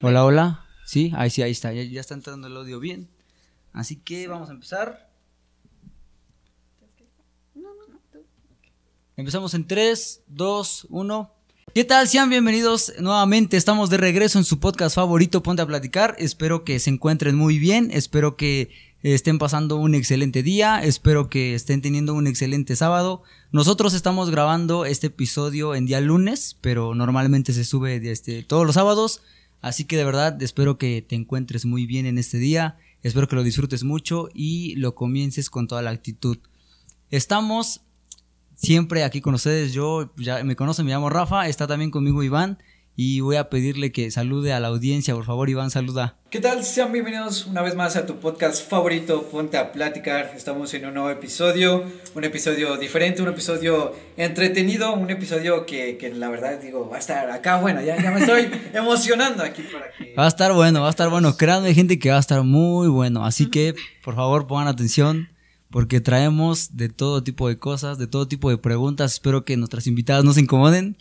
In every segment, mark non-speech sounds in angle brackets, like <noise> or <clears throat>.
Hola, hola. Sí, ahí sí, ahí está. Ya, ya está entrando el audio bien. Así que vamos a empezar. Empezamos en 3, 2, 1. ¿Qué tal? Sean bienvenidos nuevamente. Estamos de regreso en su podcast favorito, Ponte a Platicar. Espero que se encuentren muy bien. Espero que estén pasando un excelente día. Espero que estén teniendo un excelente sábado. Nosotros estamos grabando este episodio en día lunes, pero normalmente se sube este, todos los sábados. Así que de verdad espero que te encuentres muy bien en este día, espero que lo disfrutes mucho y lo comiences con toda la actitud. Estamos siempre aquí con ustedes, yo ya me conocen, me llamo Rafa, está también conmigo Iván y voy a pedirle que salude a la audiencia, por favor Iván, saluda. ¿Qué tal? Sean bienvenidos una vez más a tu podcast favorito, Ponte a Platicar. Estamos en un nuevo episodio, un episodio diferente, un episodio entretenido, un episodio que, que la verdad digo, va a estar acá, bueno, ya, ya me estoy <laughs> emocionando aquí para que... Va a estar bueno, va a estar bueno, créanme gente que va a estar muy bueno, así que por favor pongan atención porque traemos de todo tipo de cosas, de todo tipo de preguntas. Espero que nuestras invitadas no se incomoden.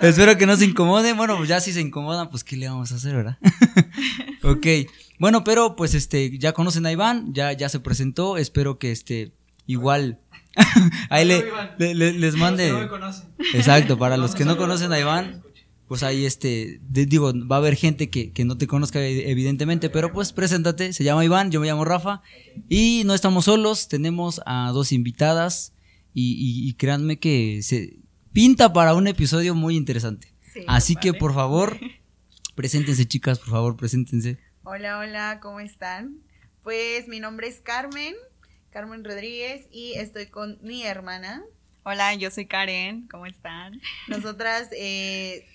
Espero que <laughs> no se incomoden. Bueno, pues ya si se incomodan, pues qué le vamos a hacer, ¿verdad? <laughs> ok. Bueno, pero pues este, ya conocen a Iván, ya, ya se presentó. Espero que este, igual. <laughs> ahí le, les mande. Exacto, para los que no conocen a Iván, pues ahí este, digo, va a haber gente que, que, no te conozca evidentemente, pero pues preséntate, se llama Iván, yo me llamo Rafa y no estamos solos, tenemos a dos invitadas y, y, créanme que se pinta para un episodio muy interesante. Así que por favor, <laughs> preséntense chicas, por favor, preséntense. Hola, hola, ¿cómo están? Pues mi nombre es Carmen, Carmen Rodríguez y estoy con mi hermana. Hola, yo soy Karen, ¿cómo están? Nosotras eh,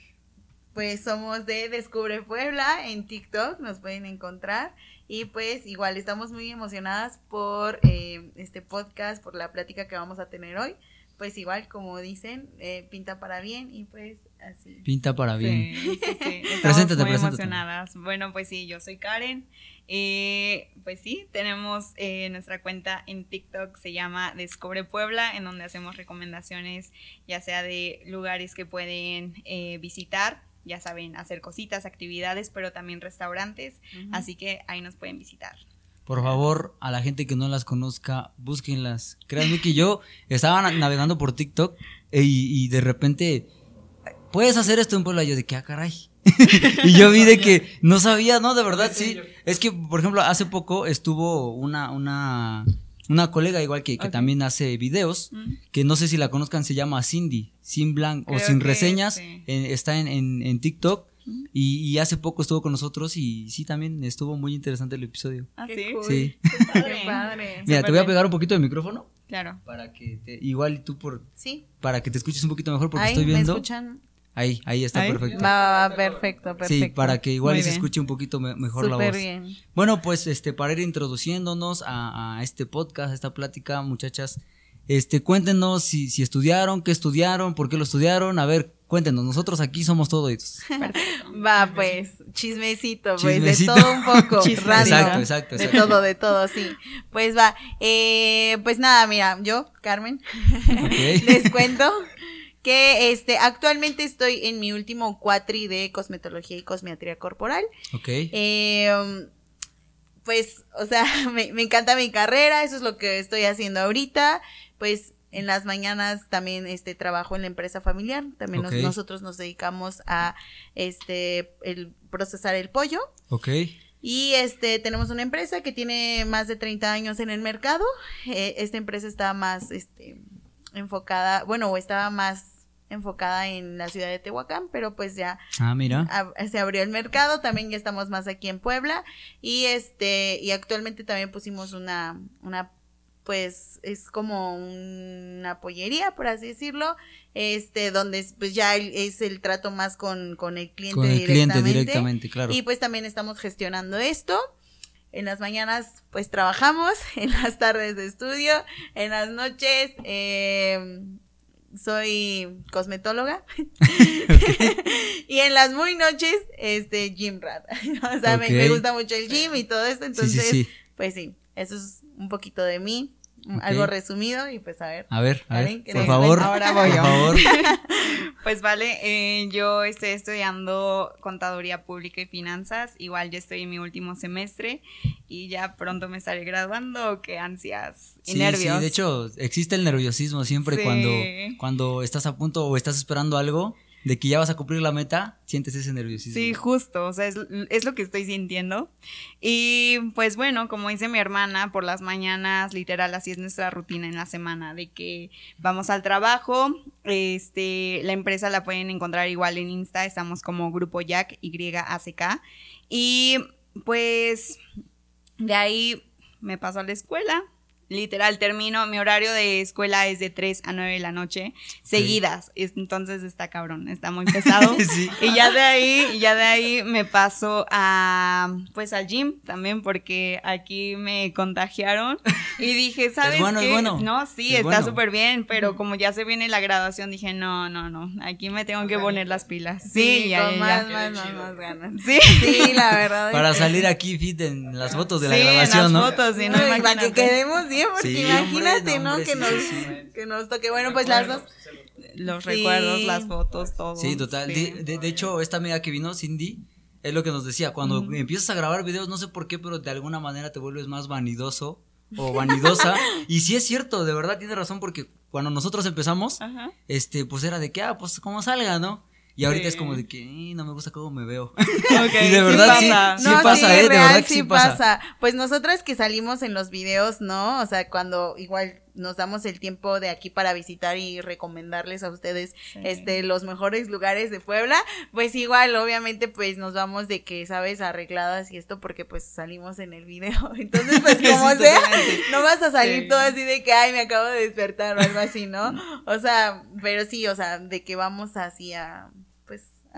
pues somos de Descubre Puebla en TikTok, nos pueden encontrar. Y pues igual estamos muy emocionadas por eh, este podcast, por la plática que vamos a tener hoy. Pues igual, como dicen, eh, pinta para bien y pues así. Pinta para bien. Sí, sí, sí. <laughs> Estamos muy emocionadas. Bueno, pues sí, yo soy Karen. Eh, pues sí, tenemos nuestra cuenta en TikTok, se llama Descubre Puebla, en donde hacemos recomendaciones ya sea de lugares que pueden visitar ya saben, hacer cositas, actividades, pero también restaurantes, así que ahí nos pueden visitar. Por favor, a la gente que no las conozca, búsquenlas. Créanme que yo estaba navegando por TikTok y, de repente, puedes hacer esto en Puebla. Yo de que, ah, caray. <laughs> y yo vi de que no sabía, ¿no? De verdad, sí. Es que, por ejemplo, hace poco estuvo una, una, una colega igual que, que también hace videos, que no sé si la conozcan, se llama Cindy, Sin Blanc o Sin Reseñas, está en, en, en TikTok. Y, hace poco estuvo con nosotros y sí, también estuvo muy interesante el episodio. ¿Ah, sí? Sí. Qué padre. Mira, te voy a pegar un poquito el micrófono. Claro. Para que te, igual tú por... Sí. Para que te escuches un poquito mejor porque estoy viendo... ¿me escuchan? Ahí, ahí está perfecto. Va, perfecto, perfecto. Sí, para que igual se escuche un poquito mejor la voz. bien. Bueno, pues este, para ir introduciéndonos a, este podcast, a esta plática, muchachas, este, cuéntenos si, si estudiaron, qué estudiaron, por qué lo estudiaron, a ver, cuéntenos, nosotros aquí somos todos. <laughs> Va, pues, chismecito, pues, de todo un poco, <laughs> Exacto, exacto, De todo, de todo, sí. Pues va, eh, pues nada, mira, yo, Carmen, <laughs> les cuento que este, actualmente estoy en mi último cuatri de cosmetología y cosmetría corporal. Ok. Em, pues, o sea, <laughs> me, encanta mi carrera, eso es lo que estoy haciendo ahorita. Pues en las mañanas también este trabajo en la empresa familiar, también nosotros nos dedicamos a este el procesar el pollo. Ok. Y este tenemos una empresa que tiene más de 30 años en el mercado. Eh, esta empresa está más este enfocada, bueno, o estaba más enfocada en la ciudad de Tehuacán, pero pues ya ah, mira. se abrió el mercado, también ya estamos más aquí en Puebla y este y actualmente también pusimos una una pues es como una pollería, por así decirlo, este, donde pues ya es el trato más con, con el cliente con el Cliente directamente, claro. Y pues también estamos gestionando esto. En las mañanas pues trabajamos, <laughs> en las tardes de estudio, en las noches eh, soy cosmetóloga. <laughs> Y en las muy noches este gym rat. <laughs> O sea me, gusta mucho el gym y todo esto entonces pues sí eso es un poquito de mí algo resumido y pues a ver. A ver, a ver, por favor. Ahora voy por favor. pues vale, eh, yo estoy estudiando contaduría pública y finanzas, igual yo estoy en mi último semestre y ya pronto me estaré graduando, qué ansias y nervios. Sí, de hecho, existe el nerviosismo siempre cuando, cuando estás a punto o estás esperando algo de que ya vas a cumplir la meta, sientes ese nerviosismo. Sí, justo, o sea, es, lo que estoy sintiendo. Y pues bueno, como dice mi hermana, por las mañanas, literal, así es nuestra rutina en la semana, de que vamos al trabajo, este, la empresa la pueden encontrar igual en Insta, estamos como Grupo Jack, YACK, y pues de ahí me paso a la escuela, literal termino, mi horario de escuela es de 3 a 9 de la noche, seguidas, entonces está cabrón, está muy pesado. <laughs> Y ya de ahí, ya de ahí me paso a, pues al gym también, porque aquí me contagiaron y dije, ¿sabes qué? No, sí, está súper bien, pero como ya se viene la graduación, dije, no, no, no, aquí me tengo que poner las pilas. Sí, ya, más, más, más, ganas. Sí, sí, la verdad. Para salir aquí fit en las fotos de la graduación, en las fotos, sí, no, para que quedemos bien <laughs> porque imagínate, ¿no? que, nos, que nos toque. Bueno, pues las dos. Los recuerdos, las fotos, todo. Sí, total. De, de, hecho, esta amiga que vino, Cindy, es lo que nos decía. Cuando empiezas a grabar videos, no sé por qué, pero de alguna manera te vuelves más vanidoso o vanidosa. <laughs> y sí es cierto, de verdad tiene razón, porque cuando nosotros empezamos, este, pues era de que, ah, pues como salga, ¿no? Y ahorita es como de que no me gusta cómo me veo. <laughs> y de verdad sí, sí, pasa, ¿eh? De verdad sí, pasa. Pues nosotras que salimos en los videos, ¿no? O sea, cuando igual nos damos el tiempo de aquí para visitar y recomendarles a ustedes este los mejores lugares de Puebla, pues igual obviamente pues nos vamos de que sabes arregladas y esto porque pues salimos en el video. <laughs> Entonces, pues como sea, no vas a salir todo así de que ay, me acabo de despertar o algo así, ¿no? <laughs> O sea, pero sí, o sea, de que vamos así a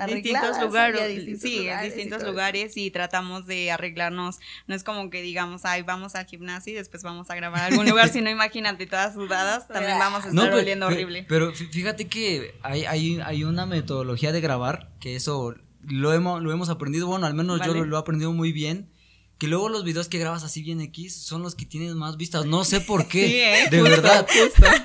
distintos lugares, sí, en distintos lugares y tratamos de arreglarnos. No es como que digamos, ay, vamos al gimnasio y después vamos a grabar algún lugar, <laughs> sino imagínate todas sudadas, también vamos a estar oliendo horrible. Pero fíjate que hay, hay, hay una metodología de grabar que eso lo hemos, lo hemos aprendido, bueno, al menos yo lo, lo he aprendido muy bien que luego los videos que grabas así bien X son los que tienen más vistas. No sé por qué. <laughs> Sí, ¿eh? De verdad.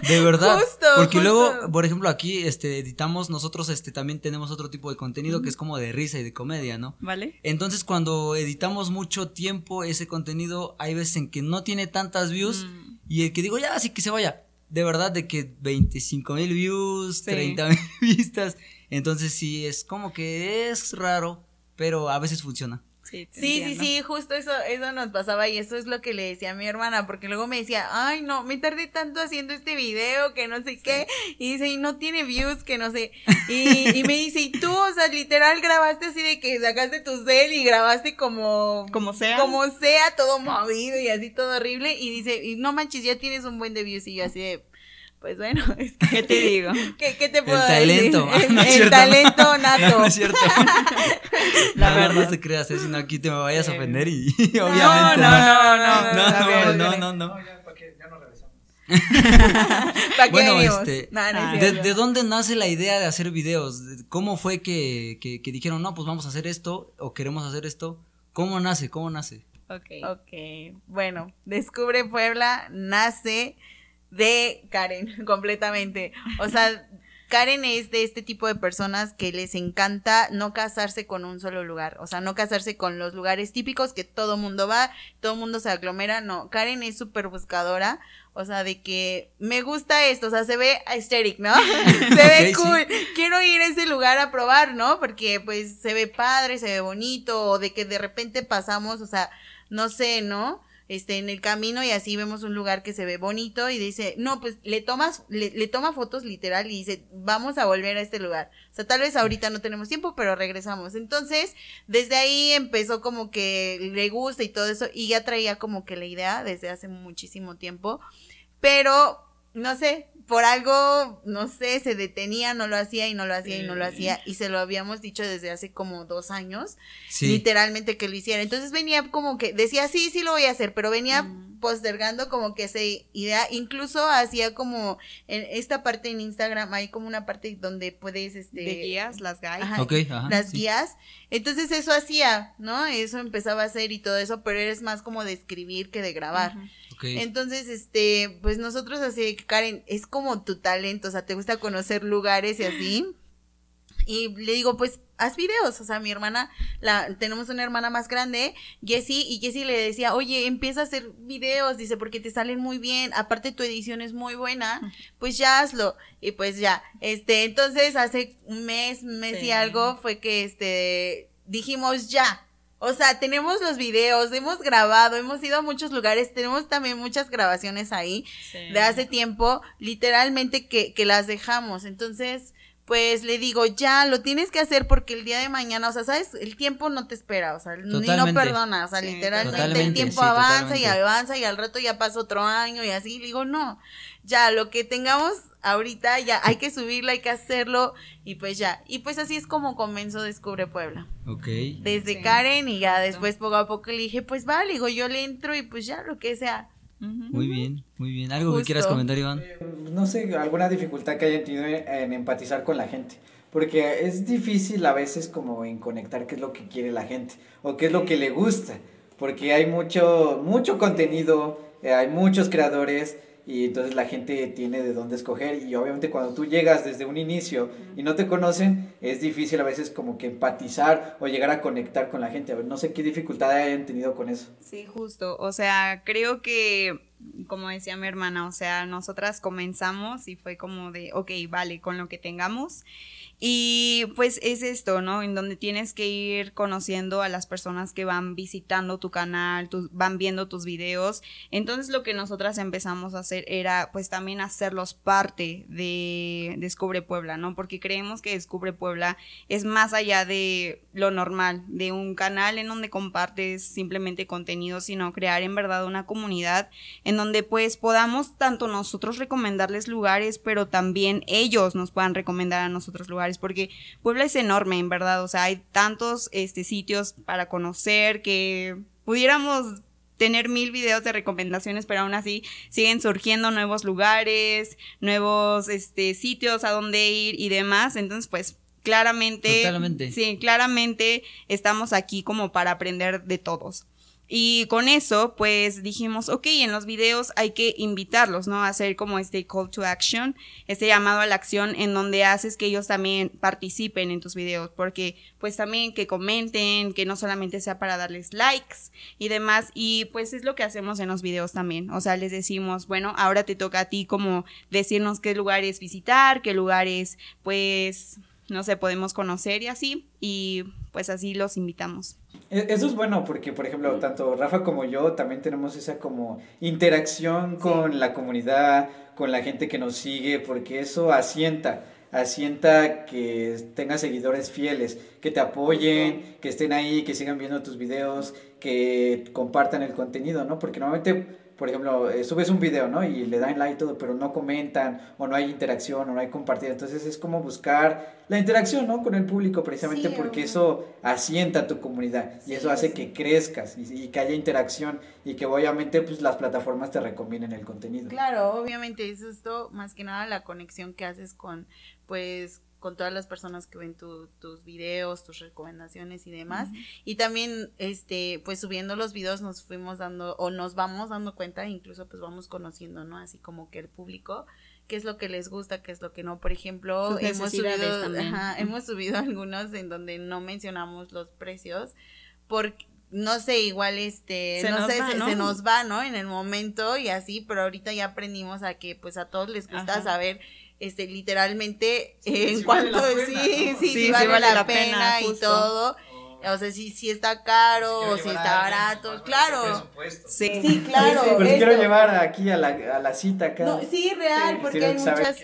De verdad. porque luego, por ejemplo, aquí este editamos nosotros este también tenemos otro tipo de contenido que es como de risa y de comedia, ¿no? Vale. Entonces, cuando editamos mucho tiempo ese contenido, hay veces en que no tiene tantas views mm. y el que digo, ya, así que se vaya. De verdad de que 25 mil views, 30 mil <laughs> vistas. Entonces, sí es como que es raro, pero a veces funciona. Sí, sí, sí, justo eso, eso nos pasaba y eso es lo que le decía a mi hermana, porque luego me decía, ay, no, me tardé tanto haciendo este video que no sé qué, y dice, y no tiene views, que no sé, y, y, me dice, y tú, o sea, literal grabaste así de que sacaste tu cel y grabaste como, como sea, como sea, todo movido y así todo horrible, y dice, y no manches, ya tienes un buen de views, y yo así de, pues bueno, <laughs> ¿qué te digo? ¿Qué, te puedo decir? <laughs> El, el talento nato. No, es cierto. <laughs> La verdad no te creas, sino aquí te me vayas a ofender y, obviamente no. No, no, no, no, no, no, Ya no regresamos. bueno, este, de, dónde nace la idea de hacer videos? ¿Cómo fue que, que, que dijeron, no, pues vamos a hacer esto o queremos hacer esto? ¿Cómo nace? ¿Cómo nace? Ok. Ok, bueno, Descubre Puebla nace de Karen, <laughs> completamente. O sea, Karen es de este tipo de personas que les encanta no casarse con un solo lugar, o sea, no casarse con los lugares típicos que todo mundo va, todo mundo se aglomera, no, Karen es súper buscadora, o sea, de que me gusta esto, o sea, se ve aesthetic, ¿no? <laughs> <laughs> se ve cool, quiero ir a ese lugar a probar, ¿no? Porque pues se ve padre, se ve bonito, o de que de repente pasamos, o sea, no sé, ¿no? Este, en el camino y así vemos un lugar que se ve bonito y dice, no, pues le tomas, le, le, toma fotos literal y dice, vamos a volver a este lugar. O sea, tal vez ahorita no tenemos tiempo, pero regresamos. Entonces, desde ahí empezó como que le gusta y todo eso y ya traía como que la idea desde hace muchísimo tiempo, pero no sé, por algo, no sé, se detenía, no lo hacía y no lo hacía y no lo hacía. Y se lo habíamos dicho desde hace como dos años, literalmente que lo hiciera. Entonces venía como que, decía, sí, sí lo voy a hacer, pero venía postergando como que esa idea. Incluso hacía como, en esta parte en Instagram hay como una parte donde puedes, este... De guías, las guías. las guías. Entonces eso hacía, ¿no? Eso empezaba a hacer y todo eso, pero eres más como de escribir que de grabar. Entonces, este, pues nosotros así, Karen, es como tu talento, o sea, te gusta conocer lugares y así. Y le digo, pues haz videos. O sea, mi hermana, la, tenemos una hermana más grande, Jessie, y Jessie le decía, oye, empieza a hacer videos, dice, porque te salen muy bien, aparte tu edición es muy buena, pues ya hazlo. Y pues ya, este, entonces hace un mes, mes y algo fue que, este, dijimos ya, o sea, tenemos los videos, hemos grabado, hemos ido a muchos lugares, tenemos también muchas grabaciones ahí de hace tiempo, literalmente que, que las dejamos. Entonces, pues le digo, ya lo tienes que hacer porque el día de mañana, o sea, sabes, el tiempo no te espera, o sea, ni no perdona, o sea, literalmente el tiempo avanza y avanza y al rato ya pasa otro año y así, le digo, no, ya lo que tengamos ahorita ya hay que subirlo, hay que hacerlo y pues ya. Y pues así es como comenzó Descubre Puebla. Ok. Desde Karen y ya después poco a poco le dije, pues vale, digo, yo le entro y pues ya lo que sea. Muy bien, muy bien. ¿Algo que quieras comentar, Iván? Eh, no sé, alguna dificultad que hayan tenido en, empatizar con la gente. Porque es difícil a veces como en conectar qué es lo que quiere la gente o qué es lo que le gusta. Porque hay mucho, mucho contenido, eh, hay muchos creadores y entonces la gente tiene de dónde escoger y obviamente cuando tú llegas desde un inicio y no te conocen, es difícil a veces como que empatizar o llegar a conectar con la gente. A ver, no sé qué dificultad hayan tenido con eso. Sí, justo. O sea, creo que, como decía mi hermana, o sea, nosotras comenzamos y fue como de, ok, vale, con lo que tengamos. Y pues es esto, ¿no? En donde tienes que ir conociendo a las personas que van visitando tu canal, van viendo tus videos. Entonces lo que nosotras empezamos a hacer era pues también hacerlos parte de Descubre Puebla, ¿no? Porque creemos que Descubre Puebla es más allá de lo normal, de un canal en donde compartes simplemente contenido, sino crear en verdad una comunidad en donde pues podamos tanto nosotros recomendarles lugares, pero también ellos nos puedan recomendar a nosotros lugares porque Puebla es enorme, en verdad, o sea, hay tantos este, sitios para conocer que pudiéramos tener mil videos de recomendaciones, pero aún así siguen surgiendo nuevos lugares, nuevos este, sitios a donde ir y demás. Entonces, pues claramente, sí, claramente estamos aquí como para aprender de todos. Y con eso, pues dijimos, ok, en los videos hay que invitarlos, ¿no? A hacer como este call to action, este llamado a la acción en donde haces que ellos también participen en tus videos, porque pues también que comenten, que no solamente sea para darles likes y demás, y pues es lo que hacemos en los videos también, o sea, les decimos, bueno, ahora te toca a ti como decirnos qué lugares visitar, qué lugares pues no sé, podemos conocer y así, y pues así los invitamos. E, eso es bueno porque, por ejemplo, tanto Rafa como yo también tenemos esa como interacción con la comunidad, con la gente que nos sigue, porque eso asienta, asienta que tengas seguidores fieles, que te apoyen, que estén ahí, que sigan viendo tus videos, que compartan el contenido, ¿no? Porque normalmente por ejemplo, eh, subes un video, ¿no? Y le dan like y todo, pero no comentan, o no hay interacción, o no hay compartir. Entonces es como buscar la interacción, ¿no? Con el público, precisamente porque eso asienta tu comunidad y eso hace que crezcas y, que haya interacción y que obviamente pues las plataformas te recomienden el contenido. Claro, obviamente es esto, más que nada la conexión que haces con, pues, con todas las personas que ven tus videos, tus recomendaciones y demás. Y también, este, pues subiendo los videos nos fuimos dando, o nos vamos dando cuenta, incluso pues vamos conociendo, ¿no? Así como que el público, qué es lo que les gusta, qué es lo que no. Por ejemplo, hemos subido, hemos <laughs> subido algunos en donde no mencionamos los precios, porque no sé, igual este, no sé, se, nos va, ¿no? En el momento y así, pero ahorita ya aprendimos a que pues a todos les gusta saber este, literalmente, en cuanto, sí, sí, sí, vale, la, pena, y todo. O sea, si, si está caro o si está barato, claro. Sí, sí, claro. Pues quiero llevar aquí a la, a la cita acá. No, sí, real, porque hay muchas...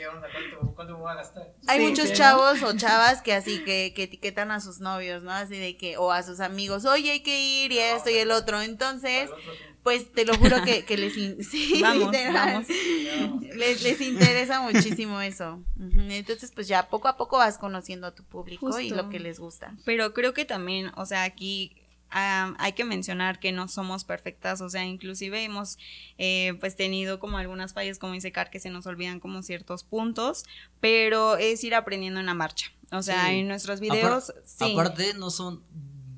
¿cuándo me voy a gastar? Hay muchos chavos o chavas que así que, que, etiquetan a sus novios, ¿no? Así de que, o a sus amigos, oye, hay que ir y esto y el otro. Entonces, pues te lo juro que, que les, <laughs> sí, vamos, vamos. Les, les, interesa <laughs> muchísimo eso. Entonces, pues ya poco a poco vas conociendo a tu público y lo que les gusta. Pero creo que también, o sea, aquí hay que mencionar que no somos perfectas, o sea, inclusive hemos eh, pues tenido como algunas fallas, como dice Car, que se nos olvidan como ciertos puntos, pero es ir aprendiendo en la marcha. O sea, en nuestros videos... Aparte, no son...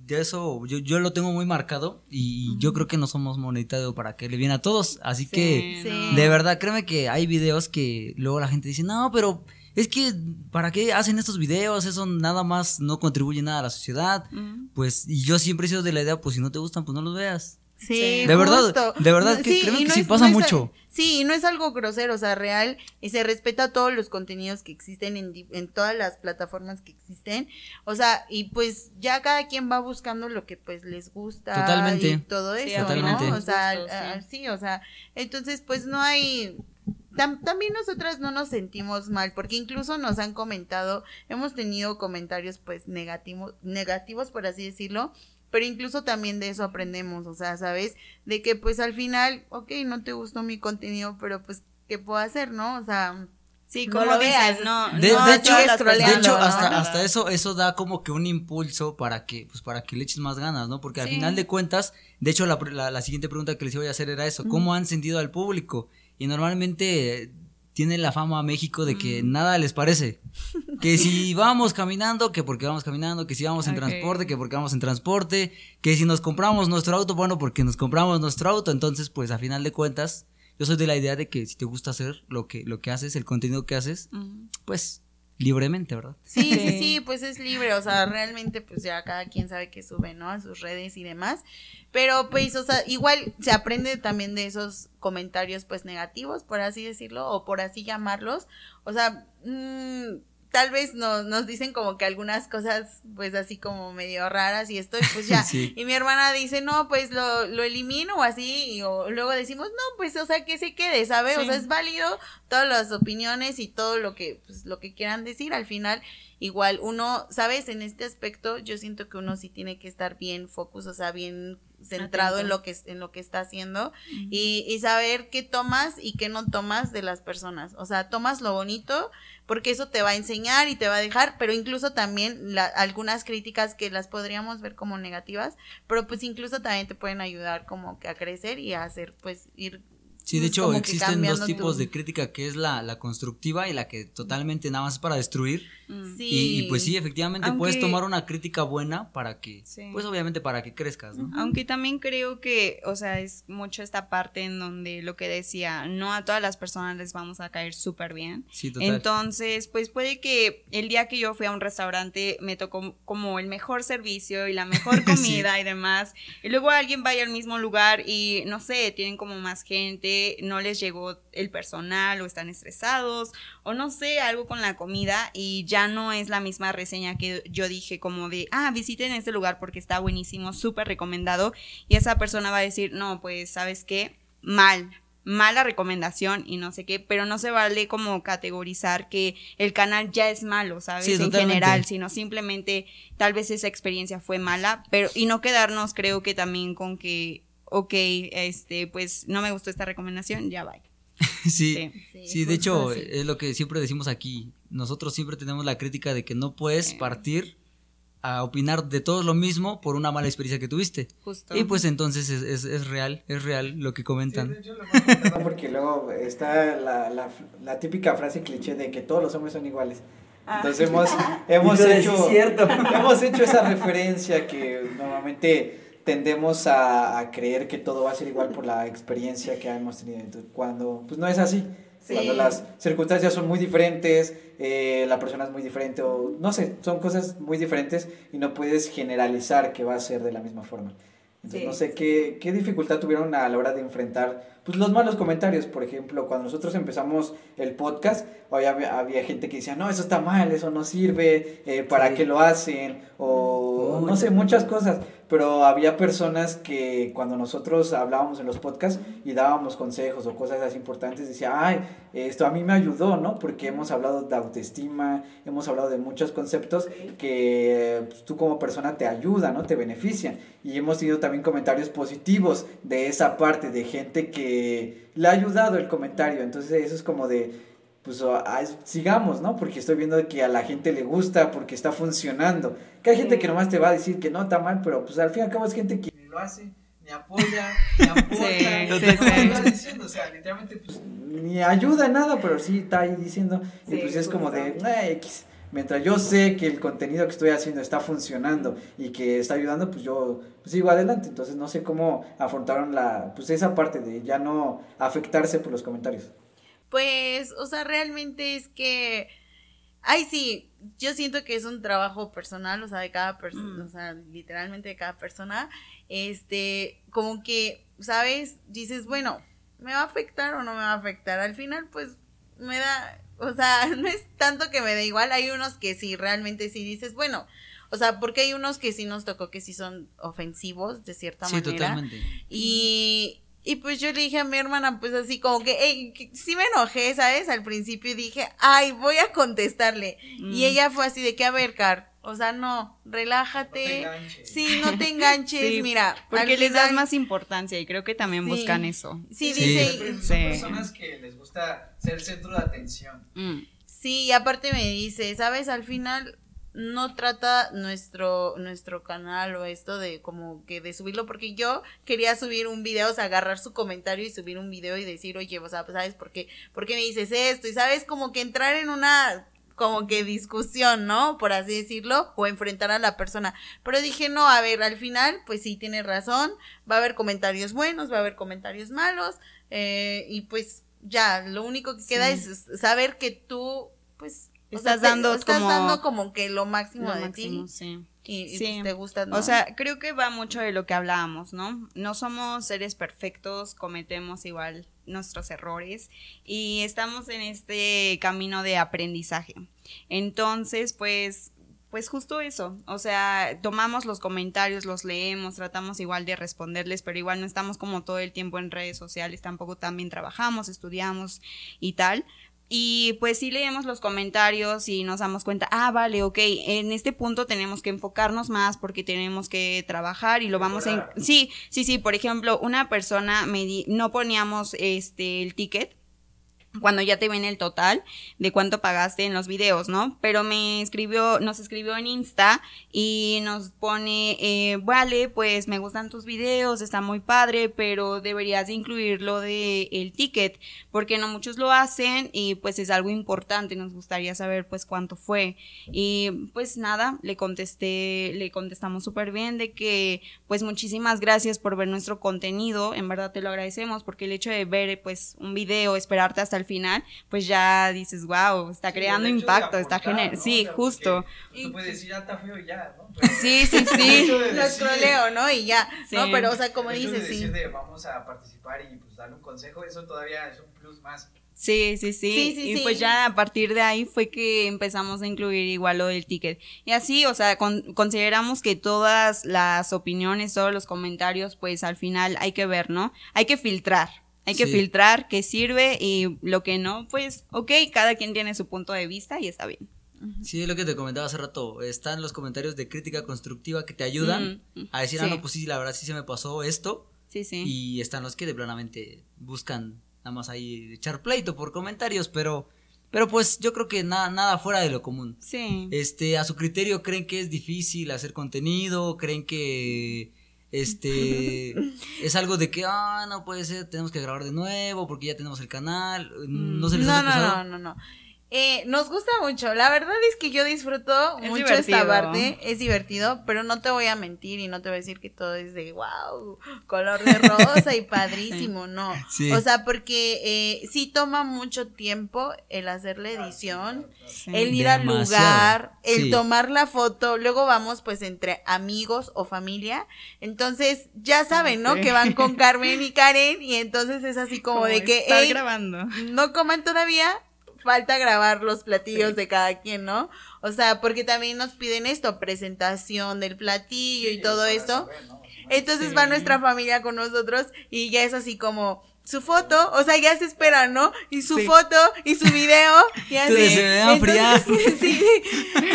De eso yo, yo lo tengo muy marcado y yo creo que no somos monetarios para que le viene a todos. Así que, de verdad, créeme que hay videos que luego la gente dice, no, pero es que, ¿para qué hacen estos videos? Eso nada más no contribuye nada a la sociedad. Pues, y yo siempre he sido de la idea, pues si no te gustan, pues no los veas. Sí, de verdad, de verdad que creo que sí pasa mucho. Sí, y no es algo grosero, o sea, real, y se respeta todos los contenidos que existen en, en todas las plataformas que existen, o sea, y pues ya cada quien va buscando lo que pues les gusta totalmente. y todo eso, totalmente. ¿no? O sea, sí, o sea, entonces pues no hay, también nosotras no nos sentimos mal, porque incluso nos han comentado, hemos tenido comentarios pues negativos, negativos por así decirlo, pero incluso también de eso aprendemos, o sea, ¿sabes? De que pues al final, ok, no te gustó mi contenido, pero pues, ¿qué puedo hacer, no? O sea... Sí, como lo veas, no. De, hecho, hasta, eso, eso da como que un impulso para que, pues para que le eches más ganas, ¿no? Porque al final de cuentas, de hecho, la, la, siguiente pregunta que les iba a hacer era eso, ¿cómo han sentido al público? y normalmente tiene la fama a México de que mm. nada les parece. Que si <laughs> vamos caminando, que porque vamos caminando, que si vamos en transporte, que porque vamos en transporte, que si nos compramos nuestro auto, bueno, porque nos compramos nuestro auto, entonces pues a final de cuentas, yo soy de la idea de que si te gusta hacer lo que, lo que haces, el contenido que haces, pues libremente, ¿verdad? Sí, sí, sí, pues es libre, o sea, realmente pues ya cada quien sabe que sube, ¿no? A sus redes y demás. Pero pues, o sea, igual se aprende también de esos comentarios pues negativos, por así decirlo, o por así llamarlos. O sea, mmm, tal vez nos, nos dicen como que algunas cosas, pues así como medio raras y estoy, pues <laughs> ya. Y mi hermana dice, no, pues lo, lo elimino o así, y o luego decimos, no, pues, o sea, que se quede, ¿sabes? O sea, es válido todas las opiniones y todo lo que, pues, lo que quieran decir. Al final, igual, uno, ¿sabes? En este aspecto, yo siento que uno sí tiene que estar bien focus, o sea, bien centrado en lo que en lo que está haciendo y, y, saber qué tomas y qué no tomas de las personas. O sea, tomas lo bonito porque eso te va a enseñar y te va a dejar, pero incluso también la, algunas críticas que las podríamos ver como negativas, pero pues incluso también te pueden ayudar como que a crecer y a hacer pues ir Sí, de hecho existen dos tipos de crítica, que es la, la, constructiva y la que totalmente nada más es para destruir. Mm. Y, pues sí, efectivamente puedes tomar una crítica buena para que, pues obviamente para que crezcas, ¿no? Aunque también creo que, o sea, es mucho esta parte en donde lo que decía, no a todas las personas les vamos a caer súper bien. Sí, total. Entonces, pues puede que el día que yo fui a un restaurante me tocó como el mejor servicio y la mejor <laughs> comida y demás, y luego alguien vaya al mismo lugar y, no sé, tienen como más gente no les llegó el personal o están estresados o no sé, algo con la comida y ya no es la misma reseña que yo dije como de, ah, visiten este lugar porque está buenísimo, súper recomendado. Y esa persona va a decir, no, pues sabes qué, mal, mala recomendación y no sé qué, pero no se vale como categorizar que el canal ya es malo, ¿sabes? en general, sino simplemente tal vez esa experiencia fue mala, pero y no quedarnos creo que también con que ok, este, pues no me gustó esta recomendación, ya va. <laughs> sí, sí, de hecho es lo que siempre decimos aquí. Nosotros siempre tenemos la crítica de que no puedes partir a opinar de todo lo mismo por una mala experiencia que tuviste. Justo. Y pues entonces es, es, real, es real lo que comentan. porque luego está la, la, la, típica frase cliché de que todos los hombres son iguales. Ah. Entonces hemos, <laughs> hemos, hecho, <laughs> hemos hecho esa referencia que normalmente tendemos a, creer que todo va a ser igual por la experiencia que hemos tenido. cuando pues no es así. Cuando las circunstancias son muy diferentes, eh, la persona es muy diferente, o no sé, son cosas muy diferentes y no puedes generalizar que va a ser de la misma forma. Entonces, no sé qué, qué dificultad tuvieron a la hora de enfrentar pues, los malos comentarios. Por ejemplo, cuando nosotros empezamos el podcast, había, había gente que decía, no, eso está mal, eso no sirve, eh, ¿para qué lo hacen? O no sé, muchas cosas. pero había personas que cuando nosotros hablábamos en los podcasts y dábamos consejos o cosas así importantes, decía, ay, esto a mí me ayudó, ¿no? Porque hemos hablado de autoestima, hemos hablado de muchos conceptos que pues, tú como persona te ayuda, ¿no? Te benefician. Y hemos tenido también comentarios positivos de esa parte, de gente que le ha ayudado el comentario. Entonces eso es como de, pues sigamos, ¿no? Porque estoy viendo que a la gente le gusta, porque está funcionando. Que hay gente que nomás te va a decir que no está mal, pero pues al fin y al cabo es gente que lo hace, ni apoya, ni <laughs> apoya, ni diciendo, o sea, literalmente pues ni ayuda en nada, pero sí está ahí diciendo, y pues es como de, X. Mientras yo sé que el contenido que estoy haciendo está funcionando y que está ayudando, pues yo pues sigo adelante. Entonces no sé cómo afrontaron la, pues esa parte de ya no afectarse por los comentarios. Pues, o sea, realmente es que, ay, sí, yo siento que es un trabajo personal, o sea, de cada persona, mm. o sea, literalmente de cada persona, este, como que, ¿sabes? Dices, bueno, ¿me va a afectar o no me va a afectar? Al final, pues, me da, o sea, <laughs> no es tanto que me da igual, hay unos que sí, realmente sí dices, bueno, o sea, porque hay unos que sí nos tocó que sí son ofensivos de cierta manera. Sí, totalmente. Y, y pues yo le dije a mi hermana, pues así como que, hey, sí me enojé, ¿sabes? Al principio dije, ay, voy a contestarle. Y mm. ella fue así de que, a ver, Car, o sea, no, relájate. sí, no te enganches, <laughs> mira. Porque les das más importancia y creo que también buscan eso. Sí, dice. Son personas que les gusta ser el centro de atención. Mm. Sí, y aparte me dice, ¿sabes? Al final no trata nuestro, nuestro canal o esto de como que de subirlo, porque yo quería subir un video, o sea, agarrar su comentario y subir un video y decir, oye, o sea, pues, ¿sabes por qué? ¿Por qué me dices esto? Y sabes, como que entrar en una como que discusión, ¿no? Por así decirlo, o enfrentar a la persona. Pero dije, no, a ver, al final, pues sí, tiene razón, va a haber comentarios buenos, va a haber comentarios malos, eh, y pues ya, lo único que queda es saber que tú, pues, Estás dando estás como, dando como que lo máximo de ti. Sí. Y, te gusta, O sea, creo que va mucho de lo que hablábamos, ¿no? No somos seres perfectos, cometemos igual nuestros errores y estamos en este camino de aprendizaje. Entonces, pues pues justo eso, o sea, tomamos los comentarios, los leemos, tratamos igual de responderles, pero igual no estamos como todo el tiempo en redes sociales, tampoco también trabajamos, estudiamos y tal, y pues sí leemos los comentarios y nos damos cuenta, ah, vale, ok, en este punto tenemos que enfocarnos más porque tenemos que trabajar y lo vamos a... Sí, sí, sí, por ejemplo, una persona me di... no poníamos este el ticket cuando ya te viene el total de cuánto pagaste en los videos, ¿no? Pero me escribió, nos escribió en Insta y nos pone, eh, vale, pues me gustan tus videos, está muy padre, pero deberías incluir lo de el ticket, porque no muchos lo hacen y pues es algo importante, nos gustaría saber pues cuánto fue. Y pues nada, le contesté, le contestamos súper bien de que pues muchísimas gracias por ver nuestro contenido, en verdad te lo agradecemos porque el hecho de ver pues un video, esperarte hasta el final, pues ya dices, wow, está creando impacto, está generando. Sí, justo. tú puedes decir, ya está feo y ya, ¿no? <laughs> sí, sí, <laughs> sí. Lo escroleo, ¿no? Y ya. No, pero, o sea, como dices, sí. De, vamos a participar y pues darle un consejo, eso todavía es un plus más. Sí, sí, sí. y pues ya a partir de ahí fue que empezamos a incluir igual lo del ticket. Y así, o sea, consideramos que todas las opiniones, todos los comentarios, pues al final hay que ver, ¿no? Hay que filtrar. Hay que filtrar qué sirve y lo que no, pues, ok, cada quien tiene su punto de vista y está bien. Sí, es lo que te comentaba hace rato. Están los comentarios de crítica constructiva que te ayudan a decir, ah, no, pues sí, la verdad sí se me pasó esto. Sí, sí. Y están los que de planamente buscan nada más ahí echar pleito por comentarios, pero, pero pues yo creo que nada, nada fuera de lo común. Sí. Este, a su criterio creen que es difícil hacer contenido, creen que este <laughs> es algo de que ah no puede ser tenemos que grabar de nuevo porque ya tenemos el canal no se les no, no, no no no eh, nos gusta mucho. La verdad es que yo disfruto mucho esta parte. Es divertido, pero no te voy a mentir y no te voy a decir que todo es de wow, color de rosa y <laughs> padrísimo. No. O sea, porque eh, sí toma mucho tiempo el hacer la edición, el ir al lugar, el tomar la foto. Luego vamos pues entre amigos o familia. Entonces ya saben, ¿no? Que van con Carmen y <laughs> Karen y entonces es así como, de que. Estar grabando. No coman todavía falta grabar los platillos de cada quien, ¿no? O sea, porque también nos piden esto, presentación del platillo y todo esto. Entonces va nuestra familia con nosotros y ya es así como su foto, o sea, ya se espera, ¿no? Y su foto y su video, y así. <laughs> sí,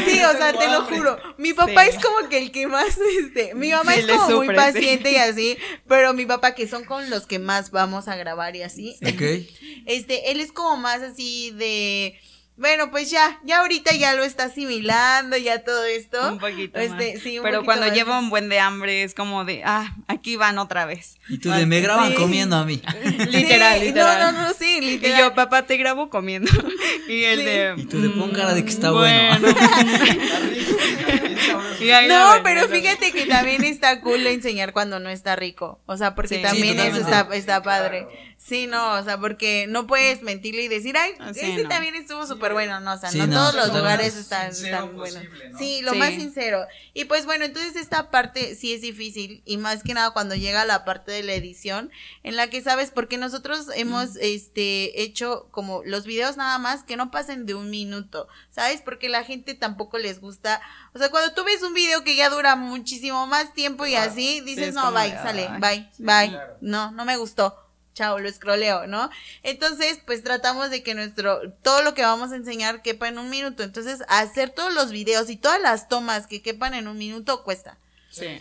sí, o sea, te lo juro. Mi papá es como que el que más, <laughs> este, mi mamá es como muy paciente y así, pero mi papá que son con los que más vamos a grabar y así. Ok. <laughs> Este, él es como más así de bueno, pues ya, ya ahorita ya lo está asimilando, ya todo esto. Un poquito este, Sí, Pero cuando lleva un buen de hambre es como de, ah, aquí van otra vez. Y tú de, me graban comiendo a mí. <laughs> literal, literal. No, no, no, sí, literal. Y yo, papá, te grabo comiendo. <laughs> y él de... Y tú de, pon cara de que está bueno. <laughs> <laughs> no, pero fíjate que también está cool enseñar cuando no está rico. O sea, porque también eso está, está padre. Sí, no, o sea, porque no puedes mentirle y decir, ay, ah, ese también estuvo súper bueno, no, o sea, no, todos los lugares están, están buenos. Sí, lo más sincero. Y pues bueno, entonces esta parte sí es difícil y más que nada cuando llega la parte de la edición en la que sabes, porque nosotros hemos este hecho como los videos nada más que no pasen de un minuto, ¿sabes? Porque la gente tampoco les gusta, o sea, cuando tú ves un video que ya dura muchísimo más tiempo y así, dices, no, bye, sale, bye, bye, no, no me gustó chao, lo escroleo, ¿no? Entonces, pues tratamos de que nuestro, todo lo que vamos a enseñar quepa en un minuto. Entonces, hacer todos los videos y todas las tomas que quepan en un minuto cuesta.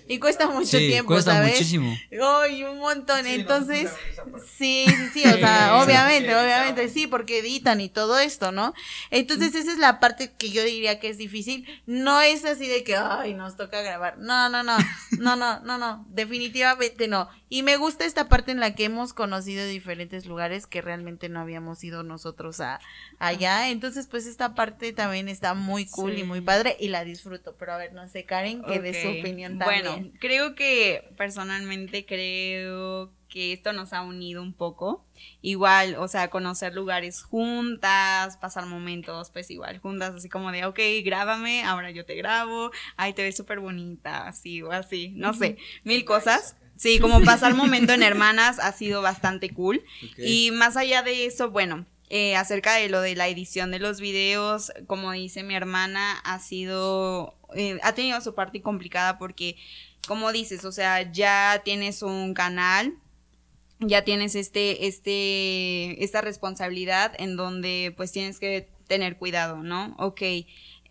Y cuesta mucho tiempo, cuesta ¿sabes? muchísimo. Ay, un montón. Entonces, sí, sí, sí, o sea, obviamente, obviamente, sí, porque editan y todo esto, ¿no? Entonces, esa es la parte que yo diría que es difícil. No es así de que, ay, nos toca grabar. No, no, no, no, no, no, no, definitivamente no. Y me gusta esta parte en la que hemos conocido diferentes lugares que realmente no habíamos ido nosotros a allá. Entonces, pues esta parte también está muy cool y muy padre y la disfruto. Pero a ver, no sé, Karen, que de su opinión también. Bueno, creo que personalmente creo que esto nos ha unido un poco. Igual, o sea, conocer lugares juntas, pasar momentos, pues igual, juntas, así como de, ok, grábame, ahora yo te grabo, ay, te ves súper bonita, así o así, no sé, mil cosas. Sí, como pasar <laughs> momento en hermanas ha sido bastante cool. Y más allá de eso, bueno, eh, acerca de lo de la edición de los videos, como dice mi hermana, ha sido, eh, ha tenido su parte complicada porque, como dices, o sea, ya tienes un canal, ya tienes este, este, esta responsabilidad en donde pues tienes que tener cuidado, ¿no? Ok,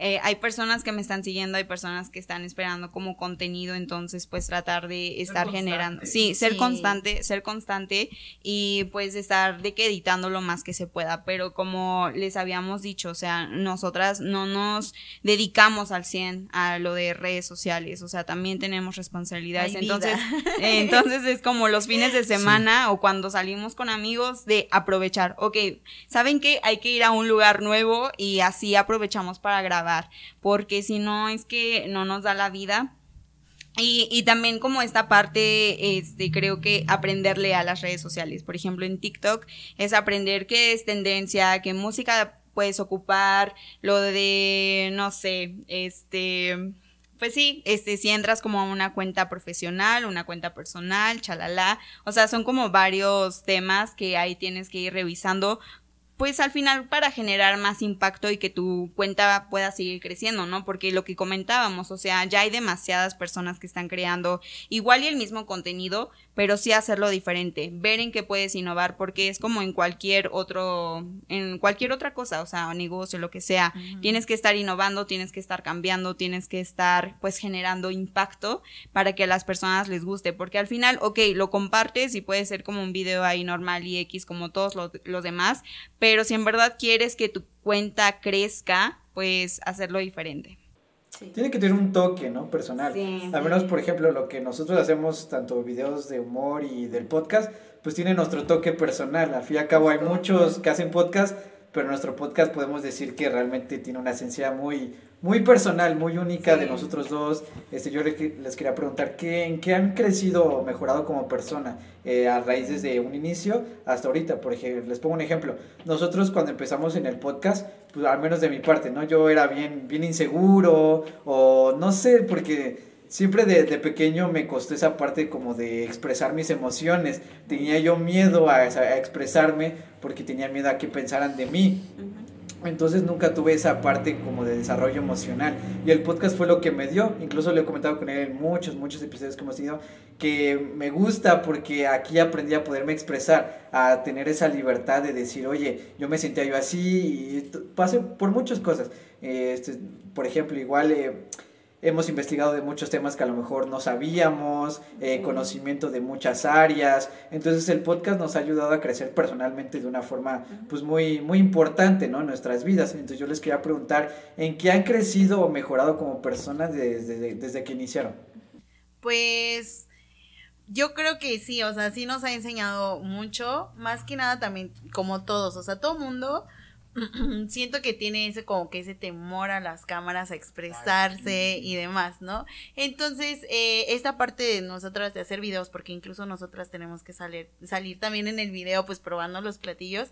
eh, hay personas que me están siguiendo, hay personas que están esperando como contenido, entonces pues tratar de estar generando, sí, ser constante, ser constante y pues estar de que editando lo más que se pueda, pero como les habíamos dicho, o sea, nosotras no nos dedicamos al 100 a lo de redes sociales, o sea, también tenemos responsabilidades, entonces, <laughs> entonces es como los fines de semana o cuando salimos con amigos de aprovechar, ok, ¿saben que Hay que ir a un lugar nuevo y así aprovechamos para grabar porque si no es que no nos da la vida. Y, y, también como esta parte, este, creo que aprenderle a las redes sociales. Por ejemplo, en TikTok es aprender qué es tendencia, qué música puedes ocupar, lo de, no sé, este, pues sí, este, si entras como a una cuenta profesional, una cuenta personal, chalala, o sea, son como varios temas que ahí tienes que ir revisando pues al final para generar más impacto y que tu cuenta pueda seguir creciendo, ¿no? Porque lo que comentábamos, o sea, ya hay demasiadas personas que están creando igual y el mismo contenido, pero sí hacerlo diferente, ver en qué puedes innovar, porque es como en cualquier otro, en cualquier otra cosa, o sea, negocio, lo que sea, tienes que estar innovando, tienes que estar cambiando, tienes que estar pues generando impacto para que a las personas les guste, porque al final, ok, lo compartes y puede ser como un video ahí normal y X como todos los, los demás, pero si en verdad quieres que tu cuenta crezca, pues hacerlo diferente. Tiene que tener un toque, ¿no? Personal. Al menos, por ejemplo, lo que nosotros hacemos, tanto videos de humor y del podcast, pues tiene nuestro toque personal. Al fin y al cabo hay muchos que hacen podcast, pero nuestro podcast podemos decir que realmente tiene una esencia muy, muy personal, muy única de nosotros dos. Este, yo les, quería preguntar, ¿qué, ¿en qué han crecido o mejorado como persona eh, a raíz desde un inicio hasta ahorita? Por ejemplo, les pongo un ejemplo. Nosotros cuando empezamos en el podcast, pues al menos de mi parte, ¿no? Yo era bien, bien inseguro o no sé, porque siempre de, de, pequeño me costó esa parte como de expresar mis emociones. Tenía yo miedo a, a expresarme porque tenía miedo a que pensaran de mí. Entonces nunca tuve esa parte como de desarrollo emocional. Y el podcast fue lo que me dio. Incluso le he comentado con él en muchos, muchos episodios que hemos tenido. Que me gusta porque aquí aprendí a poderme expresar. A tener esa libertad de decir, oye, yo me sentía yo así. Y pasé por muchas cosas. Este, por ejemplo, igual... Eh, hemos investigado de muchos temas que a lo mejor no sabíamos, eh, conocimiento de muchas áreas. Entonces el podcast nos ha ayudado a crecer personalmente de una forma pues muy, muy importante ¿no? en nuestras vidas. Entonces yo les quería preguntar, ¿en qué han crecido o mejorado como personas desde, desde que iniciaron? Pues yo creo que sí, o sea, sí nos ha enseñado mucho, más que nada también como todos, o sea, todo mundo <clears throat> siento que tiene ese como que ese temor a las cámaras a expresarse y demás, ¿no? Entonces, eh, esta parte de nosotras de hacer videos, porque incluso nosotras tenemos que salir, salir también en el video, pues probando los platillos,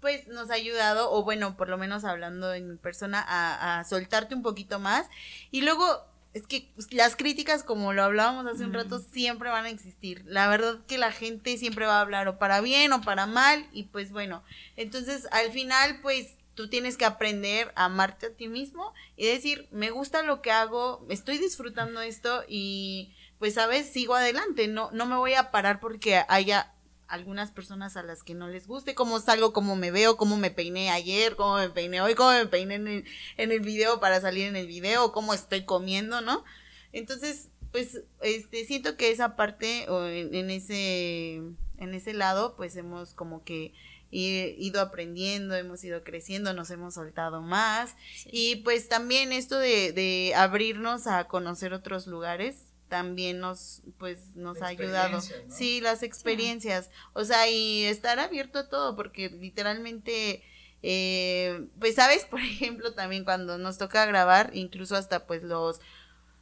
pues nos ha ayudado, o bueno, por lo menos hablando en persona, a, a soltarte un poquito más. Y luego es que pues, las críticas, como lo hablábamos hace un rato, siempre van a existir. La verdad que la gente siempre va a hablar o para bien o para mal y pues bueno, entonces al final pues tú tienes que aprender a amarte a ti mismo y decir, me gusta lo que hago, estoy disfrutando esto y pues sabes, sigo adelante, no, no me voy a parar porque haya algunas personas a las que no les guste, cómo salgo, cómo me veo, cómo me peiné ayer, cómo me peiné hoy, cómo me peiné en el, en el video para salir en el video, cómo estoy comiendo, ¿no? Entonces, pues, este, siento que esa parte, o en, ese, en ese lado, pues hemos como que ido aprendiendo, hemos ido creciendo, nos hemos soltado más. Y pues también esto de, de abrirnos a conocer otros lugares, también nos pues nos ha ayudado. Sí, las experiencias, o sea, y estar abierto a todo porque literalmente eh, pues sabes, <laughs> por ejemplo, también cuando nos toca grabar, incluso hasta pues los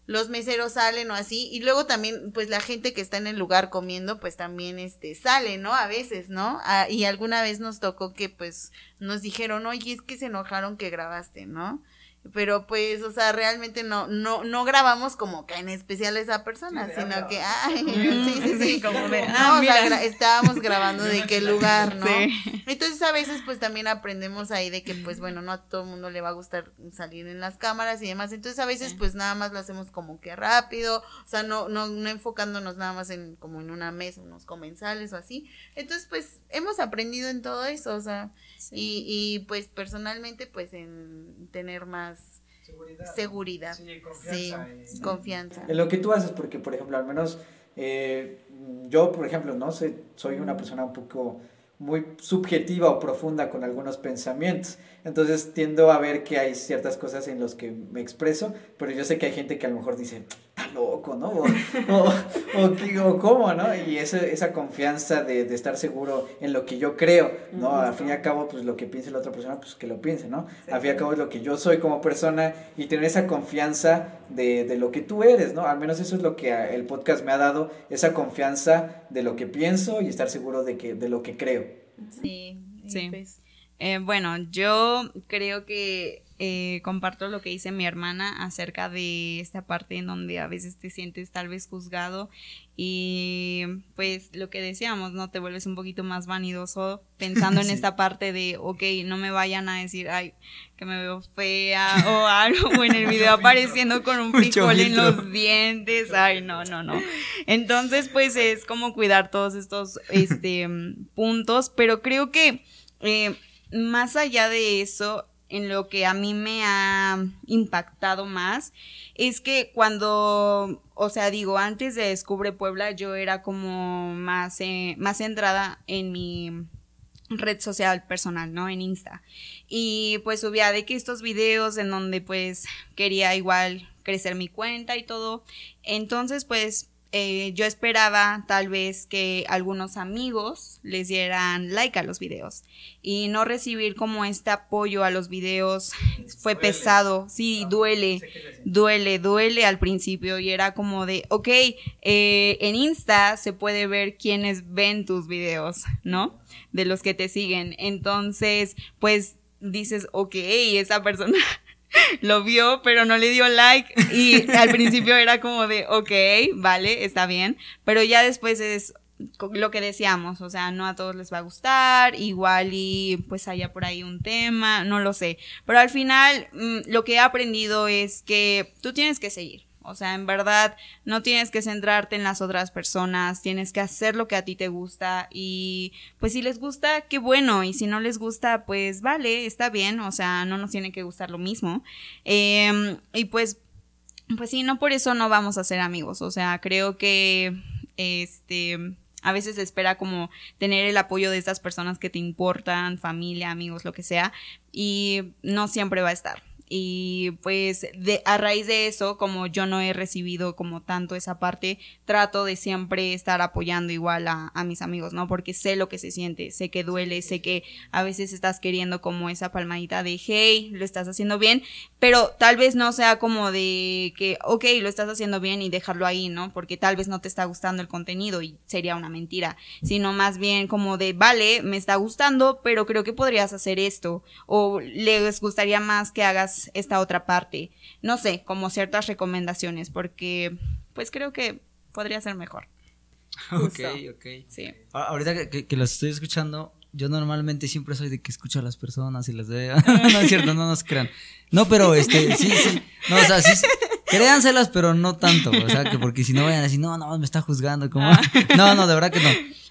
los meseros salen o así y luego también pues la gente que está en el lugar comiendo pues también este sale, ¿no? A veces, ¿no? Ah, y alguna vez nos tocó que pues nos dijeron, "Oye, es que se enojaron que grabaste", ¿no? Pero pues, o sea, realmente no, no, no grabamos como que en especial a esa persona, sino que, ay, sí, sí, sí, como de, ah, o sea, estábamos grabando <laughs> de qué lugar, ¿no? Entonces a veces pues también aprendemos ahí de que pues bueno, no a todo el mundo le va a gustar salir en las cámaras y demás, entonces a veces pues nada más lo hacemos como que rápido, o sea, no, no, no enfocándonos nada más en como en una mesa, unos comensales o así, entonces pues hemos aprendido en todo eso, o sea, y, y pues personalmente pues en tener más seguridad, sí, confianza, En lo que tú haces, porque por ejemplo, al menos eh, yo, por ejemplo, no sé, soy una persona un poco muy subjetiva o profunda con algunos pensamientos. Entonces tiendo a ver que hay ciertas cosas en las que me expreso, pero yo sé que hay gente que a lo mejor dice, loco, ¿no? O, o, o, cómo, ¿no? Y esa, esa confianza de, de, estar seguro en lo que yo creo, ¿no? Al fin y al cabo, pues lo que piense la otra persona, pues que lo piense, ¿no? Al fin y al cabo es lo que yo soy como persona y tener esa confianza de, de lo que tú eres, ¿no? Al menos eso es lo que el podcast me ha dado, esa confianza de lo que pienso y estar seguro de, que, de lo que creo. Sí, sí. Pues, eh, bueno, yo creo que eh, comparto lo que dice mi hermana acerca de esta parte en donde a veces te sientes tal vez juzgado y pues lo que decíamos, ¿no? Te vuelves un poquito más vanidoso pensando en <laughs> esta parte de, ok, no me vayan a decir, ay, que me veo fea <laughs> o algo, o en el <laughs> video apareciendo con un frijol en los dientes, ay, no, no, no. Entonces, pues es como cuidar todos estos este, puntos, pero creo que... Eh, más allá de eso, en lo que a mí me ha impactado más es que cuando, o sea, digo, antes de Descubre Puebla yo era como más, eh, más centrada en mi red social personal, ¿no? En Insta. Y pues subía de que estos videos en donde pues quería igual crecer mi cuenta y todo. Entonces pues eh, yo esperaba tal vez que algunos amigos les dieran like a los videos y no recibir como este apoyo a los videos fue pesado, sí, duele, duele, duele al principio y era como de, ok, eh, en Insta se puede ver quiénes ven tus videos, ¿no? De los que te siguen. Entonces, pues dices, ok, esa persona <laughs> lo vio, pero no le dio like. Y al <laughs> principio era como de, ok, vale, está bien. Pero ya después es, lo que decíamos, o sea, no a todos les va a gustar, igual y pues haya por ahí un tema, no lo sé. Pero al final mm, lo que he aprendido es que tú tienes que seguir. O sea, en verdad, no tienes que centrarte en las otras personas, tienes que hacer lo que a ti te gusta y pues si les gusta, qué bueno, y si no les gusta, pues vale, está bien, o sea, no nos tiene que gustar lo mismo. Em, y pues, pues sí, no por eso no vamos a ser amigos, o sea, creo que, este, a veces se espera como tener el apoyo de estas personas que te importan, familia, amigos, lo que sea, y no siempre va a estar y pues de, a raíz de eso, como yo no he recibido como tanto esa parte, trato de siempre estar apoyando igual a, a, mis amigos, ¿no? Porque sé lo que se siente, sé que duele, sé que a veces estás queriendo como esa palmadita de, hey, lo estás haciendo bien, pero tal vez no sea como de que, ok, lo estás haciendo bien y dejarlo ahí, ¿no? Porque tal vez no te está gustando el contenido y sería una mentira, sino más bien como de, vale, me está gustando, pero creo que podrías hacer esto, o les gustaría más que hagas esta otra parte. No sé, como ciertas recomendaciones, porque pues creo que podría ser mejor. <laughs> Ok, ok. Sí. Ahorita que, que, los estoy escuchando, yo normalmente siempre soy de que escucho a las personas y las veo. <laughs> no es cierto, no nos crean. No, pero este, sí, sí. No, o sea, sí, créanselas, pero no tanto. O sea, que porque si no vayan a decir, no, no, me está juzgando. Como... Ah. <laughs> No, no, de verdad que no.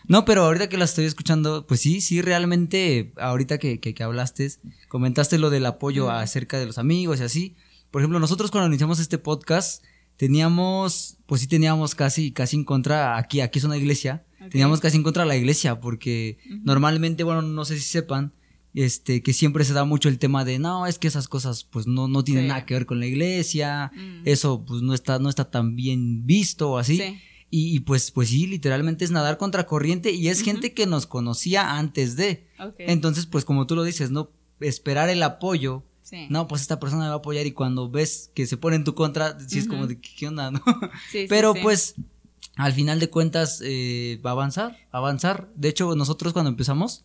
No, pero ahorita que la estoy escuchando, pues sí, sí, realmente, ahorita que, que, hablaste, comentaste lo del apoyo acerca de los amigos y así. Por ejemplo, nosotros cuando iniciamos este podcast, teníamos, pues sí teníamos casi, casi en contra, aquí, aquí es una iglesia, teníamos casi en contra la iglesia, porque normalmente, bueno, no sé si sepan, este, que siempre se da mucho el tema de, no, es que esas cosas, pues no, no tienen nada que ver con la iglesia, mm. eso, pues no está, no está tan bien visto o así. Sí. Y, pues, pues sí, literalmente es nadar contra corriente y es gente que nos conocía antes de. Entonces, pues como tú lo dices, ¿no? Esperar el apoyo. No, pues esta persona me va a apoyar y cuando ves que se pone en tu contra, sí es como de qué onda, <laughs> ¿no? Pero pues al final de cuentas eh, va a avanzar, avanzar. De hecho, nosotros cuando empezamos,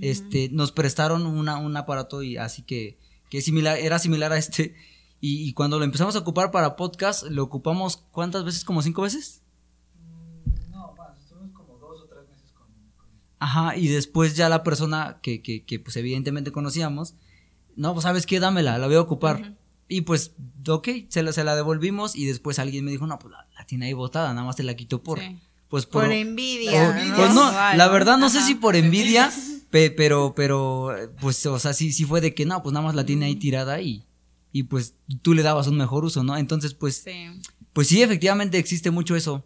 este, nos prestaron una, un aparato y así que, que similar, era similar a este. Y, y, cuando lo empezamos a ocupar para podcast, lo ocupamos ¿cuántas veces? ¿Como cinco veces? Ajá, y después ya la persona que, que, que pues evidentemente conocíamos, no, pues sabes qué, dámela, la voy a ocupar. Y pues, ok, se la, se la devolvimos y después alguien me dijo, no, pues la, tiene ahí botada, nada más te la quito por... Pues por, por envidia. Pues no, la verdad no sé si por envidia, <laughs> pero, pero, pues, o sea, sí, sí fue de que no, pues nada más la tiene ahí tirada y, y pues tú le dabas un mejor uso, ¿no? Entonces, pues, pues sí, efectivamente existe mucho eso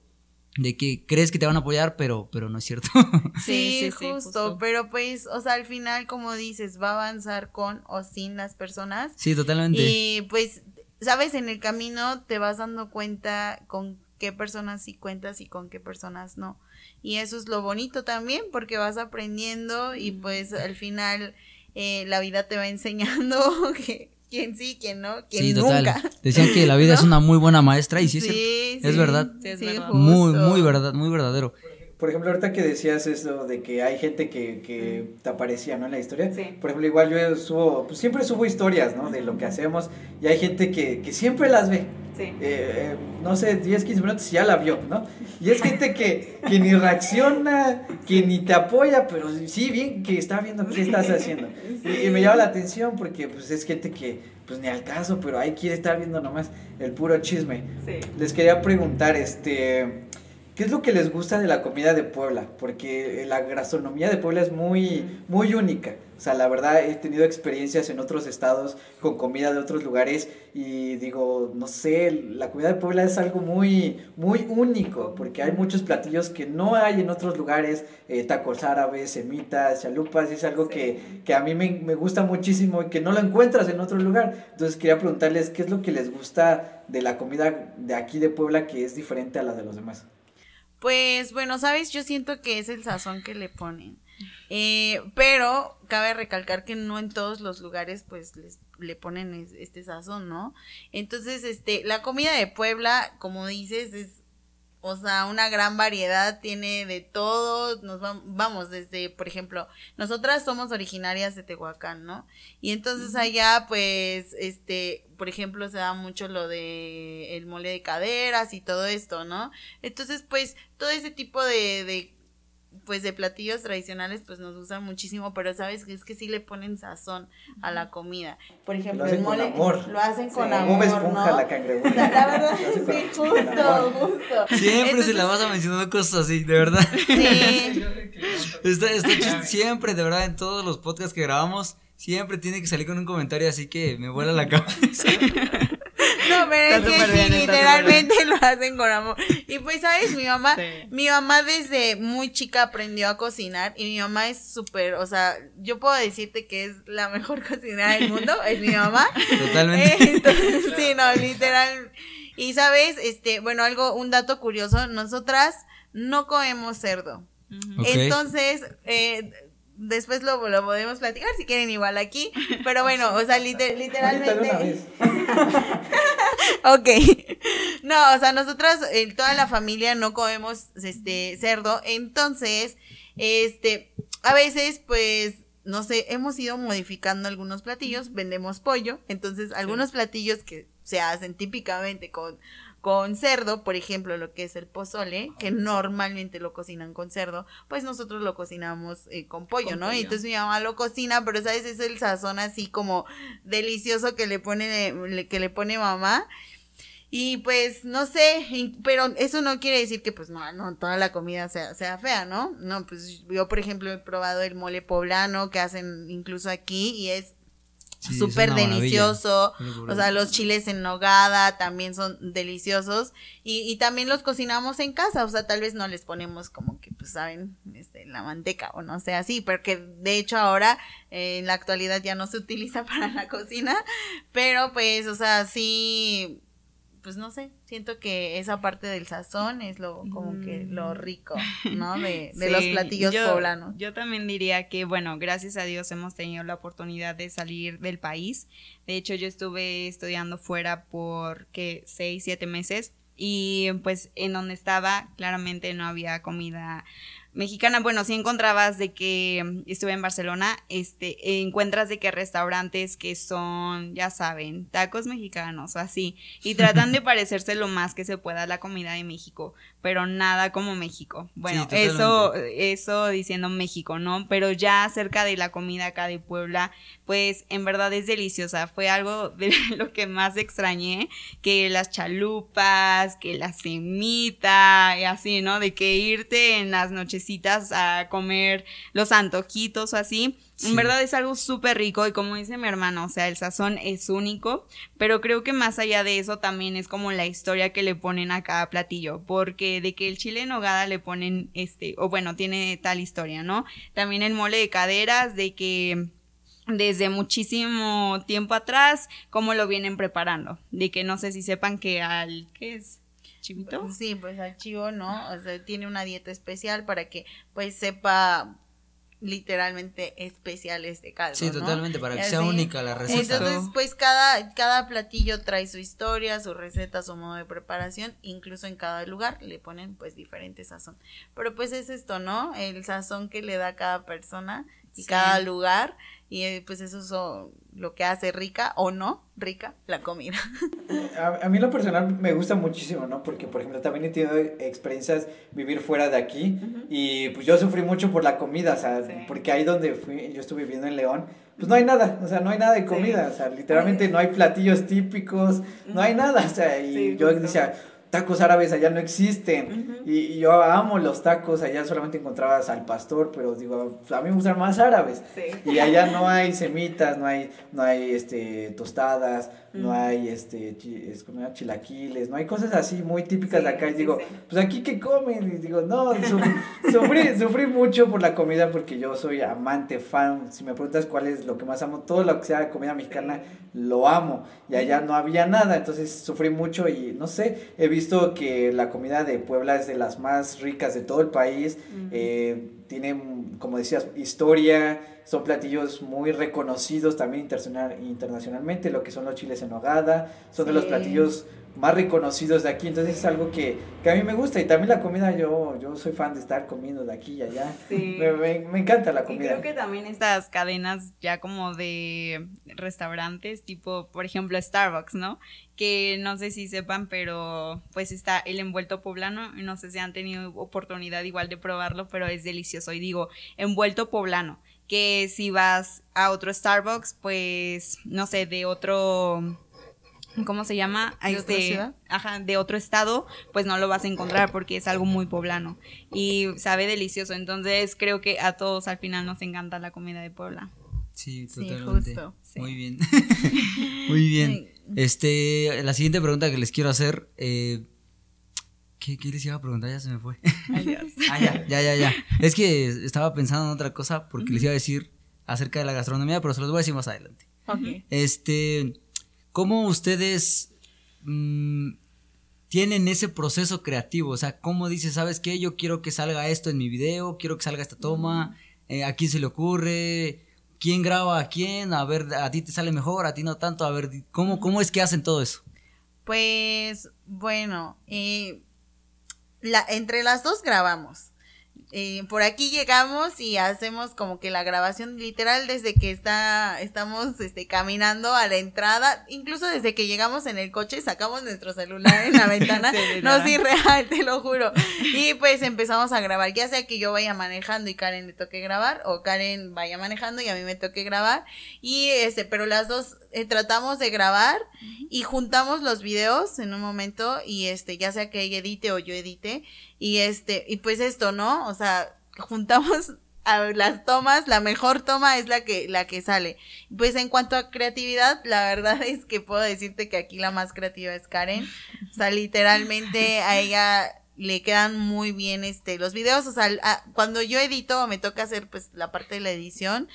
de que crees que te van a apoyar, pero, pero no es cierto. <laughs> Sí, sí, justo, pero pues, o sea, al final, como dices, va a avanzar con o sin las personas. Sí, totalmente. Y pues, sabes, en el camino te vas dando cuenta con qué personas sí cuentas y con qué personas no. Y eso es lo bonito también, porque vas aprendiendo y pues al final eh, la vida te va <laughs> enseñando que quién sí, quién no, quién sí, nunca. Total. Decían que la vida es <laughs> una muy buena maestra y sí, es, es verdad. es Muy, muy verdad, muy verdadero. Por ejemplo, ahorita que decías eso de que hay gente que, que te aparecía, ¿no? En la historia. Por ejemplo, igual yo subo, pues siempre subo historias, ¿no? De lo que hacemos y hay gente que, que siempre las ve. Sí. Eh, eh, no sé, 10, 15 minutos y ya la vio, ¿no? Y es gente que, que ni reacciona, que ni te apoya, pero sí, bien que está viendo qué estás haciendo. <laughs> Y, me llama la atención porque pues es gente que pues ni al caso, pero ahí quiere estar viendo nomás el puro chisme. Sí. Les quería preguntar, este, ¿Qué es lo que les gusta de la comida de Puebla? Porque la gastronomía de Puebla es muy, muy única. O sea, la verdad he tenido experiencias en otros estados con comida de otros lugares y digo, no sé, la comida de Puebla es algo muy, muy único porque hay muchos platillos que no hay en otros lugares, eh, tacos árabes, semitas, chalupas, y es algo que, que, a mí me, me gusta muchísimo y que no lo encuentras en otro lugar. Entonces quería preguntarles qué es lo que les gusta de la comida de aquí de Puebla que es diferente a la de los demás. Pues bueno, sabes, yo siento que es el sazón que le ponen. Eh, pero cabe recalcar que no en todos los lugares pues les, le ponen este sazón, ¿no? Entonces, este, la comida de Puebla, como dices, es o sea, una gran variedad, tiene de todo, nos vamos desde, por ejemplo, nosotras somos originarias de Tehuacán, ¿no? Y entonces allá, pues, este, por ejemplo, se da mucho lo de el mole de caderas y todo esto, ¿no? Entonces, pues, todo ese tipo de, de pues de platillos tradicionales pues nos gustan muchísimo, pero sabes que es que sí le ponen sazón a la comida. Por ejemplo, el mole amor. lo hacen con amor, esponja ¿no? la <laughs> la verdad, sí, justo, justo. Siempre se la vas a mencionar cosas así, de verdad. <laughs> Sí. <laughs> está, está siempre, de verdad, en todos los podcasts que grabamos, siempre tiene que salir con un comentario así que me vuela la cabeza. No, <laughs> pero es que sí, literalmente <laughs> lo hacen con amor. Y pues, ¿sabes? Mi mamá, mi mamá desde muy chica aprendió a cocinar y mi mamá es súper, o sea, yo puedo decirte que es la mejor <laughs> cocinera del mundo, es mi mamá. Totalmente. Entonces, sí, no, literal. Y sabes, este, bueno, algo, un dato curioso, nosotras no comemos cerdo. Entonces, eh, después lo, lo, podemos platicar si quieren igual aquí, pero <laughs> bueno, o sea, literalmente... <laughs> ok. No, o sea, nosotros, eh, toda la familia no comemos este cerdo, entonces, este, a veces, pues, no sé, hemos ido modificando algunos platillos, vendemos pollo, entonces algunos platillos que se hacen típicamente con con cerdo, por ejemplo, lo que es el pozole, que normalmente lo cocinan con cerdo, pues nosotros lo cocinamos eh, con pollo, ¿no? Y entonces mi mamá lo cocina, pero sabes, es el sazón así como delicioso que le pone, que le pone mamá. Y pues no sé, pero eso no quiere decir que pues no, no toda la comida sea, sea fea, ¿no? No, pues yo por ejemplo he probado el mole poblano que hacen incluso aquí y es súper delicioso. O sea, los chiles en nogada también son deliciosos. Y, y, también los cocinamos en casa. O sea, tal vez no les ponemos como que, pues, saben, este, la manteca o no sé así. Porque de hecho ahora, eh, en la actualidad ya no se utiliza <laughs> para la cocina. Pero pues, o sea, sí pues no sé, siento que esa parte del sazón es lo como que lo mm. rico, ¿no? De, <laughs> de los platillos poblanos. Yo también diría que, bueno, gracias a Dios hemos tenido la oportunidad de salir del país. De hecho, yo estuve estudiando fuera por, ¿qué? Seis, siete meses. Y pues en donde estaba, claramente no había comida mexicana, bueno, si encontrabas de que estuve en Barcelona, este, encuentras de que restaurantes que son, ya saben, tacos mexicanos o así, y tratan de <laughs> parecerse lo más que se pueda a la comida de México, pero nada como México. Bueno, eso, eso diciendo México, ¿no? Pero ya acerca de la comida acá de Puebla, pues en verdad es deliciosa. Fue algo de <laughs> lo que más extrañé, que las chalupas, que la semita, y así, ¿no? De que irte en las nochecitas a comer los antojitos o así en verdad es algo súper rico y como dice mi hermano, o sea, el sazón es único, pero creo que más allá de eso también es como la historia que le ponen a cada platillo, porque de que el chile en nogada le ponen este, o bueno, tiene tal historia, ¿no? También el mole de caderas, de que desde muchísimo tiempo atrás, cómo lo vienen preparando, de que no sé si sepan que al, ¿qué es? ¿Chivito? Sí, pues al chivo, ¿no? O sea, tiene una dieta especial para que pues sepa literalmente especiales de caldo. Sí, totalmente, para que sea única la receta. Entonces, pues cada, cada platillo trae su historia, su receta, su modo de preparación, incluso en cada lugar le ponen pues diferente sazón. Pero pues es esto, ¿no? El sazón que le da cada persona y cada lugar y eh, pues eso es lo que hace rica o no rica la comida. <laughs> A, mí lo personal me gusta muchísimo, ¿no? Porque, por ejemplo, también he tenido experiencias vivir fuera de aquí y pues yo sufrí mucho por la comida, o sea, porque ahí donde fui, yo estuve viviendo en León, pues no hay nada, o sea, no hay nada de comida, o sea, literalmente no hay platillos típicos, no hay nada, o sea, y yo decía tacos árabes allá no existen. y, yo amo los tacos, allá solamente encontrabas al pastor, pero digo, a mí me gustan más árabes. Y allá no hay semitas, no hay, no hay este, tostadas, no hay este, es como chilaquiles, no hay cosas así muy típicas de acá. Y digo, pues aquí que comen. Y digo, no, <laughs> sufrí, sufrí, mucho por la comida porque yo soy amante, fan. Si me preguntas cuál es lo que más amo, todo lo que sea comida mexicana, lo amo. Y allá no había nada, entonces sufrí mucho y no sé, he visto que la comida de Puebla es de las más ricas de todo el país. eh, tiene, como decías, historia, son platillos muy reconocidos también internacionalmente, lo que son los chiles en hogada, son de los platillos más reconocidos de aquí, entonces es algo que, que, a mí me gusta y también la comida, yo, yo soy fan de estar comiendo de aquí y allá. Sí. <laughs> Me, me, encanta la comida. Y creo que también estas cadenas ya como de restaurantes, tipo, por ejemplo, Starbucks, ¿no? Que no sé si sepan, pero pues está el envuelto poblano, no sé si han tenido oportunidad igual de probarlo, pero es delicioso. Y digo, envuelto poblano, que si vas a otro Starbucks, pues, no sé, de otro ¿cómo se llama? ¿De este, Ajá, de otro estado, pues no lo vas a encontrar porque es algo muy poblano y sabe delicioso. Entonces creo que a todos al final nos encanta la comida de Puebla. Sí, totalmente. Muy bien. <laughs> muy bien. Este, la siguiente pregunta que les quiero hacer, eh, ¿qué, les iba a preguntar? Ya se me fue. <laughs> ah, ya, ya, ya, ya. Es que estaba pensando en otra cosa porque les iba a decir acerca de la gastronomía, pero se los voy a decir más adelante. Okay. Este, ¿Cómo ustedes mm, tienen ese proceso creativo? O sea, ¿cómo dices, sabes qué? Yo quiero que salga esto en mi video, quiero que salga esta toma, eh, ¿a quién se le ocurre? ¿Quién graba a quién? A ver, a ti te sale mejor, a ti no tanto. A ver, ¿cómo, cómo es que hacen todo eso? Pues, bueno, eh, entre las dos grabamos. Eh, por aquí llegamos y hacemos como que la grabación literal desde que está, estamos este, caminando a la entrada, incluso desde que llegamos en el coche, sacamos nuestro celular en la <laughs> ventana, no, es irreal, te lo juro, y pues empezamos a grabar, ya sea que yo vaya manejando y Karen le toque grabar, o Karen vaya manejando y a mí me toque grabar, y este, pero las dos eh, tratamos de grabar y juntamos los videos en un momento y este, ya sea que ella edite o yo edite, y este, y pues esto, ¿no? O sea, juntamos <laughs> a las tomas, la mejor toma es la que, la que sale. Pues en cuanto a creatividad, la verdad <laughs> es que puedo decirte que aquí la más creativa es Karen. O sea, literalmente a ella le quedan muy bien este los videos, o sea, cuando yo edito me toca hacer pues la parte de la edición,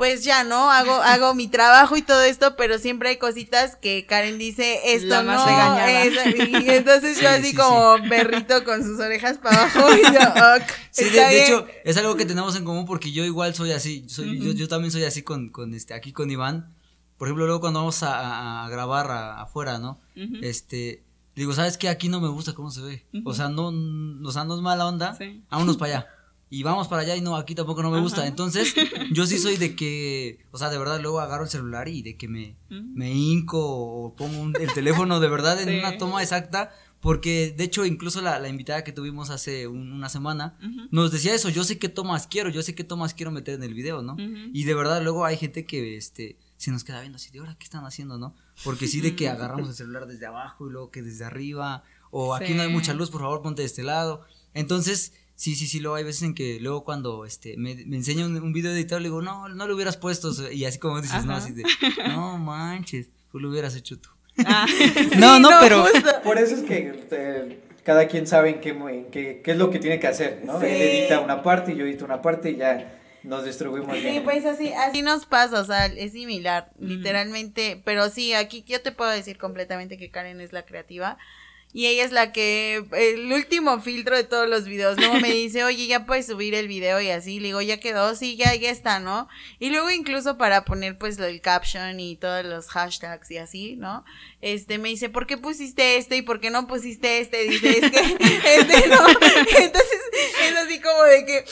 pues ya, ¿no? Hago, hago mi trabajo y todo esto, pero siempre hay cositas que Karen dice, esto no, y entonces yo así como perrito con sus orejas para abajo y yo, ok, Sí, de, hecho, es algo que tenemos en común porque yo igual soy así, soy, yo, yo, también soy así con, con este, aquí con Iván, por ejemplo, luego cuando vamos a, grabar afuera, ¿no? Este, digo, ¿sabes qué? Aquí no me gusta cómo se ve, o sea, no, o sea, no es mala onda, vámonos para allá y vamos para allá y no, aquí tampoco no me gusta. Entonces, <laughs> yo sí soy de que, o sea, de verdad luego agarro el celular y de que me, me hinco o pongo el teléfono de verdad en una toma exacta. Porque de hecho, incluso la, la invitada que tuvimos hace una semana nos decía eso: Yo sé qué tomas quiero, yo sé qué tomas quiero meter en el video, ¿no? Y de verdad, luego hay gente que este, se nos queda viendo así de ahora, ¿qué están haciendo, no? Porque sí, de que agarramos el celular desde abajo y luego que desde arriba, o aquí no hay mucha luz, por favor, ponte de este lado. Entonces, Sí, sí, sí, luego hay veces en que luego cuando este, me, me enseña un, video editado le digo, no, no lo hubieras puesto. Y así como dices, no, así de, no manches, tú lo hubieras hecho tú. Ah. <laughs> <laughs> no, no, pero. Por eso es que eh, cada quien sabe en qué, qué, es lo que tiene que hacer, ¿no? Él edita una parte y yo edito una parte y ya nos distribuimos Sí, pues así, así nos pasa, o sea, es similar, literalmente, pero sí, aquí yo te puedo decir completamente que Karen es la creativa, y ella es la que, el último filtro de todos los videos, luego me <laughs> dice, oye, ya puedes subir el video y así, le digo, ya quedó, sí, ya, ya está, ¿no? Y luego incluso para poner pues el caption y todos los hashtags y así, ¿no? Este, me dice, ¿por qué pusiste este y por qué no pusiste este? Dice, es que, este no. <laughs> Entonces, es así como de que,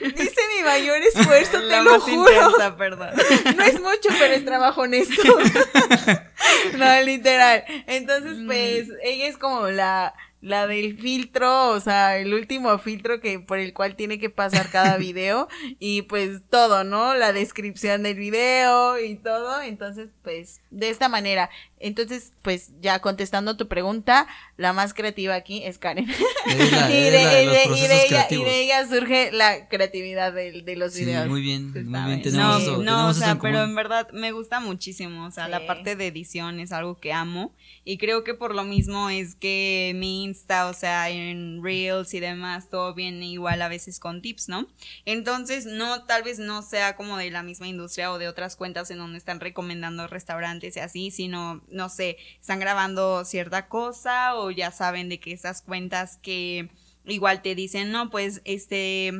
Dice mi mayor esfuerzo, te lo juro. perdón. No es mucho, pero es trabajo honesto. <laughs> no, literal. Entonces, mm. pues, ella es como la, la del filtro, o sea, el último filtro que por el cual tiene que pasar cada <laughs> video y pues todo, ¿no? La descripción del video y todo, entonces pues de esta manera. Entonces, pues ya contestando tu pregunta, la más creativa aquí es Karen. <laughs> y, de, ella, surge la creatividad de, de los videos. Muy bien, muy bien. Tenemos no, o sea, pero en verdad me gusta muchísimo. O sea, la parte de edición es algo que amo. Y creo que por lo mismo es que mi Insta, o sea, en Reels y demás, todo viene igual a veces con tips, ¿no? Entonces, no, tal vez no sea como de la misma industria o de otras cuentas en donde están recomendando restaurantes y así, sino no sé, están grabando cierta cosa o ya saben de que esas cuentas que igual te dicen, no, pues este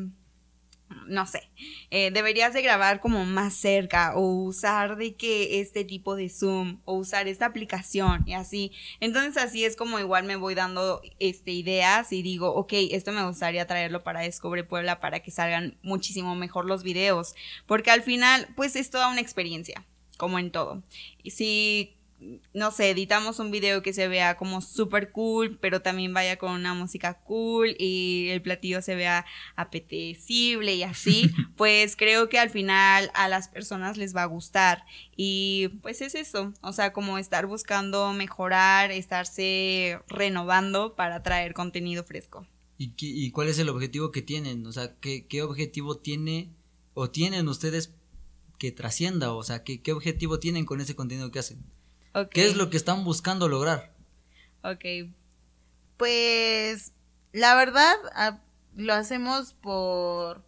no sé, eh, deberías de grabar como más cerca o usar de que este tipo de zoom o usar esta aplicación y así. Entonces así es como igual me voy dando este, ideas y digo, ok, esto me gustaría traerlo para Descubre Puebla para que salgan muchísimo mejor los videos, porque al final pues es toda una experiencia, como en todo. Y si no sé, editamos un video que se vea como súper cool, pero también vaya con una música cool y el platillo se vea apetecible y así, <laughs> pues creo que al final a las personas les va a gustar. Y pues es eso, o sea, como estar buscando mejorar, estarse renovando para traer contenido fresco. ¿Y, cuál es el objetivo que tienen? O sea, ¿qué, qué objetivo tiene o tienen ustedes que trascienda? O sea, ¿qué, ¿qué objetivo tienen con ese contenido que hacen? ¿Qué es lo que están buscando lograr? Ok. Pues la verdad lo hacemos por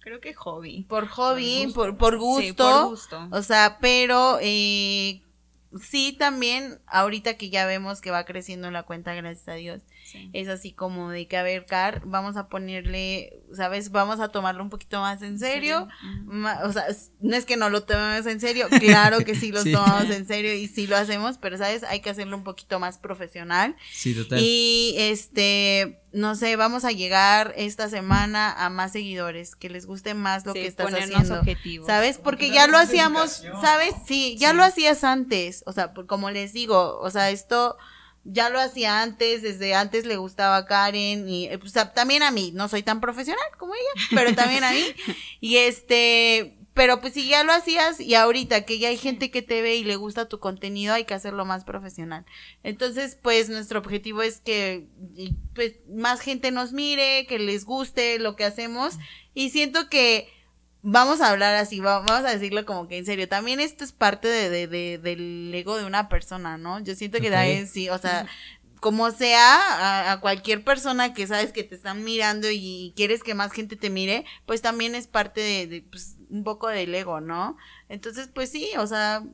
creo que hobby. Por hobby, por, por, gusto. por gusto. O sea, pero eh, sí también ahorita que ya vemos que va creciendo la cuenta, gracias a Dios, es así como de que, a ver, Car, vamos a ponerle, ¿sabes? Vamos a tomarlo un poquito más en serio. o sea, no es que no lo tomemos en serio, claro que sí <laughs> lo tomamos en serio y sí lo hacemos, pero, ¿sabes? Hay que hacerlo un poquito más profesional. Sí, total. Y, este, no sé, vamos a llegar esta semana a más seguidores, que les guste más lo que estás haciendo. Objetivos. ¿Sabes? Porque ya lo hacíamos, ¿sabes? Sí, ya lo hacías antes. O sea, como les digo, o sea, esto ya lo hacía antes, desde antes le gustaba a Karen y eh, pues, también a mí, no soy tan profesional como ella, pero también a mí. <laughs> Y este, pero pues si ya lo hacías y ahorita que ya hay gente que te ve y le gusta tu contenido, hay que hacerlo más profesional. Entonces, pues nuestro objetivo es que pues más gente nos mire, que les guste lo que hacemos y siento que vamos a hablar así, vamos a decirlo como que en serio, también esto es parte de, de, del ego de una persona, ¿no? Yo siento que también sí, o sea, como sea, a, cualquier persona que sabes que te están mirando y quieres que más gente te mire, pues también es parte de, de pues, un poco del ego, ¿no? Entonces, pues sí, o sea,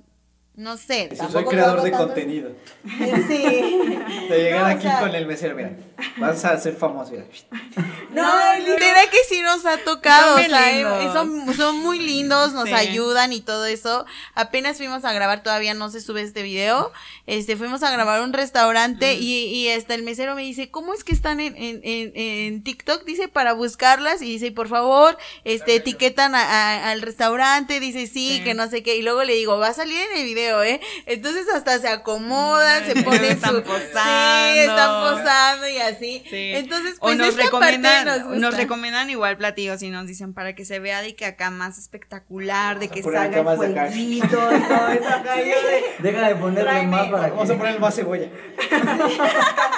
no sé. Si soy creador de contenido. <laughs> Sí. Te llegan aquí con el mesero, mira, vas a ser famoso. Mira. <laughs> No, literal que sí nos ha tocado. Son, o sea, son, son, muy lindos, nos ayudan y todo eso. Apenas fuimos a grabar, todavía no se sube este video. Este, fuimos a grabar un restaurante y, y hasta el mesero me dice, ¿cómo es que están en, en, en, en TikTok? Dice, para buscarlas. Y dice, por favor, este, etiquetan a, al restaurante. Dice, sí, que no sé qué. Y luego le digo, va a salir en el video ¿eh? Entonces hasta se acomodan, se ponen <laughs> están su... posando. Sí, están posando y así. Entonces, pues nos recomiendan, nos, recomiendan igual platillos y nos dicen para que se vea de que acá más espectacular, de que salga el fueguito y todo eso. <laughs> Deja de ponerle más para Vamos a ponerle más cebolla.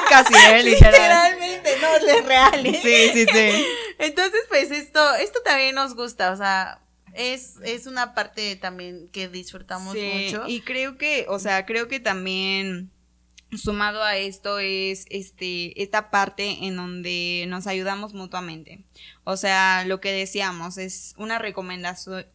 Casi, ¿eh? <laughs> Literalmente, no, es real. ¿eh? Sí, sí, sí. Entonces, pues esto, esto también nos gusta, o sea, es, es una parte también que disfrutamos mucho. Y creo que, o sea, creo que también sumado a esto es este esta parte en donde nos ayudamos mutuamente. O sea, lo que decíamos es una recomendación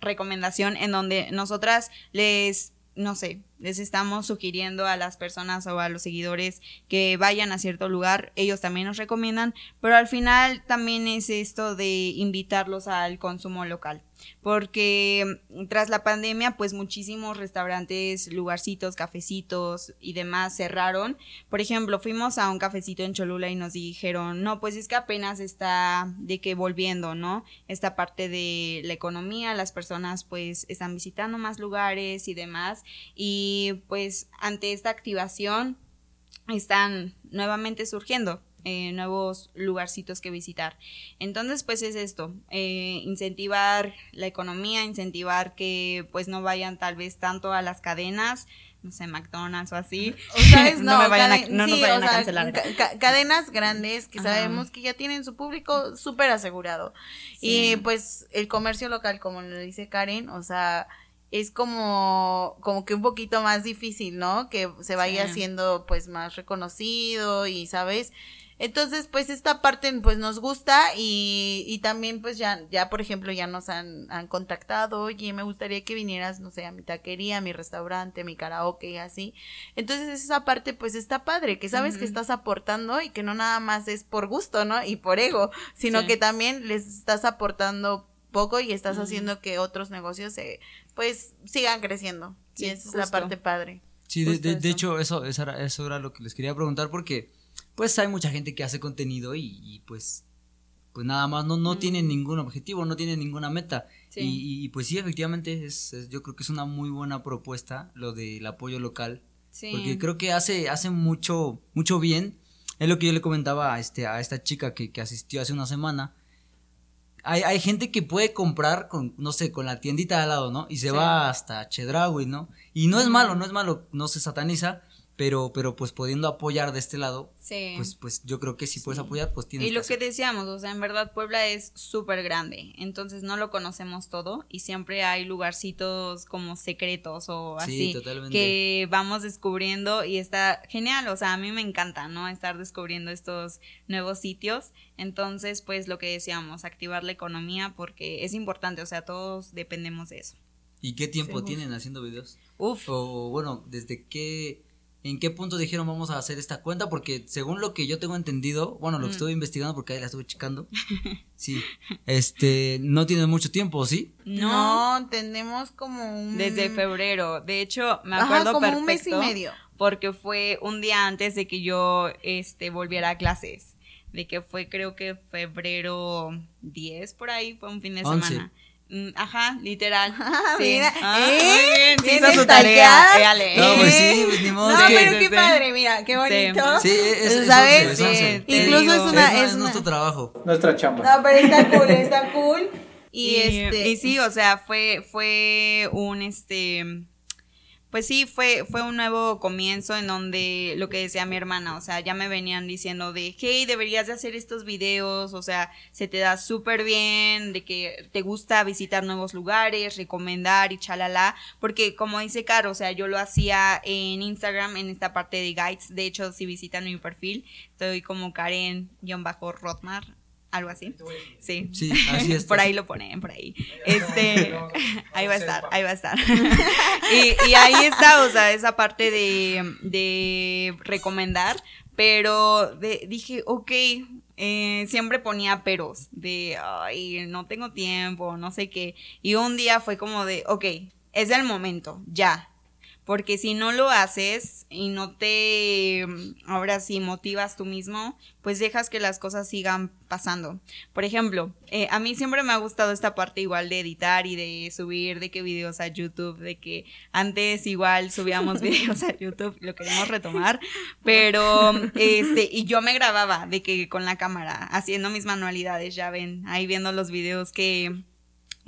recomendación en donde nosotras les no sé, les estamos sugiriendo a las personas o a los seguidores que vayan a cierto lugar, ellos también nos recomiendan, pero al final también es esto de invitarlos al consumo local porque mm, tras la pandemia pues muchísimos restaurantes, lugarcitos, cafecitos y demás cerraron. Por ejemplo, fuimos a un cafecito en Cholula y nos dijeron, no, pues es que apenas está de que volviendo, ¿no? Esta parte de la economía, las personas pues están visitando más lugares y demás y pues ante esta activación están nuevamente surgiendo eh, nuevos lugarcitos que visitar. Entonces, pues es esto, eh, incentivar la economía, incentivar que pues no vayan tal vez tanto a las cadenas, no sé, McDonald's o así. <laughs> O sabes, <laughs> no, no, vayan a, no nos vayan a cancelar. cadenas grandes que sabemos que ya tienen su público súper asegurado. Y pues el comercio local, como lo dice Karen, o sea, es como, como que un poquito más difícil, ¿no? Que se vaya haciendo pues más reconocido y, ¿sabes? Entonces, pues esta parte pues nos gusta y, y también pues ya, ya por ejemplo ya nos han, han contactado, oye, me gustaría que vinieras, no sé, a mi taquería, a mi restaurante, a mi karaoke y así. Entonces esa parte pues está padre, que sabes que estás aportando y que no nada más es por gusto, ¿no? Y por ego, sino que también les estás aportando poco y estás haciendo que otros negocios se, pues sigan creciendo. y esa es la parte padre. Sí, de, de, hecho eso, eso era, eso era lo que les quería preguntar porque pues hay mucha gente que hace contenido y, pues pues nada más no, no tiene ningún objetivo, no tiene ninguna meta. Y, pues sí, efectivamente, es, yo creo que es una muy buena propuesta lo del apoyo local. Porque creo que hace, hace mucho, mucho bien. Es lo que yo le comentaba a, este, a esta chica que, que asistió hace una semana. Hay, hay, gente que puede comprar con, no sé, con la tiendita de al lado, ¿no? Y se va hasta Chedraui, ¿no? Y no es malo, no es malo, no se sataniza, pero, pero pues pudiendo apoyar de este lado, pues, pues yo creo que si puedes apoyar, pues tienes Y lo que, decíamos, o sea, en verdad Puebla es súper grande, entonces no lo conocemos todo y siempre hay lugarcitos como secretos o así que vamos descubriendo y está genial, o sea, a mí me encanta, ¿no? Estar descubriendo estos nuevos sitios, entonces pues lo que decíamos, activar la economía porque es importante, o sea, todos dependemos de eso. ¿Y qué tiempo tienen haciendo videos? Uf. O bueno, ¿desde qué en qué punto dijeron vamos a hacer esta cuenta, porque según lo que yo tengo entendido, bueno, lo que mm. estuve investigando porque ahí la estuve checando, <laughs> sí, este, no tiene mucho tiempo, ¿sí? No, tenemos como un... Desde febrero, de hecho, me acuerdo como un mes y medio. Porque fue un día antes de que yo, este, volviera a clases, de que fue creo que febrero 10 por ahí, fue un fin de semana. Mm, ajá, literal. <laughs> Ah, sí. Mira, ah, eh, muy bien, sí hizo su tarea. No, pues sí, pues <laughs> ni modo. No, pero qué padre, mira, qué bonito. Sí, es, ¿sabes? sí, Incluso es una es, nuestro trabajo. Nuestra chamba. No, pero está cool, está cool. <laughs> Y, y este y sí, o sea, fue fue un este pues sí, fue, fue un nuevo comienzo en donde lo que decía mi hermana, o sea, ya me venían diciendo de, hey, deberías de hacer estos videos, o sea, se te da súper bien, de que te gusta visitar nuevos lugares, recomendar y chalala, porque como dice Caro, o sea, yo lo hacía en Instagram, en esta parte de guides, de hecho, si visitan mi perfil, estoy como Karen-Rotmar, algo así. Sí. Sí, así es. <laughs> por ahí lo ponen, por ahí. Este, ahí va a estar, ahí va a estar. y, ahí está, o sea, esa parte de, de recomendar, pero dije, ok, eh, siempre ponía peros de, ay, no tengo tiempo, no sé qué. Y un día fue como de, ok, es el momento, ya, porque si no lo haces y no te, ahora sí, motivas tú mismo, pues dejas que las cosas sigan pasando. Por ejemplo, eh, a mí siempre me ha gustado esta parte igual de editar y de subir de qué videos a YouTube, de que antes igual subíamos <laughs> videos a YouTube, lo queremos retomar, pero este, y yo me grababa de que con la cámara, haciendo mis manualidades, ya ven, ahí viendo los videos que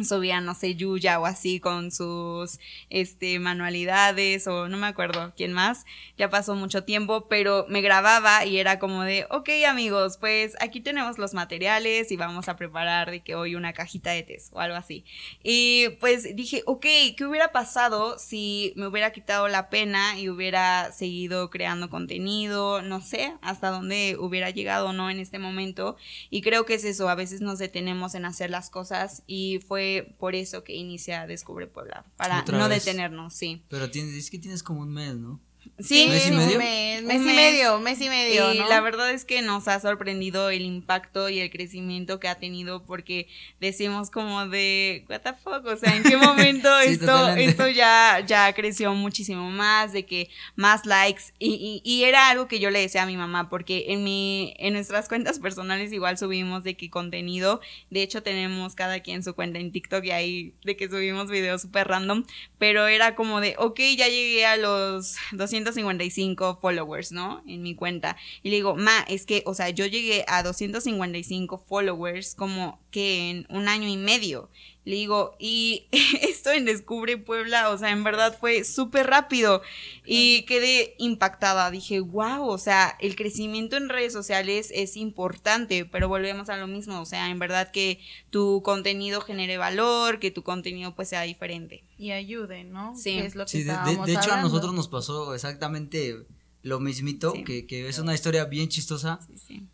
subía, no sé, Yuya o así con sus este manualidades o no me acuerdo quién más, ya pasó mucho tiempo, pero me grababa y era como de, ok amigos, pues aquí tenemos los materiales y vamos a preparar de que hoy una cajita de té o algo así. Y pues dije, ok, ¿qué hubiera pasado si me hubiera quitado la pena y hubiera seguido creando contenido? No sé hasta dónde hubiera llegado o no en este momento. Y creo que es eso, a veces nos detenemos en hacer las cosas y fue por eso que inicia Descubre Puebla, para no detenernos, sí. Pero tienes, es que tienes como un mes, ¿no? Sí, mes y medio. Mes, mes, y medio, mes y medio. Y la verdad es que nos ha sorprendido el impacto y el crecimiento que ha tenido porque decimos como de, what the fuck, o sea, ¿en qué momento <laughs> esto, esto ya, ya creció muchísimo más, de que más likes y, y, y, era algo que yo le decía a mi mamá porque en mi, en nuestras cuentas personales igual subimos de que contenido, de hecho tenemos cada quien su cuenta en TikTok y ahí de que subimos videos súper random, pero era como de, ok, ya llegué a los 200 255 followers, ¿no? En mi cuenta. Y le digo, ma, es que, o sea, yo llegué a 255 followers como que en un año y medio. Le digo, y <laughs> esto en Descubre Puebla, o sea, en verdad fue súper rápido y quedé impactada. Dije, wow, o sea, el crecimiento en redes sociales es importante, pero volvemos a lo mismo, o sea, en verdad que tu contenido genere valor, que tu contenido pues sea diferente. Y ayude, ¿no? Sí, es lo que de, de, hecho a nosotros nos pasó exactamente lo mismito, que, que, es una historia bien chistosa,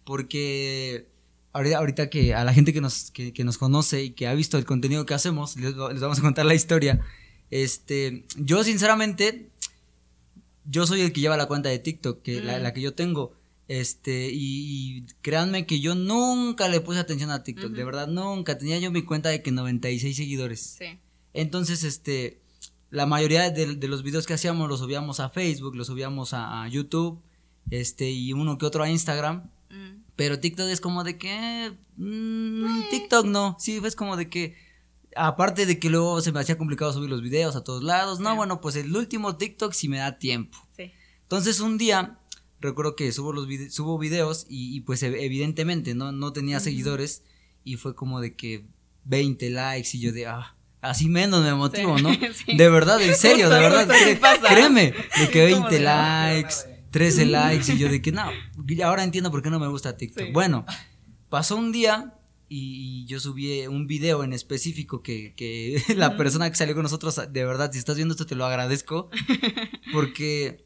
porque ahorita, ahorita que a la gente que nos, que, nos conoce y que ha visto el contenido que hacemos, les, vamos a contar la historia. Este, yo sinceramente, yo soy el que lleva la cuenta de TikTok, que la, la, que yo tengo. Este, y, créanme que yo nunca le puse atención a TikTok, de verdad, nunca. Tenía yo mi cuenta de que 96 seguidores. Sí. Entonces, este, la mayoría de, los videos que hacíamos los subíamos a Facebook, los subíamos a, YouTube, este, y uno que otro a Instagram. Mm. Pero TikTok es como de que. Mmm, TikTok no. Sí, es como de que. Aparte de que luego se me hacía complicado subir los videos a todos lados. No, bueno, pues el último TikTok sí me da tiempo. Sí. Entonces un día recuerdo que subo los subo videos y, pues evidentemente no, no tenía seguidores y fue como de que 20 likes y yo de ah, así menos me motivo, ¿no? <laughs> De verdad, en serio, de verdad, créeme, de que 20 likes, 13 <laughs> likes y yo de que no, ahora entiendo por qué no me gusta TikTok. Bueno, <laughs> pasó un día y yo subí un video en específico que, que <laughs> la persona que salió con nosotros, de verdad, si estás viendo esto te lo agradezco, porque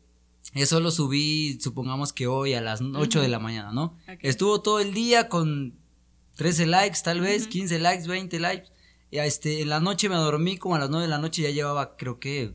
eso lo subí, supongamos que hoy a las 8 de la mañana, ¿no? Estuvo todo el día con 13 likes, tal vez, 15 likes, 20 likes. Y este, en la noche me dormí, como a las 9 de la noche ya llevaba, creo que,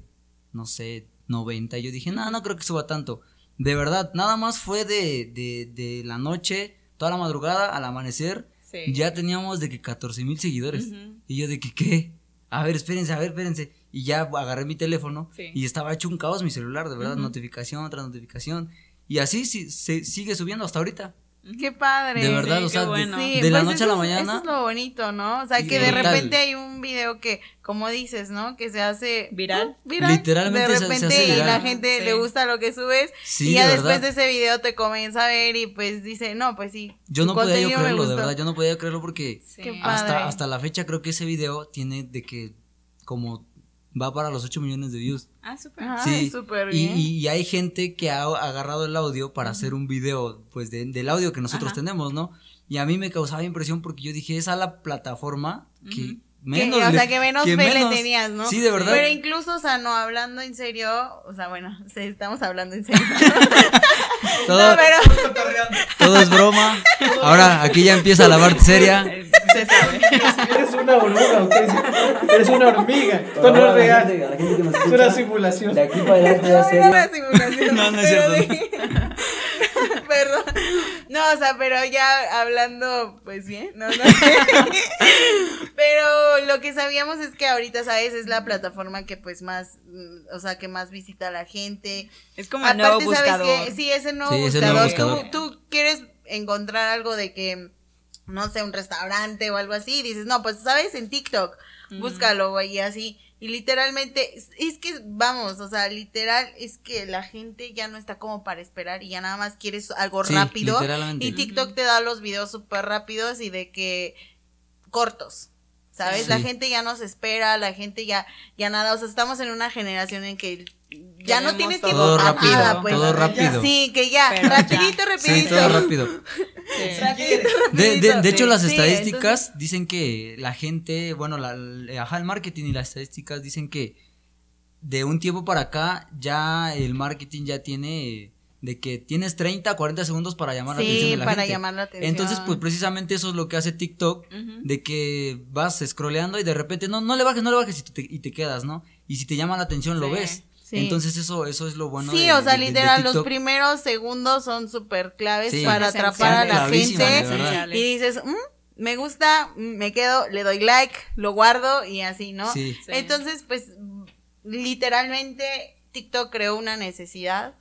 no sé, 90. Y yo dije, no, no creo que suba tanto. De verdad, nada más fue de, de, de la noche, toda la madrugada, al amanecer. Ya teníamos de que 14 mil seguidores. Y yo de que, ¿qué? A ver, espérense, a ver, espérense. Y ya agarré mi teléfono y estaba hecho un caos mi celular, de verdad, notificación tras notificación. Y así se sigue subiendo hasta ahorita. Qué padre. De verdad, o sea, de, la pues noche a la mañana. Eso es lo bonito, ¿no? O sea, que de repente hay un video que, como dices, ¿no? Que se hace viral. viral. Literalmente de repente se, hace viral. y la gente le gusta lo que subes. y ya después de ese video te comienza a ver y pues dice, no, pues sí. Yo no podía yo creerlo, de verdad, yo no podía creerlo porque hasta, hasta la fecha creo que ese video tiene de que como va para los 8 millones de views. Ah, súper. Sí, súper bien. Y, y, hay gente que ha agarrado el audio para hacer un video, pues, del audio que nosotros tenemos, ¿no? Y a mí me causaba impresión porque yo dije, esa es la plataforma que Menos, o sea, que menos fe le tenías, ¿no? Sí, de verdad. Pero incluso, o sea, no hablando en serio, o sea, bueno, <laughs> sí, estamos hablando en serio. <laughs> todo, pero... <laughs> todo es broma. Ahora, aquí ya empieza la parte seria. Se sabe. Eres una hormiga, ¿ok? Eres una hormiga. Esto no es real. Es una simulación. De aquí para adelante ya serio. No, una simulación. No, no es cierto. <laughs> Perdón. No, o sea, pero ya hablando, pues bien, no, no. <laughs> pero lo que sabíamos es que ahorita, ¿sabes? Es la plataforma que pues más, mm, o sea, que más visita a la gente. Es como el nuevo buscador. Que, sí, es el nuevo buscador. Tú, tú quieres encontrar algo de que, no sé, un restaurante o algo así, y dices, no, pues, ¿sabes? En TikTok, búscalo, güey, y así. Y literalmente, es que, vamos, o sea, literal, es que la gente ya no está como para esperar y ya nada más quieres algo rápido. Y TikTok te da los videos súper rápidos y de que cortos. ¿Sabes? La gente ya nos espera, la gente ya, ya nada, o sea, estamos en una generación en que ya no tiene tiempo todo rápido, nada, pues. Todo rápido. Sí, que ya, rapidito, rapidito. Sí, todo rápido. De, hecho, las estadísticas dicen que la gente, bueno, la, ajá, el marketing y las estadísticas dicen que de un tiempo para acá ya el marketing ya tiene de que tienes 30, 40 segundos para llamar la atención de la para gente. llamar la atención. Entonces, pues precisamente eso es lo que hace TikTok, de que vas scrolleando y de repente, no, no le bajes, no le bajes y te, y te quedas, ¿no? Y si te llama la atención, lo ves. Entonces eso, eso es lo bueno. Sí, o sea, literal, los primeros segundos son súper claves para atrapar a la gente. Y dices, mm, me gusta, me quedo, le doy like, lo guardo y así, ¿no? Entonces, pues, literalmente TikTok creó una necesidad.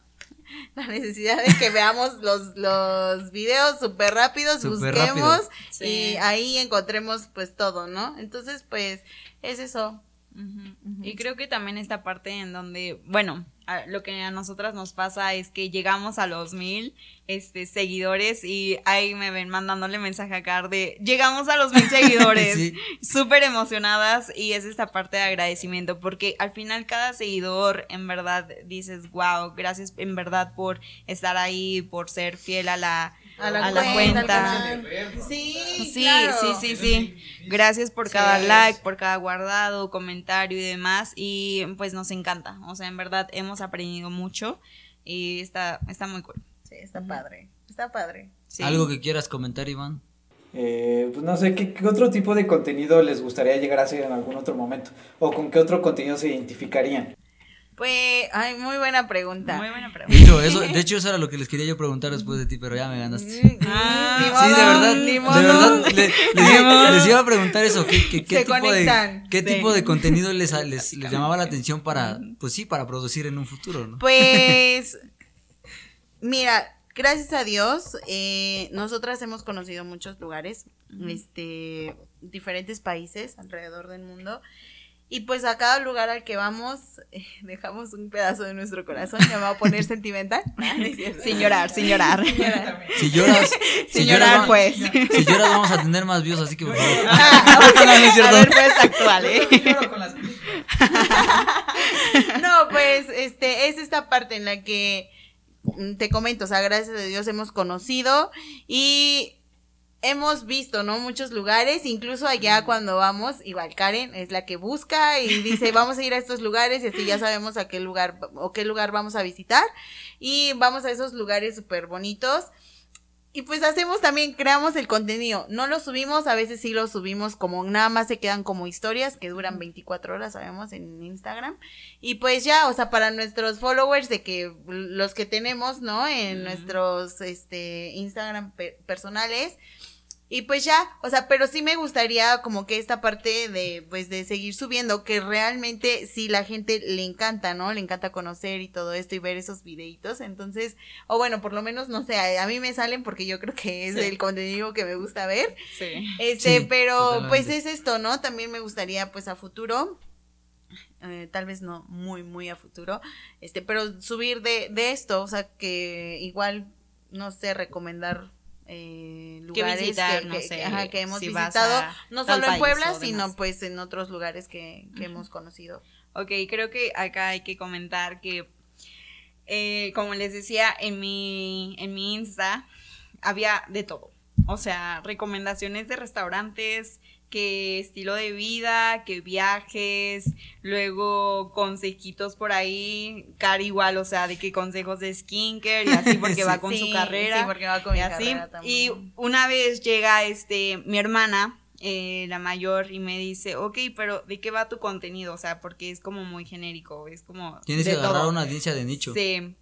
<laughs> La necesidad de que veamos los, los videos súper rápidos, busquemos y ahí encontremos pues todo, ¿no? Entonces, pues, es eso. Y creo que también esta parte en donde, bueno, lo que a nosotras nos pasa es que llegamos a los mil este, seguidores y ahí me ven mandándole mensaje a Car de llegamos a los mil <laughs> seguidores, súper emocionadas y es esta parte de agradecimiento porque al final cada seguidor en verdad dices, wow, gracias en verdad por estar ahí, por ser fiel a la a la, cuenta. Sí, sí, sí, sí, sí. Gracias por cada like, por cada guardado, comentario y demás. Y pues nos encanta. O sea, en verdad hemos aprendido mucho. y está, está muy cool. Sí, está padre, está padre. ¿Algo que quieras comentar, Iván? Eh, pues no sé, ¿qué, otro tipo de contenido les gustaría llegar a hacer en algún otro momento? ¿O con qué otro contenido se identificarían? Pues, ay, muy buena pregunta. Muy buena pregunta. De hecho, eso, <laughs> de hecho, eso era lo que les quería yo preguntar después de ti, pero ya me ganaste. Ah, sí, de verdad, de verdad, les, iba a preguntar eso, ¿qué, qué, qué tipo, de, qué tipo de contenido les, les, les, llamaba la atención para, pues sí, para producir en un futuro, ¿no? Pues, <laughs> mira, gracias a Dios, eh, nosotras hemos conocido muchos lugares, este, diferentes países alrededor del mundo. Y pues a cada lugar al que vamos, eh, dejamos un pedazo de nuestro corazón. Me va a poner sentimental. <laughs> Ah, sin llorar, sin llorar. Si lloras, <laughs> sin llorar, pues. Si lloras, vamos a tener más views, así que por favor. <laughs> Ah, a ver, pues actual, ¿eh? no, pues, este, es esta parte en la que mm, te comento, o sea, gracias a Dios hemos conocido y hemos visto, ¿no? Muchos lugares, incluso allá cuando vamos, igual Karen es la que busca y dice, <laughs> vamos a ir a estos lugares y así ya sabemos a qué lugar o qué lugar vamos a visitar y vamos a esos lugares súper bonitos. Y pues hacemos también, creamos el contenido. No lo subimos, a veces sí lo subimos como nada más se quedan como historias que duran 24 horas, sabemos, en Instagram. Y pues ya, o sea, para nuestros followers de que los que tenemos, ¿no? En nuestros este Instagram personales, y pues ya, o sea, pero sí me gustaría como que esta parte de, pues, de seguir subiendo, que realmente sí la gente le encanta, ¿no? Le encanta conocer y todo esto y ver esos videitos. Entonces, o bueno, por lo menos, no sé, a, mí me salen porque yo creo que es el contenido que me gusta ver. Sí. Este, pero pues es esto, ¿no? También me gustaría, pues, a futuro. Eh, tal vez no muy, muy a futuro, este, pero subir de, de esto, o sea, que igual, no sé, recomendar eh, lugares que, hemos visitado, no solo en Puebla, sino pues en otros lugares que, hemos conocido. Ok, creo que acá hay que comentar que, eh, como les decía, en mi, en mi Insta había de todo. O sea, recomendaciones de restaurantes, que estilo de vida, que viajes, luego consejitos por ahí, Cari igual, o sea, de que consejos de skincare y así <laughs> porque va con su carrera. Sí, porque va con y así. Y una vez llega este mi hermana, eh, la mayor, y me dice, ok, pero ¿de qué va tu contenido? O sea, porque es como muy genérico, es como... Tienes que agarrar una audiencia de nicho. Sí.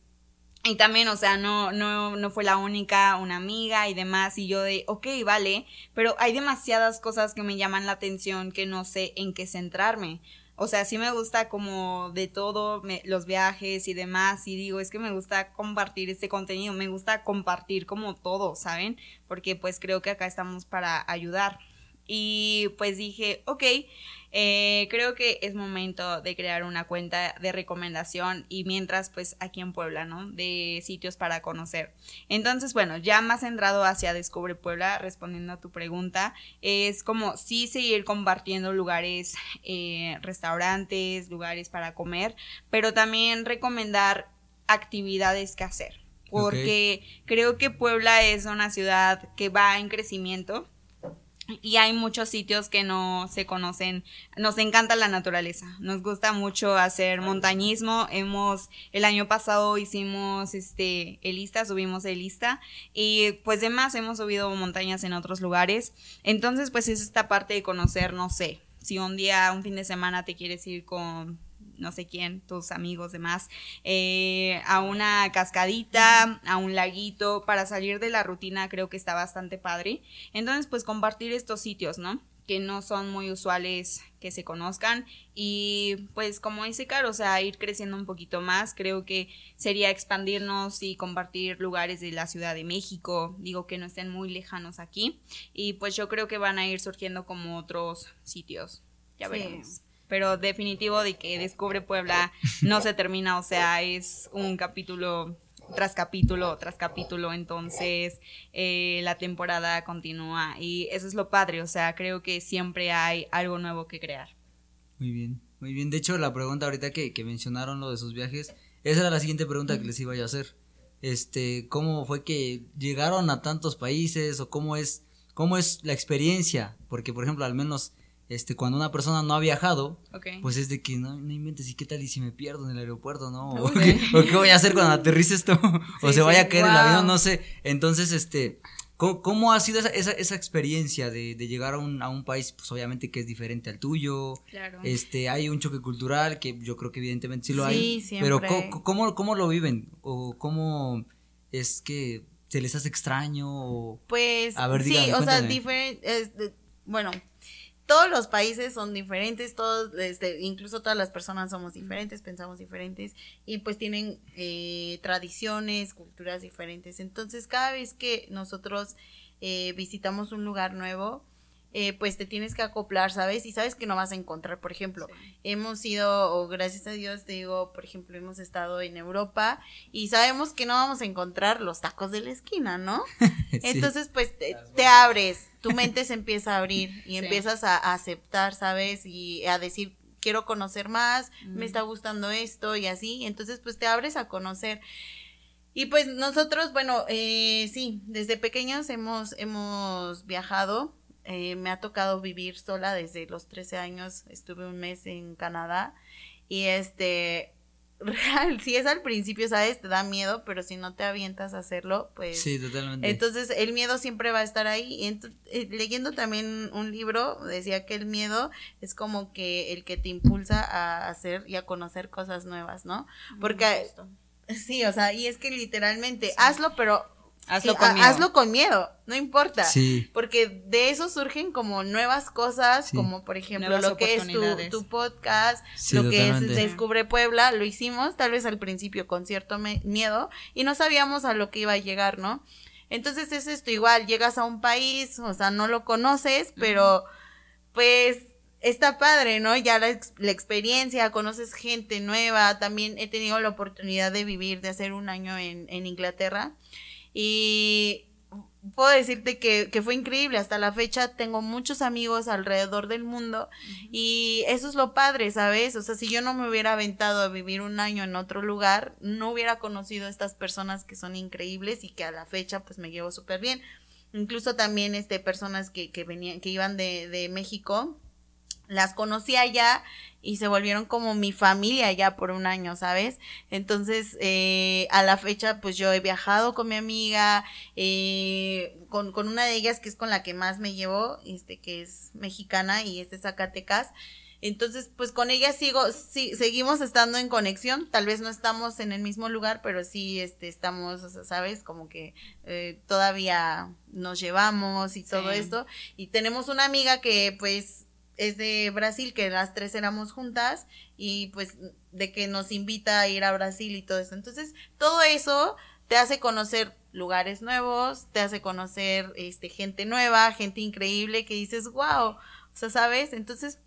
Y también, o sea, no, no, no fue la única, una amiga y demás, y yo de, ok, vale, pero hay demasiadas cosas que me llaman la atención que no sé en qué centrarme. O sea, sí me gusta como de todo, los viajes y demás, y digo, es que me gusta compartir este contenido, me gusta compartir como todo, ¿saben? Porque pues creo que acá estamos para ayudar. Y pues dije, ok, eh, creo que es momento de crear una cuenta de recomendación y mientras pues aquí en Puebla, ¿no? De sitios para conocer. Entonces, bueno, ya más centrado hacia Descubre Puebla, respondiendo a tu pregunta, es como sí seguir compartiendo lugares, eh, restaurantes, lugares para comer, pero también recomendar actividades que hacer. Porque creo que Puebla es una ciudad que va en crecimiento y hay muchos sitios que no se conocen. Nos encanta la naturaleza. Nos gusta mucho hacer montañismo. Hemos, el año pasado hicimos este, Elista, subimos Elista. Y pues demás hemos subido montañas en otros lugares. Entonces, pues es esta parte de conocer, no sé, si un día, un fin de semana te quieres ir con no sé quién, tus amigos, demás, eh, a una cascadita, a un laguito, para salir de la rutina creo que está bastante padre. Entonces, pues compartir estos sitios, ¿no? que no son muy usuales que se conozcan y pues como dice Caro, o sea, ir creciendo un poquito más, creo que sería expandirnos y compartir lugares de la Ciudad de México, digo que no estén muy lejanos aquí y pues yo creo que van a ir surgiendo como otros sitios, ya veremos pero definitivo de que Descubre Puebla no se termina, o sea, es un capítulo tras capítulo tras capítulo, entonces eh, la temporada continúa y eso es lo padre, o sea, creo que siempre hay algo nuevo que crear. Muy bien, muy bien. De hecho, la pregunta ahorita que, mencionaron lo de sus viajes, esa era la siguiente pregunta que les iba a hacer. Este, ¿cómo fue que llegaron a tantos países o cómo es, cómo es la experiencia? Porque, por ejemplo, al menos este, cuando una persona no ha viajado, pues es de que no, no inventes, ¿y qué tal y si me pierdo en el aeropuerto, no? <laughs> ¿O, qué, voy a hacer cuando aterrice esto? <laughs> o se vaya a caer el avión, no sé. Entonces, este, ¿cómo, ha sido esa, esa, esa experiencia de, de, llegar a un, a un país, pues obviamente que es diferente al tuyo? Claro. Este, hay un choque cultural que yo creo que evidentemente sí lo hay. Pero ¿cómo, cómo, lo viven? ¿O cómo es que se les hace extraño? pues, sí, o sea, diferente, bueno todos los países son diferentes, todos, este, incluso todas las personas somos diferentes, pensamos diferentes y pues tienen eh, tradiciones, culturas diferentes. Entonces, cada vez que nosotros eh, visitamos un lugar nuevo, eh, pues te tienes que acoplar, ¿sabes? Y sabes que no vas a encontrar, por ejemplo, hemos ido, o gracias a Dios, te digo, por ejemplo, hemos estado en Europa y sabemos que no vamos a encontrar los tacos de la esquina, ¿no? <laughs> Entonces, pues te, abres, tu mente se empieza a abrir y <laughs> empiezas a, aceptar, ¿sabes? Y a decir, quiero conocer más, me está gustando esto y así, entonces pues te abres a conocer. Y pues nosotros, bueno, eh, sí, desde pequeños hemos, hemos viajado eh, me ha tocado vivir sola desde los 13 años, estuve un mes en Canadá y este, <laughs> real, si es al principio, ¿sabes? Te da miedo, pero si no te avientas a hacerlo, pues... Sí, totalmente. Entonces el miedo siempre va a estar ahí. Y eh, leyendo también un libro, decía que el miedo es como que el que te impulsa a hacer y a conocer cosas nuevas, ¿no? Porque... Sí, o sea, y es que literalmente, hazlo, pero Hazlo con miedo. Hazlo con miedo, no importa. Sí. Porque de eso surgen como nuevas cosas, como por ejemplo lo que es tu, podcast, lo que es Descubre Puebla, lo hicimos tal vez al principio con cierto miedo y no sabíamos a lo que iba a llegar, ¿no? Entonces es esto igual, llegas a un país, o sea, no lo conoces, pero pues está padre, ¿no? Ya la, la, experiencia, conoces gente nueva, también he tenido la oportunidad de vivir, de hacer un año en, en Inglaterra y puedo decirte que, fue increíble. Hasta la fecha tengo muchos amigos alrededor del mundo y eso es lo padre, ¿sabes? O sea, si yo no me hubiera aventado a vivir un año en otro lugar, no hubiera conocido a estas personas que son increíbles y que a la fecha pues me llevo súper bien. Incluso también este, personas que, que venían, que iban de, de México, las conocí allá y se volvieron como mi familia ya por un año, ¿sabes? Entonces, eh, a la fecha, pues yo he viajado con mi amiga, eh, con, con, una de ellas que es con la que más me llevo, este, que es mexicana y es de Zacatecas. Entonces, pues con ella sigo, sí, seguimos estando en conexión, tal vez no estamos en el mismo lugar, pero sí, este, estamos, sabes, como que eh, todavía nos llevamos y todo esto. Y tenemos una amiga que, pues, es de Brasil, que las tres éramos juntas y pues de que nos invita a ir a Brasil y todo eso. Entonces, todo eso te hace conocer lugares nuevos, te hace conocer este gente nueva, gente increíble que dices, "Wow", o sea, ¿sabes? Entonces,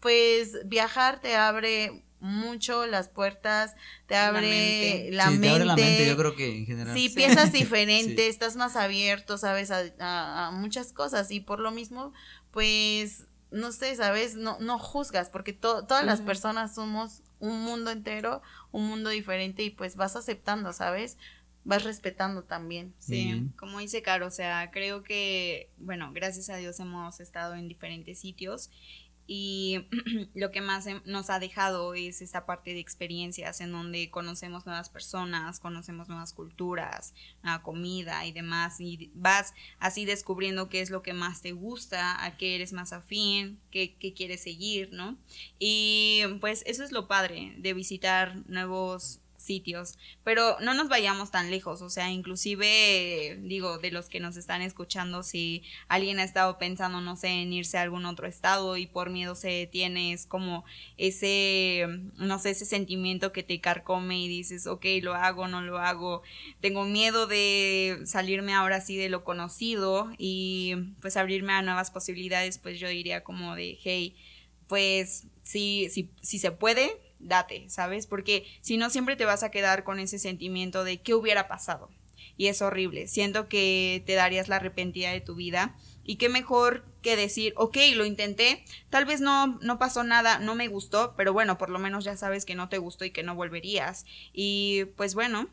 pues viajar te abre mucho las puertas, te abre la mente. abre la mente, yo creo que en general. Sí, piensas <laughs> diferente, estás más abierto, sabes, a, a, muchas cosas y por lo mismo, pues no sé, ¿sabes? No, no juzgas, porque todas las personas somos un mundo entero, un mundo diferente y pues vas aceptando, ¿sabes? Vas respetando también. Sí, como dice Caro, o sea, creo que, bueno, gracias a Dios hemos estado en diferentes sitios y <clears throat> lo que más nos ha dejado es esta parte de experiencias en donde conocemos nuevas personas, conocemos nuevas culturas, nueva comida y demás y vas así descubriendo qué es lo que más te gusta, a qué eres más afín, qué, qué quieres seguir, ¿no? Y pues eso es lo padre de visitar nuevos sitios, pero no nos vayamos tan lejos, o sea, inclusive digo, de los que nos están escuchando, si alguien ha estado pensando, no sé, en irse a algún otro estado y por miedo se detiene, es como ese, no sé, ese sentimiento que te carcome y dices, ok, lo hago, no lo hago, tengo miedo de salirme ahora sí de lo conocido y pues abrirme a nuevas posibilidades, pues yo diría como de, hey, pues sí, sí, sí se puede, date, ¿sabes? Porque si no, siempre te vas a quedar con ese sentimiento de qué hubiera pasado. Y es horrible. Siento que te darías la arrepentida de tu vida. Y qué mejor que decir, ok, lo intenté, tal vez no, no pasó nada, no me gustó, pero bueno, por lo menos ya sabes que no te gustó y que no volverías. Y pues bueno,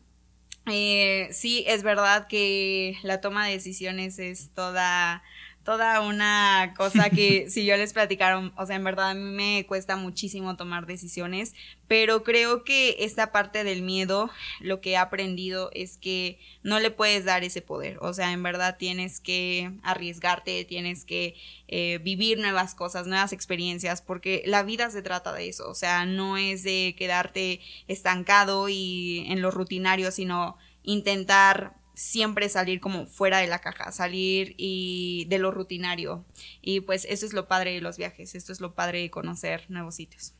eh, sí, es verdad que la toma de decisiones es toda toda una cosa que <laughs> si yo les platicara, o sea, en verdad a mí me cuesta muchísimo tomar decisiones, pero creo que esta parte del miedo, lo que he aprendido es que no le puedes dar ese poder, o sea, en verdad tienes que arriesgarte, tienes que eh, vivir nuevas cosas, nuevas experiencias, porque la vida se trata de eso, o sea, no es de quedarte estancado y en lo rutinario, sino intentar siempre salir como fuera de la caja, salir y de lo rutinario. Y pues eso es lo padre de los viajes, esto es lo padre de conocer nuevos sitios.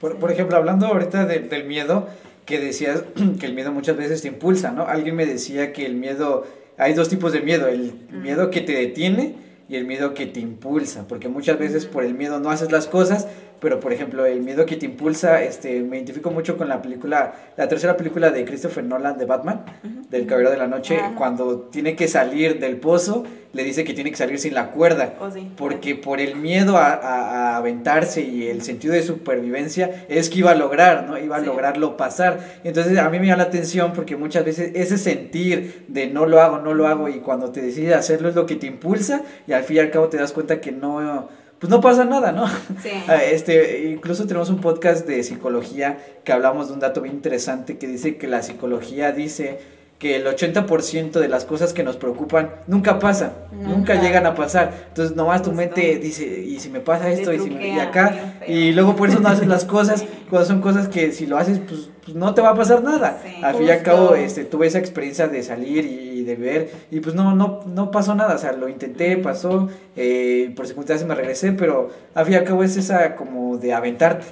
Por, ejemplo, hablando ahorita del miedo, que decías <clears throat> que el miedo muchas veces te impulsa, ¿no? Alguien me decía que el miedo, hay dos tipos de miedo, el miedo que te detiene y el miedo que te impulsa, porque muchas veces por el miedo no haces las cosas, pero por ejemplo el miedo que te impulsa, este, me identifico mucho con la película, la tercera película de Christopher Nolan de Batman, del Caballero de la Noche, cuando tiene que salir del pozo, le dice que tiene que salir sin la cuerda, oh, porque por el miedo a, a, aventarse y el sentido de supervivencia es que iba a lograr, ¿no? Iba a lograrlo pasar. Entonces a mí me llama la atención porque muchas veces ese sentir de no lo hago, no lo hago y cuando te decides hacerlo es lo que te impulsa y al fin y al cabo te das cuenta que no pues no pasa nada, ¿no? Sí. <laughs> Ah, este, incluso tenemos un podcast de psicología que hablamos de un dato bien interesante que dice que la psicología dice que el 80% de las cosas que nos preocupan nunca pasan, nunca, llegan a pasar. Entonces nomás tu mente dice, y si me pasa esto, y, si me, y acá, y luego por eso no haces las cosas, <laughs> cuando son cosas que si lo haces, pues, pues no te va a pasar nada. al fin y al cabo, este, tuve esa experiencia de salir y, de ver, y pues no, no, no pasó nada, o sea, lo intenté, pasó, eh, por circunstancias me regresé, pero al fin y al cabo es esa como de aventarte.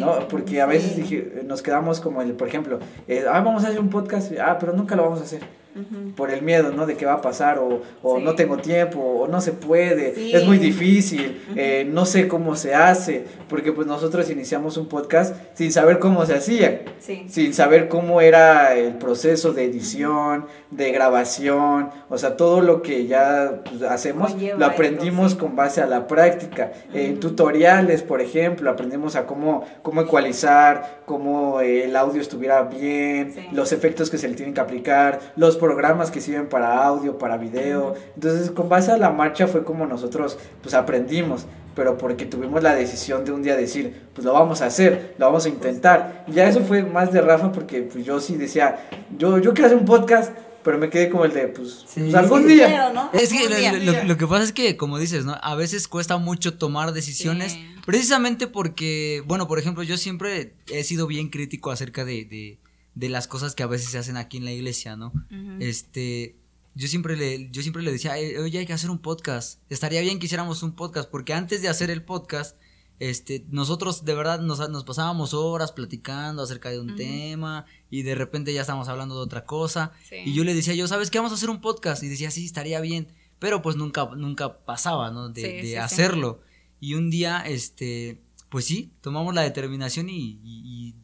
¿no? Porque a veces dije, nos quedamos como el, por ejemplo, eh, ah, vamos a hacer un podcast, ah, pero nunca lo vamos a hacer por el miedo, ¿no? De qué va a pasar, o, o no tengo tiempo, o no se puede, es muy difícil, eh, no sé cómo se hace, porque pues nosotros iniciamos un podcast sin saber cómo se hacía, sin saber cómo era el proceso de edición, de grabación, o sea, todo lo que ya pues, hacemos lo aprendimos con base a la práctica. En tutoriales, por ejemplo, aprendimos a cómo, cómo ecualizar, cómo eh, el audio estuviera bien, los efectos que se le tienen que aplicar, los programas que sirven para audio, para video. Entonces, con base a la marcha fue como nosotros pues aprendimos, pero porque tuvimos la decisión de un día decir, pues lo vamos a hacer, lo vamos a intentar. Y ya eso fue más de Rafa porque pues yo sí decía, yo, yo quiero hacer un podcast, pero me quedé como el de, pues, pues algún día. Es que lo, que pasa es que, como dices, ¿no? A veces cuesta mucho tomar decisiones, precisamente porque, bueno, por ejemplo, yo siempre he sido bien crítico acerca de, de las cosas que a veces se hacen aquí en la iglesia, ¿no? Este, yo siempre le, yo siempre le decía, oye, hay que hacer un podcast. Estaría bien que hiciéramos un podcast, porque antes de hacer el podcast, este, nosotros de verdad nos, nos pasábamos horas platicando acerca de un tema y de repente ya estábamos hablando de otra cosa. Y yo le decía, yo, ¿sabes qué? Vamos a hacer un podcast. Y decía, sí, estaría bien. Pero pues nunca, nunca pasaba, ¿no? De, hacerlo. Y un día, este, pues sí, tomamos la determinación y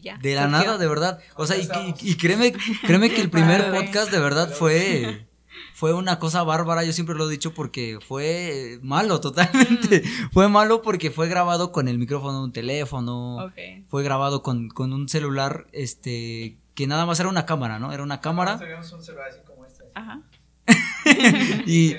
de la nada, de verdad. O sea, y, créeme, créeme que el primer podcast de verdad fue fue una cosa bárbara, yo siempre lo he dicho porque fue malo totalmente. <laughs> Fue malo porque fue grabado con el micrófono de un teléfono. Fue grabado con, un celular este que nada más era una cámara, ¿no? Era una cámara. un celular así como este. Ajá. <laughs> y,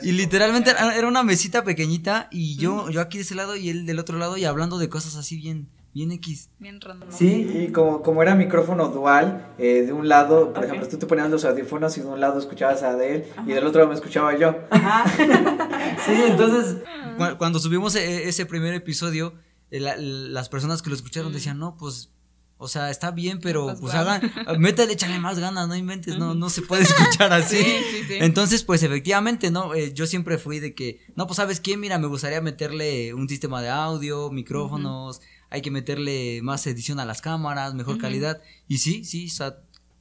y literalmente era una mesita pequeñita y yo, yo aquí de ese lado y él del otro lado y hablando de cosas así bien, bien X. Bien random. Sí, y como, como era micrófono dual, eh, de un lado, por ejemplo, tú te ponías los audífonos y de un lado escuchabas a él y del otro lado me escuchaba yo. Ajá. <laughs> sí, entonces... Cuando subimos e, ese primer episodio, eh, las personas que lo escucharon mm. decían, no, pues... O sea, está bien, pero pues, pues hagan, métale, échale más ganas, no inventes, no, no se puede escuchar <laughs> así. Entonces, pues efectivamente, ¿no? Eh, yo siempre fui de que, no, pues sabes qué, mira, me gustaría meterle un sistema de audio, micrófonos, hay que meterle más edición a las cámaras, mejor calidad. Y sí, sí,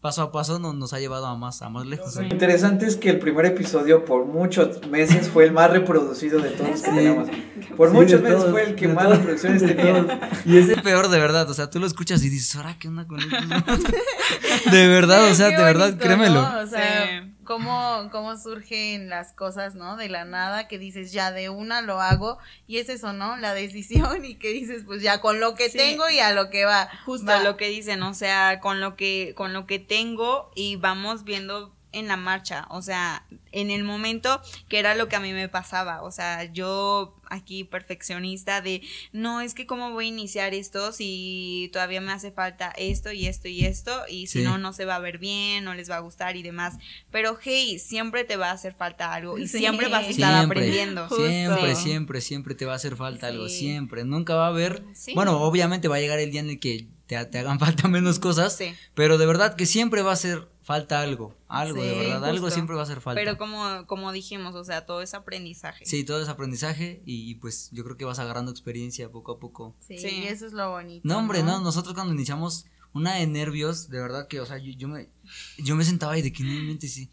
paso a paso nos, nos ha llevado a más, a más lejos. Lo interesante es que el primer episodio por muchos meses fue el más reproducido de todos que tenemos. Por muchos meses fue el que más reproducciones <laughs> tenía. Y es el peor de verdad, o sea, tú lo escuchas y dices, ¿ahora qué onda con esto? <laughs> de verdad, o sea, de verdad, créemelo. O sea, cómo, cómo surgen las cosas, ¿no? De la nada, que dices, ya de una lo hago, y es eso, ¿no? La decisión, y que dices, pues ya con lo que tengo y a lo que va. Justo lo que dicen, o sea, con lo que, con lo que tengo, y vamos viendo en la marcha, o sea, en el momento que era lo que a mí me pasaba, o sea, yo aquí perfeccionista de, no, es que cómo voy a iniciar esto si todavía me hace falta esto y esto y esto, y si no, no se va a ver bien, no les va a gustar y demás, pero hey, siempre te va a hacer falta algo y siempre vas a estar aprendiendo. Siempre, siempre, siempre te va a hacer falta algo, siempre, nunca va a haber, bueno, obviamente va a llegar el día en el que te, te hagan <laughs> falta menos cosas, pero de verdad que siempre va a ser falta algo, algo de verdad, algo siempre va a hacer falta. Pero como, como dijimos, o sea, todo es aprendizaje. Sí, todo es aprendizaje y, pues yo creo que vas agarrando experiencia poco a poco. Sí, y eso es lo bonito. No, hombre, ¿no? nosotros cuando iniciamos una de nervios, de verdad que, o sea, yo, me, yo me sentaba y de que no mente sí.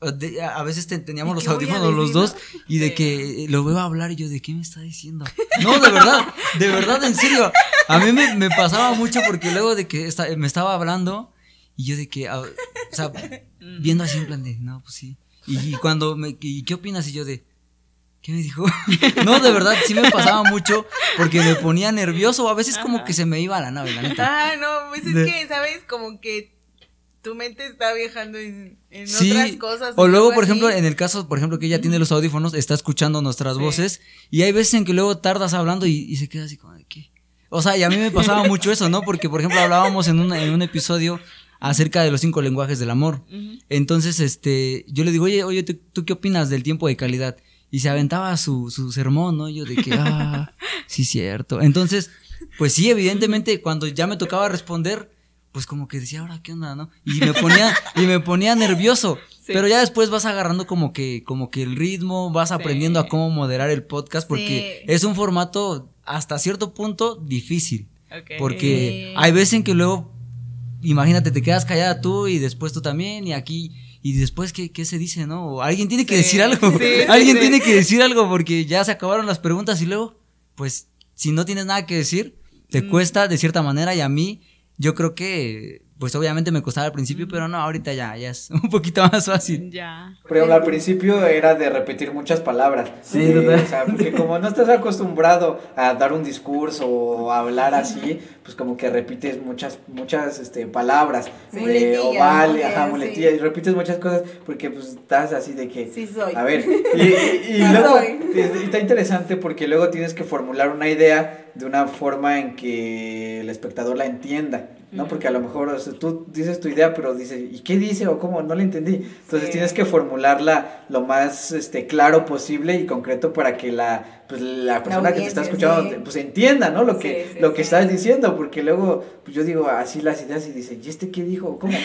a veces teníamos los audífonos los dos y de que lo veo hablar y yo de qué me está diciendo. No, de verdad, de verdad, en serio. A mí me, me pasaba mucho porque luego de que me estaba hablando y yo de que, o sea, <laughs> viendo así en plan de, no, pues sí. Y, cuando me, y qué opinas? Y yo de, ¿qué me dijo? <laughs> no, de verdad, sí me pasaba mucho porque me ponía nervioso. A veces como que se me iba a la nave, la neta. Ah, no, pues es que, ¿sabes? Como que tu mente está viajando en, otras cosas. O luego, por ejemplo, en el caso, por ejemplo, que ella tiene los audífonos, está escuchando nuestras voces y hay veces en que luego tardas hablando y, se queda así como de, ¿qué? O sea, y a mí me pasaba mucho eso, ¿no? Porque, por ejemplo, hablábamos en un, en un episodio acerca de los cinco lenguajes del amor. Entonces, este, yo le digo, oye, oye, ¿tú, qué opinas del tiempo de calidad? Y se aventaba su, su sermón, ¿no? Yo de que, ah, sí, cierto. Entonces, pues sí, evidentemente, cuando ya me tocaba responder, pues como que decía, ahora, ¿qué onda, no? Y me ponía, y me ponía nervioso. Pero ya después vas agarrando como que, como que el ritmo, vas aprendiendo a cómo moderar el podcast, porque es un formato hasta cierto punto difícil. Porque hay veces en que luego imagínate, te quedas callada tú y después tú también y aquí y después qué, qué se dice, ¿no? Alguien tiene que decir algo. Alguien tiene que decir algo porque ya se acabaron las preguntas y luego, pues, si no tienes nada que decir, te mm. cuesta de cierta manera y a mí, yo creo que pues obviamente me costaba al principio, pero no, ahorita ya, ya es <laughs> un poquito más fácil. Ya. Pero al principio era de repetir muchas palabras. Sí, O sea, porque como no estás acostumbrado a dar un discurso o a hablar así, pues como que repites muchas, muchas este, palabras. Eh, o vale, ajá, muletilla, y repites muchas cosas porque pues estás así de que... Sí soy. A ver, <laughs> y, y luego está interesante porque luego tienes que formular una idea de una forma en que el espectador la entienda. ¿No? Porque a lo mejor tú dices tu idea, pero dices, ¿y qué dice o cómo? No la entendí. Entonces tienes que formularla lo más este, claro posible y concreto para que la, pues, la persona que te está escuchando pues entienda, ¿no? Lo que, lo que estás diciendo, porque luego pues, yo digo así las ideas y dice, ¿y este qué dijo? ¿Cómo? <laughs>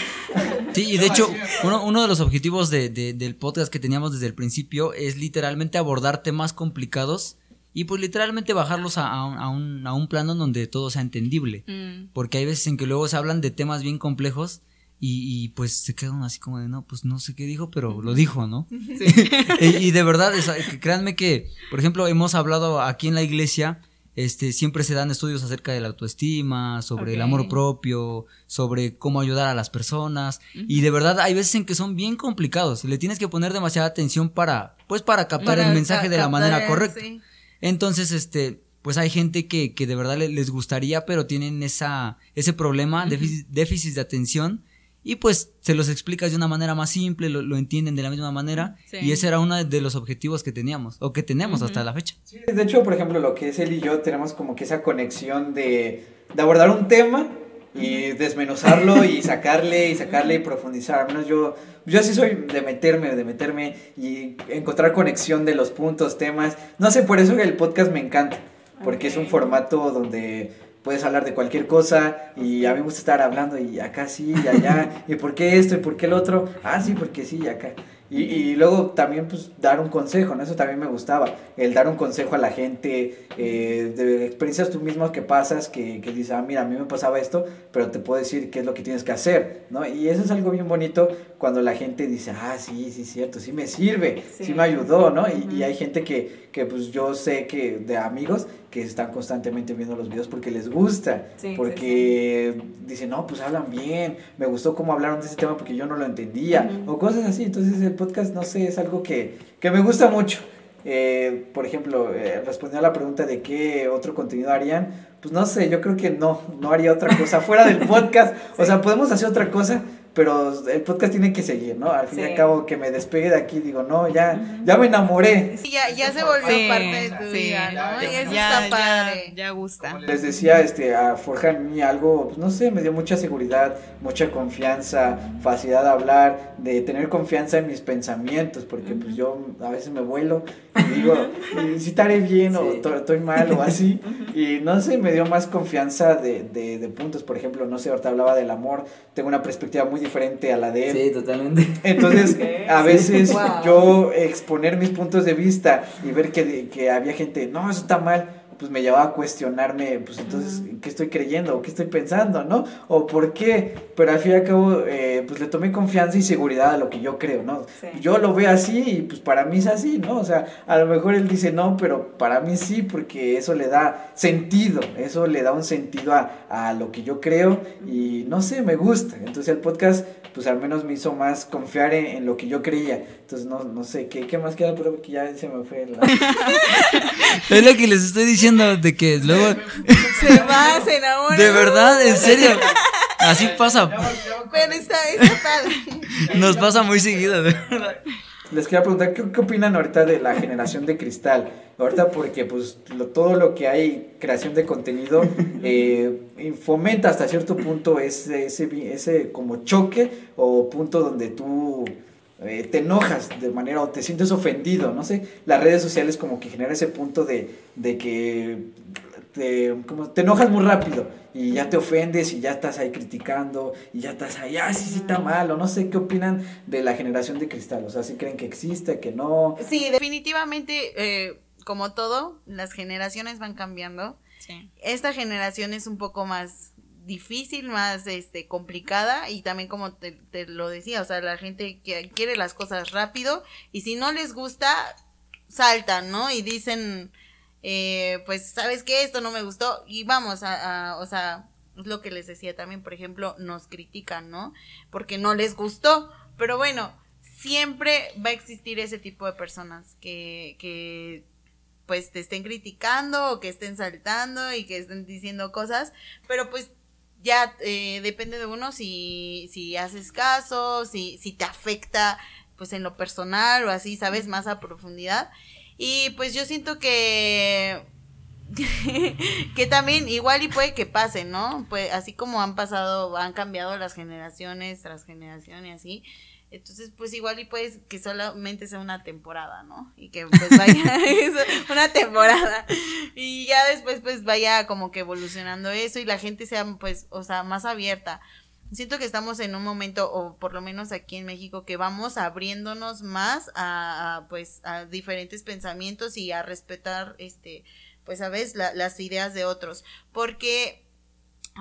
Sí, y de hecho, uno, uno de los objetivos de, de, del podcast que teníamos desde el principio es literalmente abordar temas complicados y pues literalmente bajarlos a, a, un, a un plano donde todo sea entendible. Mm. Porque hay veces en que luego se hablan de temas bien complejos y, y, pues se quedan así como de, no, pues no sé qué dijo, pero lo dijo, ¿no? <laughs> y, de verdad, créanme que, por ejemplo, hemos hablado aquí en la iglesia, este, siempre se dan estudios acerca de la autoestima, sobre el amor propio, sobre cómo ayudar a las personas, y de verdad hay veces en que son bien complicados, le tienes que poner demasiada atención para, pues para captar el mensaje de la manera correcta. Entonces, este, pues hay gente que, que de verdad les gustaría, pero tienen esa, ese problema, déficit, de atención, y pues se los explicas de una manera más simple, lo, entienden de la misma manera, y ese era uno de los objetivos que teníamos, o que tenemos hasta la fecha. Sí, de hecho, por ejemplo, lo que es él y yo tenemos como que esa conexión de, de abordar un tema y desmenuzarlo y sacarle y sacarle y profundizar. Al menos yo, yo así soy de meterme, de meterme y encontrar conexión de los puntos, temas. No sé, por eso el podcast me encanta, porque es un formato donde puedes hablar de cualquier cosa y a mí me gusta estar hablando y acá sí y allá y por qué esto y por qué el otro. Ah, sí, porque sí y acá. Y, y, luego también pues dar un consejo, ¿no? Eso también me gustaba, el dar un consejo a la gente, eh, de experiencias tú mismo que pasas, que, que dices, ah, mira, a mí me pasaba esto, pero te puedo decir qué es lo que tienes que hacer, ¿no? Y eso es algo bien bonito cuando la gente dice, ah, sí, sí, cierto, sí me sirve, sí, me ayudó, ¿no? Y, y hay gente que, que pues yo sé que de amigos que están constantemente viendo los videos porque les gusta, porque dicen, no, pues hablan bien, me gustó cómo hablaron de ese tema porque yo no lo entendía, o cosas así. Entonces el podcast, no sé, es algo que, que me gusta mucho. Eh, por ejemplo, eh, respondiendo a la pregunta de qué otro contenido harían, pues no sé, yo creo que no, no haría otra cosa fuera del <laughs> podcast. O sea, podemos hacer otra cosa, pero el podcast tiene que seguir, ¿no? Al fin y al cabo que me despegue de aquí, digo, no, ya, ya me enamoré. Sí, ya, ya se volvió parte de tu vida, ¿no? Ya, y eso está padre. Ya, gusta. les decía, este, a Forja en mí algo, pues, no sé, me dio mucha seguridad, mucha confianza, facilidad de hablar, de tener confianza en mis pensamientos, porque pues yo a veces me vuelo <laughs> digo, si estaré bien o estoy mal o <laughs> así, y no sé, me dio más confianza de, de, de puntos, por ejemplo, no sé, ahorita hablaba del amor, tengo una perspectiva muy diferente a la de él. Sí, totalmente. Entonces, <laughs> a veces yo exponer mis puntos de vista y ver que, que había gente, no, eso está mal, pues me llevaba a cuestionarme, pues entonces, ¿qué estoy creyendo? ¿O qué estoy pensando? ¿No? ¿O por qué? Pero al fin y al cabo, eh, pues le tomé confianza y seguridad a lo que yo creo, ¿no? Yo lo veo así y pues para mí es así, ¿no? O sea, a lo mejor él dice no, pero para mí sí, porque eso le da sentido, eso le da un sentido a, a lo que yo creo y no sé, me gusta. Entonces el podcast pues al menos me hizo más confiar en, lo que yo creía. Entonces, no, no sé, ¿qué, ¿qué más queda? Pero que ya se me fue la... <laughs> es lo que les estoy diciendo, de que luego... <laughs> se va, se enamora. De verdad, en serio. Así pasa. Pero está, está padre. Nos pasa muy seguido, de verdad les quería preguntar, ¿qué, ¿qué, opinan ahorita de la generación de cristal? Ahorita porque pues lo, todo lo que hay, creación de contenido, <laughs> eh, fomenta hasta cierto punto ese, ese, ese como choque o punto donde tú eh, te enojas de manera o te sientes ofendido, no sé, las redes sociales como que genera ese punto de, de que te, como te enojas muy rápido y ya te ofendes y ya estás ahí criticando y ya estás ahí, ah, sí, sí está mal, o no sé qué opinan de la generación de cristal, o sea, si creen que existe, que no. Sí, definitivamente, eh, como todo, las generaciones van cambiando. Esta generación es un poco más difícil, más este complicada y también como te, lo decía, o sea, la gente que quiere las cosas rápido y si no les gusta, saltan, ¿no? Y dicen, eh, pues, ¿sabes qué? Esto no me gustó. Y vamos a, a, o sea, es lo que les decía también, por ejemplo, nos critican, ¿no? Porque no les gustó. Pero bueno, siempre va a existir ese tipo de personas que, que pues te estén criticando o que estén saltando y que estén diciendo cosas, pero pues ya eh, depende de uno si, si haces caso, si, si te afecta pues en lo personal o así, sabes, más a profundidad. Y pues yo siento que <laughs> que también igual y puede que pase, ¿no? Pues así como han pasado, han cambiado las generaciones tras generación y así. Entonces, pues igual y puede que solamente sea una temporada, ¿no? Y que pues vaya <laughs> una temporada. Y ya después pues vaya como que evolucionando eso y la gente sea pues, o sea, más abierta siento que estamos en un momento, o por lo menos aquí en México, que vamos abriéndonos más a, pues a diferentes pensamientos y a respetar este pues a veces las ideas de otros porque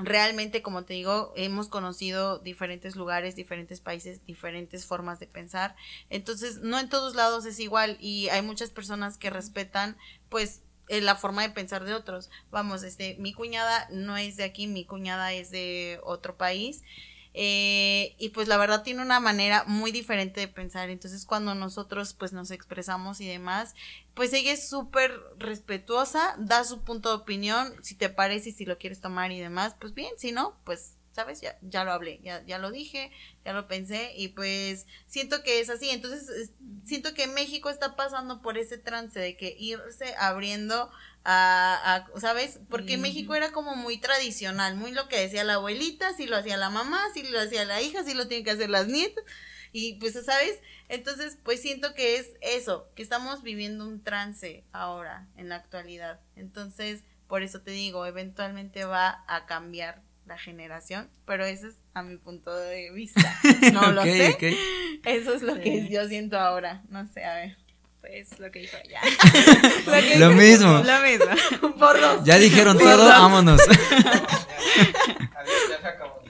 realmente como te digo hemos conocido diferentes lugares diferentes países diferentes formas de pensar entonces no en todos lados es igual y hay muchas personas que respetan pues eh, la forma de pensar de otros. Vamos, este, mi cuñada no es de aquí, mi cuñada es de otro país. Eh, y pues la verdad tiene una manera muy diferente de pensar. Entonces cuando nosotros pues nos expresamos y demás, pues ella es súper respetuosa, da su punto de opinión, si te parece y si lo quieres tomar y demás, pues bien, si no, pues ¿sabes? Ya, ya lo hablé, ya, ya lo dije, ya lo pensé y pues siento que es así. Entonces, siento que México está pasando por ese trance de que irse abriendo a, a ¿sabes? Porque México era como muy tradicional, muy lo que decía la abuelita, si lo hacía la mamá, si lo hacía la hija, si lo tienen que hacer las nietas. Y pues, ¿sabes? Entonces, pues siento que es eso, que estamos viviendo un trance ahora, en la actualidad. Entonces, por eso te digo, eventualmente va a cambiar la generación, pero eso es a mi punto de vista. <laughs> No lo sé. Eso es lo que yo siento ahora. No sé, a ver. Pues lo que dijo ya. <laughs> lo, mismo. Lo <laughs> mismo. Por dos. Ya dijeron todo, vámonos. <laughs>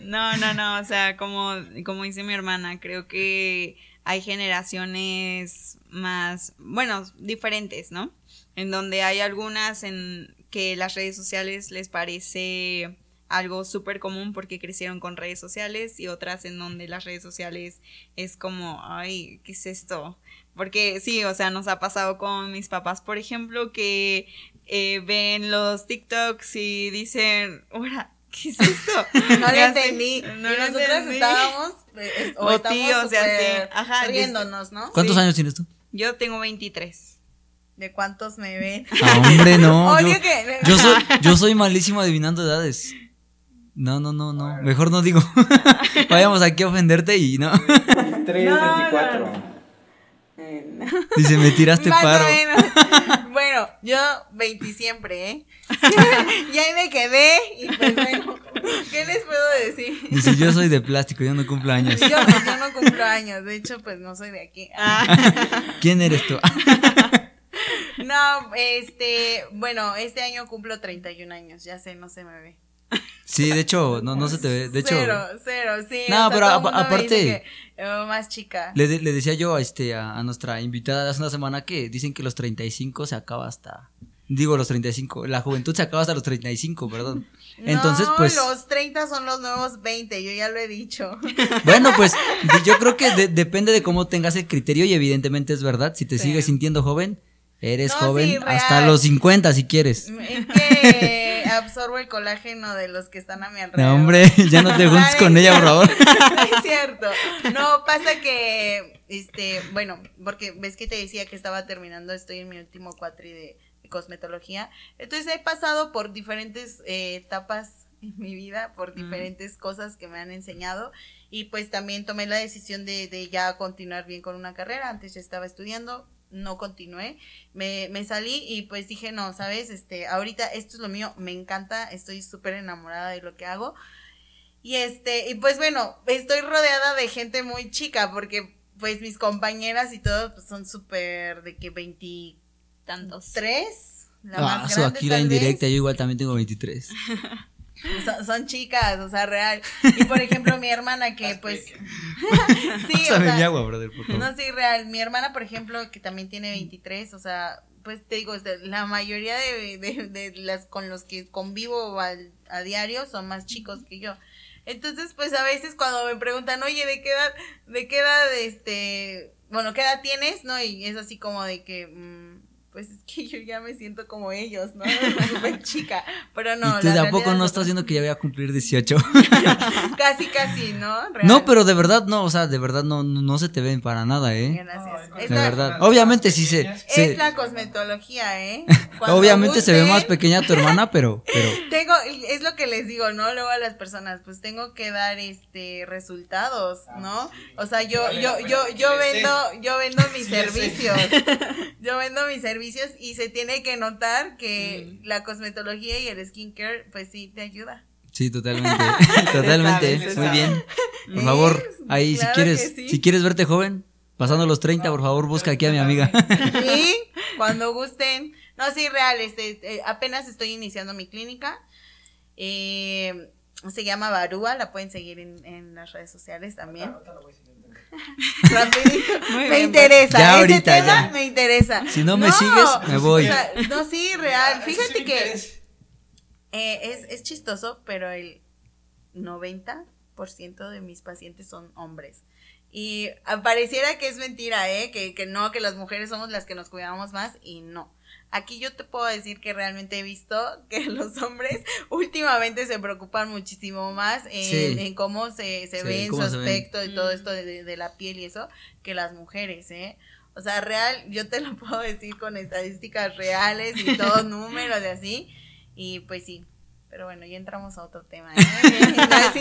no, no, no. O sea, como, como dice mi hermana, creo que hay generaciones más, bueno, diferentes, ¿no? En donde hay algunas en que las redes sociales les parece algo súper común porque crecieron con redes sociales y otras en donde las redes sociales es como, ay, ¿qué es esto? Porque sí, o sea, nos ha pasado con mis papás, por ejemplo, que eh, ven los TikToks y dicen, ahora, <laughs> ¿Qué es esto? <laughs> No le entendí. No y nosotros estábamos, eh, o, estamos riéndonos, ¿no? ¿Cuántos años tienes tú? Yo tengo 23. ¿De cuántos me ven? <laughs> Ah, hombre, no. yo, yo, soy, yo soy malísimo adivinando edades. No, no, no, no. Mejor no digo. Vayamos aquí a ofenderte y no. 23, 24. Dice, me tiraste <laughs> paro. <laughs> bueno, yo 20 siempre, ¿eh? <laughs> y ahí me quedé y pues bueno, ¿qué les puedo decir? Dice, yo soy de plástico, yo no cumplo años. yo, yo no cumplo años, de hecho pues no soy de aquí. ¿Quién eres tú? no, este, bueno, este año cumplo 31 años, ya sé, no se me ve. Sí, de hecho, no, no se te ve. De hecho. Cero, cero, sí. No, pero aparte. más chica. Le, le, decía yo a, este, a, nuestra invitada hace una semana que dicen que los 35 se acaba hasta. Digo los 35. La juventud se acaba hasta los 35, perdón. Entonces, pues. Los 30 son los nuevos 20, yo ya lo he dicho. <laughs> Bueno, pues yo creo que depende de cómo tengas el criterio y evidentemente es verdad. Si te sigues sintiendo joven, eres joven hasta los 50 si quieres. Es que absorbo el colágeno de los que están a mi alrededor. No, hombre, <laughs> ya no te juntes con ella, por favor. <laughs> es cierto. No, pasa que, este, bueno, porque ves que te decía que estaba terminando, estoy en mi último cuatri de, cosmetología. Entonces he pasado por diferentes eh, etapas en mi vida, por diferentes cosas que me han enseñado y pues también tomé la decisión de, de ya continuar bien con una carrera. Antes ya estaba estudiando, no continué, me, me, salí y pues dije, no, sabes, este, ahorita esto es lo mío, me encanta, estoy súper enamorada de lo que hago. Y este, y pues bueno, estoy rodeada de gente muy chica porque pues mis compañeras y todo pues, son súper de que veintitantos, tres. La ah, más grande, aquí la indirecta, yo igual también tengo 23. <laughs> Son, chicas, o sea, real. Y por ejemplo, mi hermana que pues... <laughs> sí, <laughs> o sea, agua, brother, No, sí, real. Mi hermana, por ejemplo, que también tiene 23, o sea, pues te digo, la mayoría de, de, las con los que convivo a, a diario son más chicos que yo. Entonces, pues a veces cuando me preguntan, oye, ¿de qué edad, de qué edad, este, bueno, qué edad tienes? ¿No? Y es así como de que, mm, pues es que yo ya me siento como ellos, ¿no? <laughs> Súper chica, pero no. ¿Y tú tampoco no estás diciendo que ya voy a cumplir 18? <laughs> <laughs> casi, casi, ¿no? No, pero de verdad no, o sea, de verdad no, no, se te ven para nada, ¿eh? Gracias. de verdad. Obviamente sí se, Es la cosmetología, ¿eh? Obviamente se ve más pequeña tu hermana, pero, pero. Tengo, es lo que les digo, ¿no? Luego a las personas, pues tengo que dar este resultados, ah, ¿no? O sea, yo, yo, yo, yo vendo, yo vendo mis servicios. Yo vendo mis servicios y se tiene que notar que la cosmetología y el skincare, pues sí, te ayuda. Sí, totalmente. <laughs> <laughs> totalmente. Muy bien. <laughs> Por favor, ahí si quieres, si quieres verte joven, pasando los 30, por favor, busca aquí a mi amiga. Sí, cuando gusten. No, sí, real, este, eh, apenas estoy iniciando mi clínica. Eh, se llama Barúa, la pueden seguir en, en las redes sociales también. <laughs> me interesa. Ese tema me interesa. Si no me sigues, me voy. no, sí, real. Fíjate que eh, es, es chistoso, pero el 90% de mis pacientes son hombres. Y pareciera que es mentira, ¿eh? Que, que no, que las mujeres somos las que nos cuidamos más y no. Aquí yo te puedo decir que realmente he visto que <laughs> los hombres últimamente se preocupan muchísimo más en, cómo se, se ve en su aspecto y todo esto de, de, la piel y eso que las mujeres, ¿eh? O sea, real, yo te lo <laughs> puedo decir con estadísticas reales y todos <laughs> números y así. Y pues sí, pero bueno, ya entramos a otro tema. ¿eh?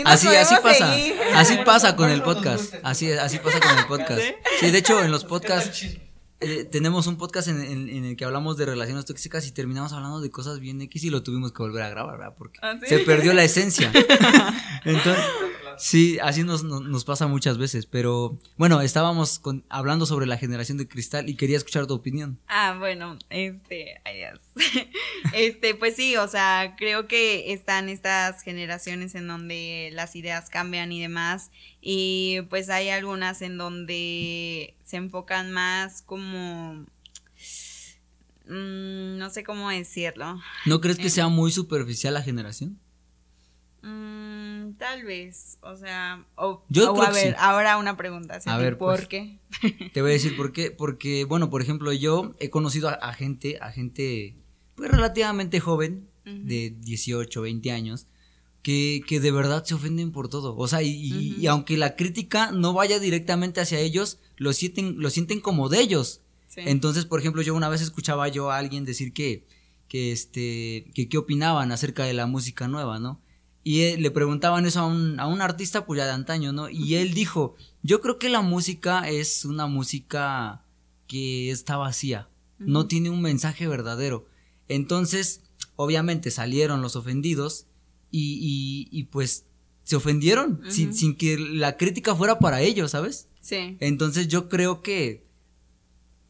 Así, así, pasa. Así pasa con el podcast. Así, así pasa con el podcast. Sí, de hecho, en los podcasts eh, tenemos un podcast en, el que hablamos de relaciones tóxicas y terminamos hablando de cosas bien X y lo tuvimos que volver a grabar, ¿verdad? Porque ¿Ah, se perdió la esencia. <laughs> Entonces, sí, así nos, nos, pasa muchas veces, pero bueno, estábamos con, hablando sobre la generación de cristal y quería escuchar tu opinión. Ah, bueno, este, <laughs> este, pues sí, o sea, creo que están estas generaciones en donde las ideas cambian y demás, y pues hay algunas en donde se enfocan más como... Mm, no sé cómo decirlo. ¿No crees que sea muy superficial la generación? Mm, tal vez, o sea, o, Yo a ver, ahora una pregunta, a ver, ¿por pues, qué? Te voy a decir por qué, porque, bueno, por ejemplo, yo he conocido a, gente, a gente, pues relativamente joven, de 18, 20 años, que, que de verdad se ofenden por todo. O sea, y, y, aunque la crítica no vaya directamente hacia ellos, lo sienten, lo sienten como de ellos. Entonces, por ejemplo, yo una vez escuchaba yo a alguien decir que, que este, que qué opinaban acerca de la música nueva, ¿no? Y le preguntaban eso a un, a un artista pues ya de antaño, ¿no? Y él dijo, yo creo que la música es una música que está vacía, no tiene un mensaje verdadero. Entonces, obviamente salieron los ofendidos y, y, pues se ofendieron sin, sin, que la crítica fuera para ellos, ¿sabes? Sí. Entonces yo creo que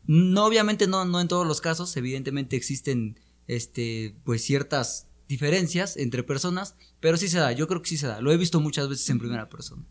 no, obviamente no, no en todos los casos, evidentemente existen este, pues ciertas diferencias entre personas, pero sí se da, yo creo que sí se da, lo he visto muchas veces en primera persona.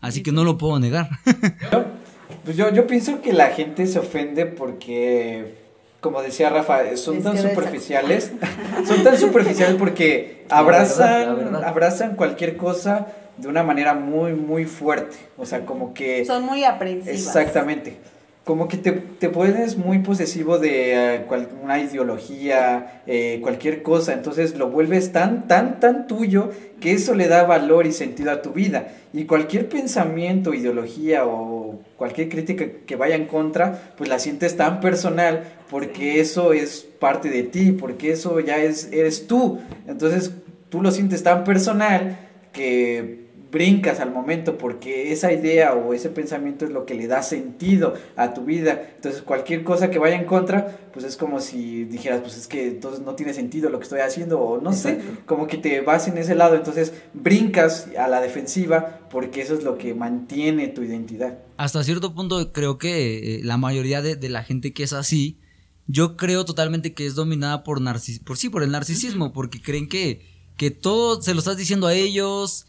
Así que no lo puedo negar. <laughs> pues yo, yo pienso que la gente se ofende porque, como decía Rafa, son tan superficiales, <laughs> son tan superficiales porque abrazan, abrazan cualquier cosa de una manera muy, muy fuerte, o sea, como que... Son muy aprensivas. Exactamente. Como que te, te pones muy posesivo de eh, una ideología, eh, cualquier cosa, entonces lo vuelves tan, tan, tan tuyo que eso le da valor y sentido a tu vida. Y cualquier pensamiento, ideología o cualquier crítica que vaya en contra, pues la sientes tan personal porque eso es parte de ti, porque eso ya es, eres tú. Entonces tú lo sientes tan personal que brincas al momento porque esa idea o ese pensamiento es lo que le da sentido a tu vida. Entonces cualquier cosa que vaya en contra, pues es como si dijeras, pues es que entonces no tiene sentido lo que estoy haciendo o no sé, como que te vas en ese lado, entonces brincas a la defensiva porque eso es lo que mantiene tu identidad. Hasta cierto punto creo que eh, la mayoría de, la gente que es así, yo creo totalmente que es dominada por narcis por sí, por el narcisismo, porque creen que, que todo se lo estás diciendo a ellos,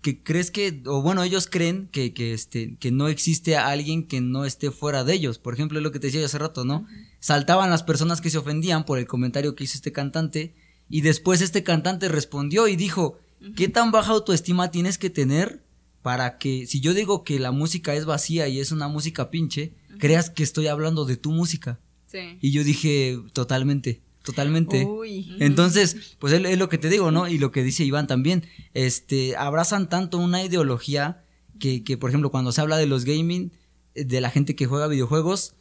que, crees que, o bueno, ellos creen que, que, este, que no existe alguien que no esté fuera de ellos. Por ejemplo, es lo que te decía yo hace rato, ¿no? Saltaban las personas que se ofendían por el comentario que hizo este cantante y después este cantante respondió y dijo, ¿qué tan baja autoestima tienes que tener para que, si yo digo que la música es vacía y es una música pinche, creas que estoy hablando de tu música? Sí. Y yo dije, totalmente. Totalmente. Entonces, pues es, lo que te digo, ¿no? Y lo que dice Iván también, este, abrazan tanto una ideología que, que por ejemplo, cuando se habla de los gaming, de la gente que juega videojuegos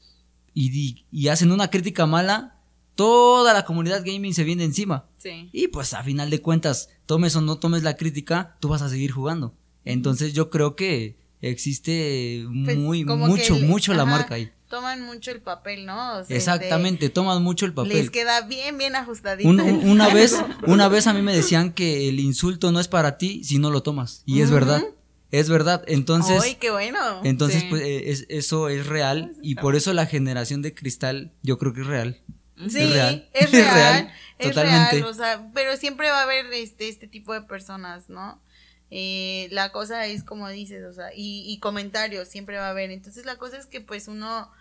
y, y, hacen una crítica mala, toda la comunidad gaming se viene encima. Sí. Y pues a final de cuentas, tomes o no tomes la crítica, tú vas a seguir jugando. Entonces yo creo que existe pues, muy, mucho, mucho la marca ahí toman mucho el papel, ¿no? Exactamente, toman mucho el papel. Les queda bien, bien ajustadito. una vez, una vez a mí me decían que el insulto no es para ti si no lo tomas. Y es verdad. Es verdad. Entonces. ¡Ay, qué bueno! Entonces, pues, eh, eso es real. y por eso la generación de cristal, yo creo que es real. Sí, <laughs> es real. Es real. totalmente. o sea, pero siempre va a haber este, este tipo de personas, ¿no? Eh, la cosa es como dices, o sea, y, y comentarios siempre va a haber. Entonces la cosa es que pues uno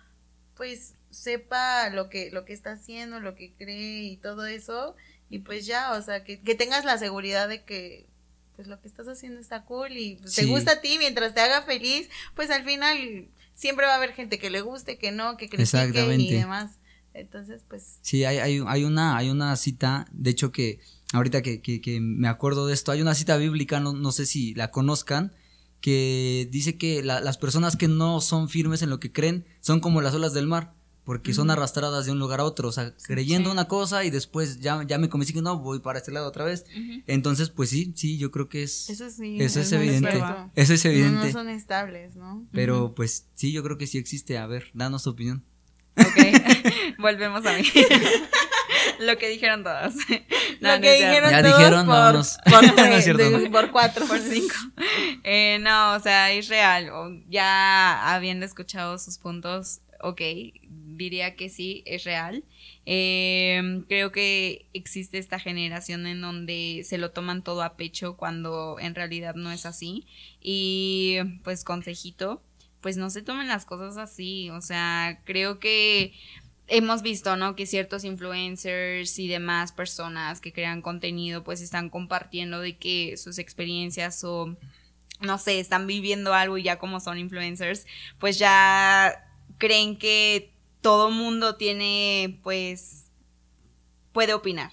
pues sepa lo que, lo que está haciendo, lo que cree y todo eso, y pues ya, o sea, que, tengas la seguridad de que pues lo que estás haciendo está cool y pues, te gusta a ti mientras te haga feliz, pues al final siempre va a haber gente que le guste, que no, que critique y demás. Entonces, pues. Sí, hay, hay, hay, una, hay una cita, de hecho que ahorita que, que, me acuerdo de esto, hay una cita bíblica, no, no sé si la conozcan, que dice que las personas que no son firmes en lo que creen son como las olas del mar, porque son arrastradas de un lugar a otro, o sea, creyendo una cosa y después ya, ya me convencí que no, voy para este lado otra vez. Entonces, pues sí, sí, yo creo que es... Eso sí. Eso es, evidente. Eso es evidente. No, son estables, ¿no? Pero pues sí, yo creo que sí existe. A ver, danos tu opinión. Ok, <laughs> volvemos a mí. <laughs> Lo que dijeron todas. <laughs> Lo que dijeron ya todos dijeron, por, no, <laughs> por, <laughs> por cuatro. Por cinco. Eh, no, o sea, es real. Ya habiendo escuchado sus puntos, ok, diría que sí, es real. Eh, creo que existe esta generación en donde se lo toman todo a pecho cuando en realidad no es así. Y pues consejito, pues no se tomen las cosas así. O sea, creo que hemos visto, ¿no? Que ciertos influencers y demás personas que crean contenido pues están compartiendo de que sus experiencias o no sé, están viviendo algo y ya como son influencers, pues ya creen que todo mundo tiene pues puede opinar.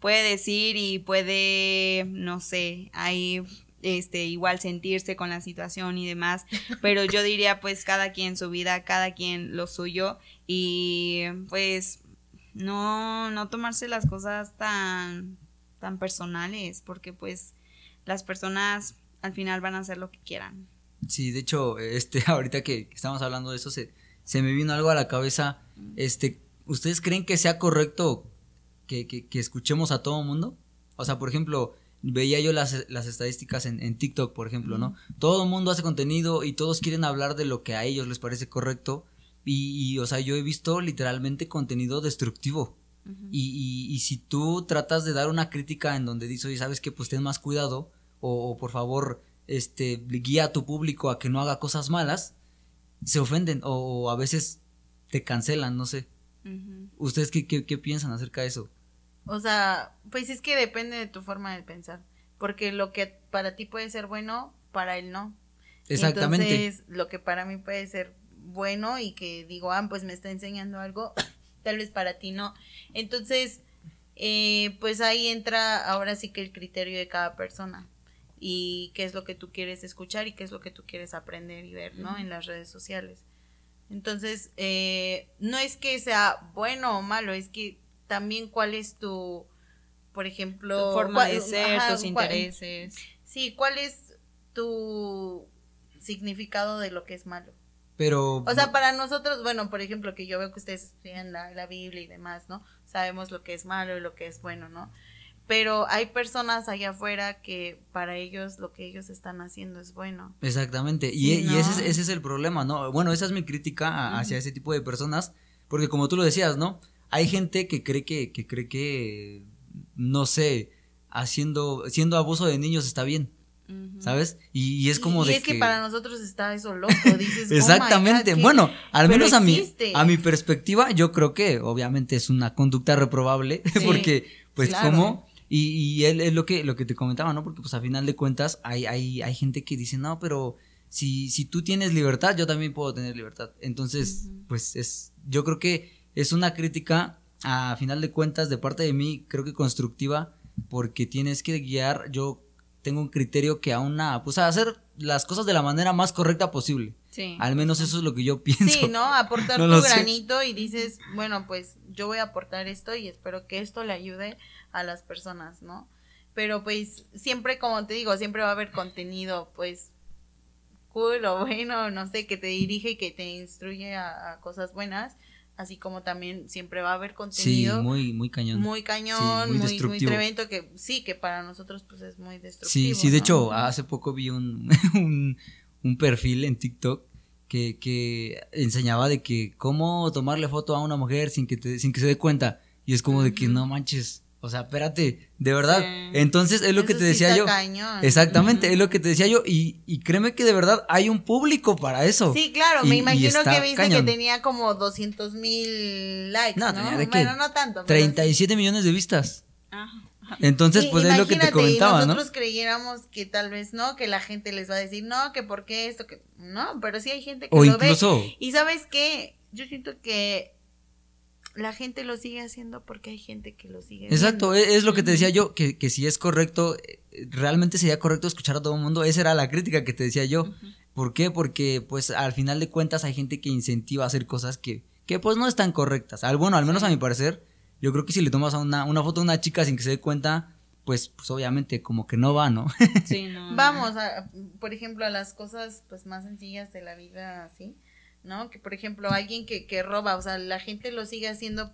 puede decir y puede, no sé, ahí este igual sentirse con la situación y demás, <laughs> pero yo diría pues cada quien su vida, cada quien lo suyo y pues no no tomarse las cosas tan tan personales, porque pues las personas al final van a hacer lo que quieran. Sí, de hecho, este <laughs> ahorita que estamos hablando de eso se se me vino algo a la cabeza, este, ¿ustedes creen que sea correcto que, que, escuchemos a todo mundo? O sea, por ejemplo, veía yo las, las estadísticas en, en, TikTok, por ejemplo, ¿no? Todo el mundo hace contenido y todos quieren hablar de lo que a ellos les parece correcto. Y, o sea, yo he visto literalmente contenido destructivo. y, y, si tú tratas de dar una crítica en donde dices, oye, ¿sabes qué? Pues ten más cuidado. O, por favor, este, guía a tu público a que no haga cosas malas. Se ofenden o, a veces te cancelan, no sé. ¿Ustedes qué, qué, qué piensan acerca de eso? O sea, pues es que depende de tu forma de pensar. Porque lo que para ti puede ser bueno, para él no. Exactamente. Entonces, lo que para mí puede ser bueno y que digo, ah, pues me está enseñando algo, <coughs> tal vez para ti no. Entonces, eh, pues ahí entra ahora sí que el criterio de cada persona y qué es lo que tú quieres escuchar y qué es lo que tú quieres aprender y ver, ¿no? En las redes sociales. Entonces, eh, no es que sea bueno o malo, es que también cuál es tu, por ejemplo, tu forma de ser, tus intereses. Sí, cuál es tu significado de lo que es malo. Pero. O sea, para nosotros, bueno, por ejemplo, que yo veo que ustedes estudian la, la Biblia y demás, ¿no? Sabemos lo que es malo y lo que es bueno, ¿no? pero hay personas allá afuera que para ellos lo que ellos están haciendo es bueno. Exactamente, y, e, ese, es, ese, es, el problema, ¿no? Bueno, esa es mi crítica hacia ese tipo de personas, porque como tú lo decías, ¿no? Hay gente que cree que, que cree que, no sé, haciendo, siendo abuso de niños está bien. ¿Sabes? Y, es como y de es que, para nosotros está eso loco, dices. <laughs> Oh Exactamente. bueno, al menos a mi, a mi perspectiva, yo creo que obviamente es una conducta reprobable, <laughs> porque, pues, como, y, y él es lo que, lo que te comentaba, ¿no? Porque, pues, a final de cuentas, hay, hay, hay gente que dice, no, pero si, si tú tienes libertad, yo también puedo tener libertad. Entonces, pues, es, yo creo que es una crítica a final de cuentas de parte de mí, creo que constructiva, porque tienes que guiar, yo tengo un criterio que a una, pues a hacer las cosas de la manera más correcta posible. Sí. Al menos eso es lo que yo <laughs> pienso. Sí, ¿no? Aportar tu granito y dices, bueno, pues yo voy a aportar esto y espero que esto le ayude a las personas, ¿no? Pero pues siempre, como te digo, siempre va a haber contenido, pues cool o bueno, no sé, que te dirige y que te instruye a cosas buenas así como también siempre va a haber contenido. Sí, muy, muy cañón. Muy cañón, muy, muy, tremendo, que sí, que para nosotros pues es muy destructivo. Sí, sí, de hecho, hace poco vi <laughs> un, un, perfil en TikTok que, que enseñaba de que cómo tomarle foto a una mujer sin que, te, sin que se dé cuenta. Y es como de que no manches, o sea, espérate, de verdad. Entonces es lo que te decía yo. Exactamente, es lo que te decía yo. Y, y, créeme que de verdad hay un público para eso. Sí, claro, me imagino que viste que tenía como 200 mil likes. No, ¿no? bueno, no tanto. 37 millones de vistas. Ajá. Entonces, pues es lo que te comentaba, y nosotros creyéramos que tal vez no, que la gente les va a decir, no, que por qué esto, que no, pero sí hay gente que lo incluso... ve. Y sabes qué, yo siento que la gente lo sigue haciendo porque hay gente que lo sigue. Exacto, e, es, lo que te decía yo, que, que, si es correcto, eh, realmente sería correcto escuchar a todo el mundo. Esa era la crítica que te decía yo. ¿Por qué? Porque pues al final de cuentas hay gente que incentiva a hacer cosas que, que pues no están correctas. Al, bueno, al menos a mi parecer, yo creo que si le tomas a una, una foto a una chica sin que se dé cuenta, pues, pues obviamente como que no va, ¿no? Sí, <laughs> no. Vamos, a, por ejemplo, a las cosas pues más sencillas de la vida, así ¿no? Que por ejemplo alguien que, que roba, o sea, la gente lo sigue haciendo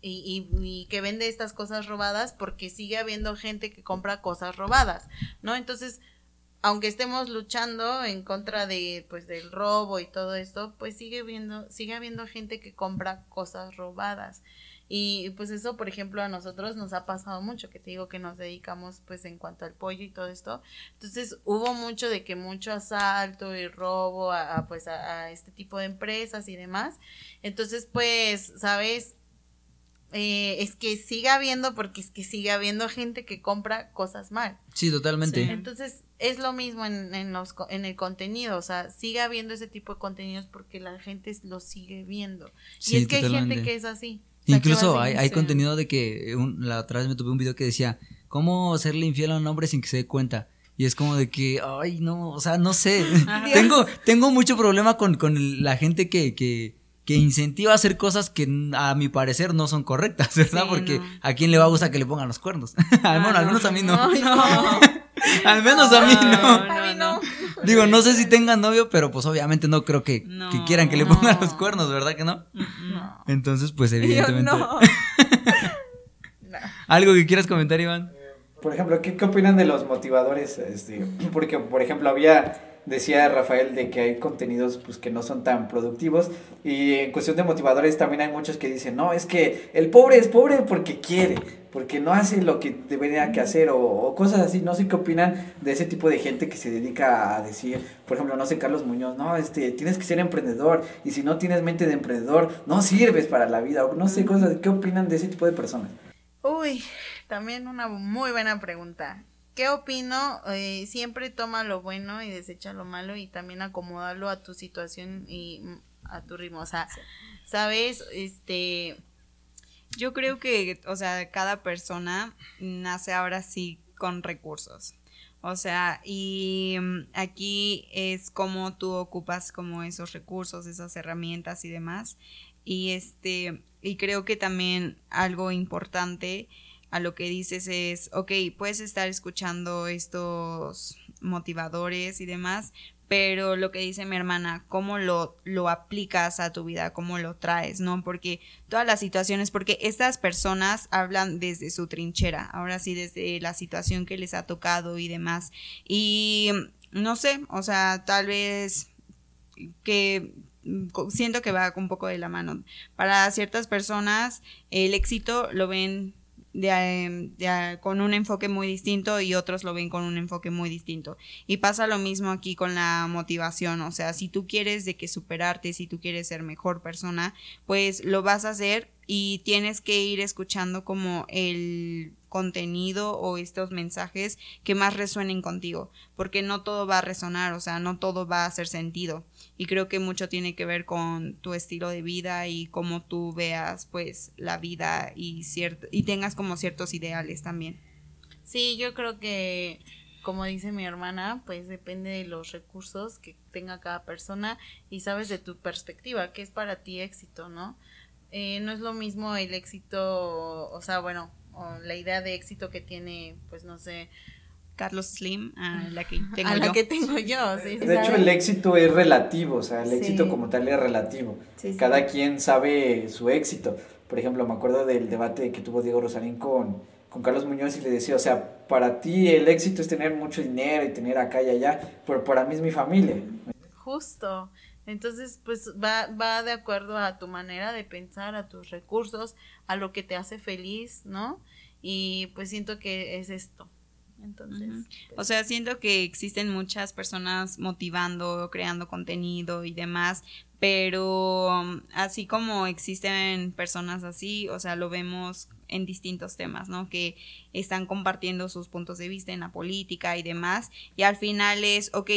y, y, que vende estas cosas robadas porque sigue habiendo gente que compra cosas robadas, ¿no? Entonces, aunque estemos luchando en contra de, pues, del robo y todo esto, pues sigue viendo, sigue habiendo gente que compra cosas robadas. Y pues eso, por ejemplo, a nosotros nos ha pasado mucho, que te digo que nos dedicamos pues en cuanto al pollo y todo esto. Entonces hubo mucho de que mucho asalto y robo a, pues a, este tipo de empresas y demás. Entonces pues, ¿sabes? Eh, es que siga habiendo, porque es que sigue habiendo gente que compra cosas mal. Sí, totalmente. Entonces, es lo mismo en, en, los, en el contenido, o sea, sigue habiendo ese tipo de contenidos porque la gente lo sigue viendo. y es que hay gente que es así. Incluso hay, hay contenido de que la otra vez me tuve un video que decía, ¿cómo hacerle infiel a un hombre sin que se dé cuenta? Y es como de que, ay, no, o sea, no sé. <laughs> tengo, tengo mucho problema con, con la gente que, que, que, incentiva a hacer cosas que a mi parecer no son correctas, <laughs> ¿verdad? Porque a quién le va a gustar que le pongan los cuernos. <laughs> al, menos, al menos a mí no. <laughs> al menos a mí no. A mí no. Digo, no sé si tengan novio, pero pues obviamente no creo que, que quieran que le pongan los cuernos, ¿verdad que no? Entonces, pues evidentemente. <laughs> ¿Algo que quieras comentar, Iván? por ejemplo, ¿qué, ¿qué, opinan de los motivadores? Este, porque, por ejemplo, había, decía Rafael, de que hay contenidos pues, que no son tan productivos. Y en cuestión de motivadores también hay muchos que dicen, no, es que el pobre es pobre porque quiere, porque no hace lo que debería que hacer o, cosas así. No sé qué opinan de ese tipo de gente que se dedica a decir, por ejemplo, no sé, Carlos Muñoz, no, este, tienes que ser emprendedor y si no tienes mente de emprendedor, no sirves para la vida o no sé, cosas. ¿Qué opinan de ese tipo de personas? Uy, también una muy buena pregunta. ¿Qué opino? Eh, siempre toma lo bueno y desecha lo malo y también acomódalo a tu situación y a tu ritmo. O sea, ¿sabes? Este... Yo creo que, o sea, cada persona nace ahora sí con recursos. O sea, y mm, aquí es como tú ocupas como esos recursos, esas herramientas y demás. Y este, y creo que también algo importante a lo que dices es, ok, puedes estar escuchando estos motivadores y demás, pero lo que dice mi hermana, cómo lo, lo aplicas a tu vida, cómo lo traes, ¿no? Porque todas las situaciones, porque estas personas hablan desde su trinchera, ahora sí, desde la situación que les ha tocado y demás. Y no sé, o sea, tal vez que siento que va un poco de la mano. Para ciertas personas el éxito lo ven de, con un enfoque muy distinto y otros lo ven con un enfoque muy distinto. Y pasa lo mismo aquí con la motivación, o sea, si tú quieres de que superarte, si tú quieres ser mejor persona, pues lo vas a hacer y tienes que ir escuchando como el contenido o estos mensajes que más resuenen contigo, porque no todo va a resonar, o sea, no todo va a hacer sentido y creo que mucho tiene que ver con tu estilo de vida y cómo tú veas pues la vida y y tengas como ciertos ideales también. Sí, yo creo que como dice mi hermana, pues depende de los recursos que tenga cada persona y sabes de tu perspectiva, qué es para ti éxito, ¿no? Eh, no es lo mismo el éxito, o sea, bueno, o la idea de éxito que tiene, pues no sé, Carlos Slim a la que <laughs> tengo a la que tengo yo. Sí, de hecho, el éxito es relativo, o sea, el éxito como tal es relativo. Cada quien sabe su éxito. Por ejemplo, me acuerdo del debate que tuvo Diego Rosarín con, con Carlos Muñoz y le decía, o sea, para ti el éxito es tener mucho dinero y tener acá y allá, pero para mí es mi familia. Justo. Entonces, pues va, va de acuerdo a tu manera de pensar, a tus recursos, a lo que te hace feliz, ¿no? Y pues siento que es esto. Entonces, o pues sea, siento que existen muchas personas motivando, creando contenido y demás, pero um, así como existen personas así, o sea, lo vemos en distintos temas, ¿no? Que están compartiendo sus puntos de vista en la política y demás, y al final es, ok,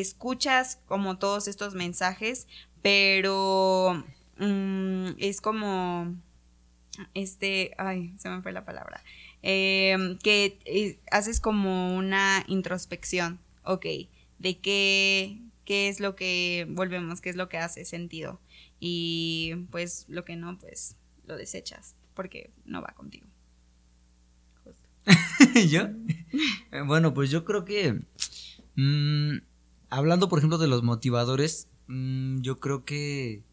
escuchas como todos estos mensajes, pero mm, es como, este, ay, se me fue la palabra eh, que eh, haces como una introspección, ok, de qué, qué es lo que volvemos, qué es lo que hace sentido. Y pues lo que no, pues lo desechas, porque no va contigo. <laughs> ¿Yo? Eh, bueno, pues yo creo que... Mm, hablando, por ejemplo, de los motivadores, mm, yo creo que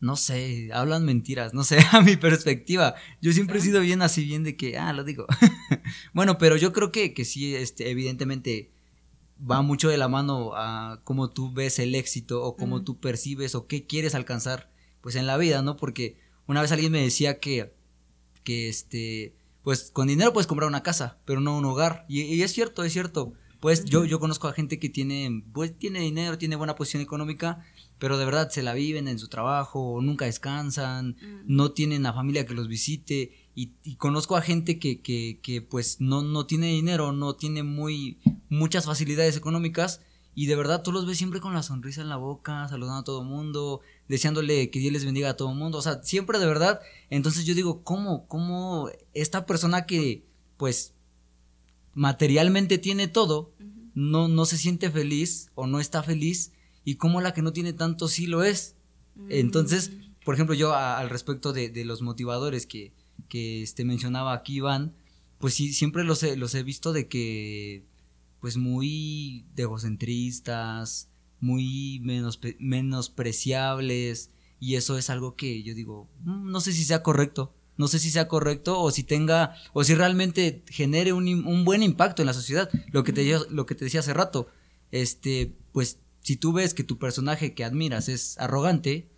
no sé, hablan mentiras, no sé, <laughs> a mi perspectiva. Yo siempre he sido bien así, bien de que, ah, lo digo. <laughs> bueno, pero yo creo que, que sí, este, evidentemente va mucho de la mano a cómo tú ves el éxito o cómo tú percibes o qué quieres alcanzar, pues en la vida, ¿no? Porque una vez alguien me decía que, que este, pues con dinero puedes comprar una casa, pero no un hogar. Y, y es cierto, es cierto. Pues yo, yo conozco a gente que tiene, pues tiene dinero, tiene buena posición económica, pero de verdad se la viven en su trabajo, nunca descansan, mm. no tienen a familia que los visite. Y, conozco a gente que, que, que pues no, no tiene dinero, no tiene muy muchas facilidades económicas. Y de verdad tú los ves siempre con la sonrisa en la boca, saludando a todo mundo, deseándole que Dios les bendiga a todo el mundo, o sea, siempre de verdad, entonces yo digo, ¿cómo, cómo esta persona que pues materialmente tiene todo, no, no se siente feliz o no está feliz, y cómo la que no tiene tanto sí lo es? Entonces, mm. por ejemplo, yo al respecto de, de, los motivadores que, que este, mencionaba aquí Iván, pues sí, siempre los he, los he visto de que, pues muy egocentristas, muy menos, menospreciables, y eso es algo que yo digo, mm, no sé si sea correcto, no sé si sea correcto o si tenga, o si realmente genere un, un buen impacto en la sociedad, lo que, te, lo que te decía hace rato, este, pues si tú ves que tu personaje que admiras es arrogante,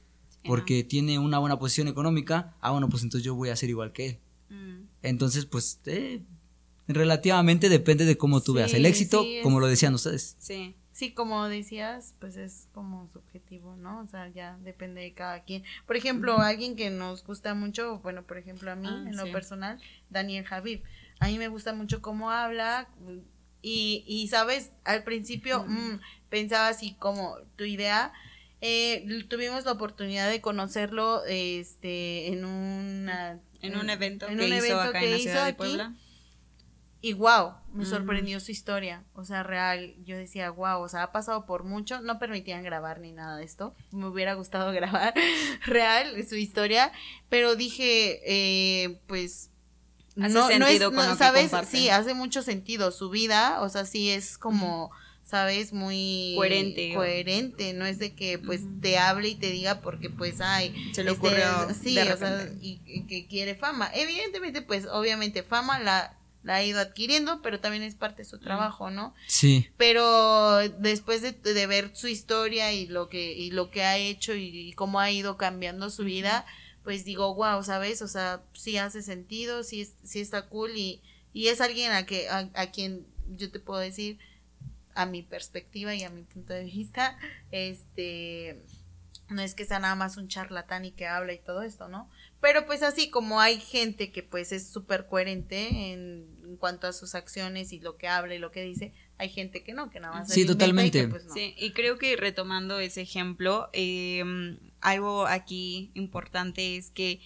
porque tiene una buena posición económica, ah, bueno, pues entonces yo voy a ser igual que él. Mm. Entonces, pues, eh, relativamente depende de cómo tú veas el éxito, como lo decían ustedes. Sí. Sí, como decías, pues es como subjetivo, ¿no? O sea, ya depende de cada quien. Por ejemplo, alguien que nos gusta mucho, bueno, por ejemplo, a mí, ah, en lo personal, Daniel Javid. A mí me gusta mucho cómo habla y, y sabes, al principio mm, pensaba así como tu idea, eh, tuvimos la oportunidad de conocerlo este en una en un evento en que un hizo evento acá en la ciudad de Puebla y wow, me sorprendió su historia, o sea, real, yo decía, wow, o sea, ha pasado por mucho, no permitían grabar ni nada de esto, me hubiera gustado <laughs> grabar real su historia, pero dije, eh, pues, ¿Hace no, sentido no es, ¿sabes? Sí, hace mucho sentido, su vida, o sea, sí es como... ¿sabes? Muy coherente. Coherente, no es de que pues te hable y te diga porque pues ay, se le ocurrió sí, o sea, y, que quiere fama. Evidentemente pues obviamente fama la la ha ido adquiriendo, pero también es parte de su trabajo, ¿no? Sí. Pero después de, de ver su historia y lo que y lo que ha hecho y, cómo ha ido cambiando su vida, pues digo, wow, ¿sabes? O sea, sí hace sentido, sí, sí está cool y, y es alguien a, que, a, a quien yo te puedo decir, a mi perspectiva y a mi punto de vista, este, no es que sea nada más un charlatán y que habla y todo esto, ¿no? Pero pues así como hay gente que pues es súper coherente en, cuanto a sus acciones y lo que habla y lo que dice, hay gente que no, que nada más. Sí, totalmente. Y pues, Sí, y creo que retomando ese ejemplo, eh, algo aquí importante es que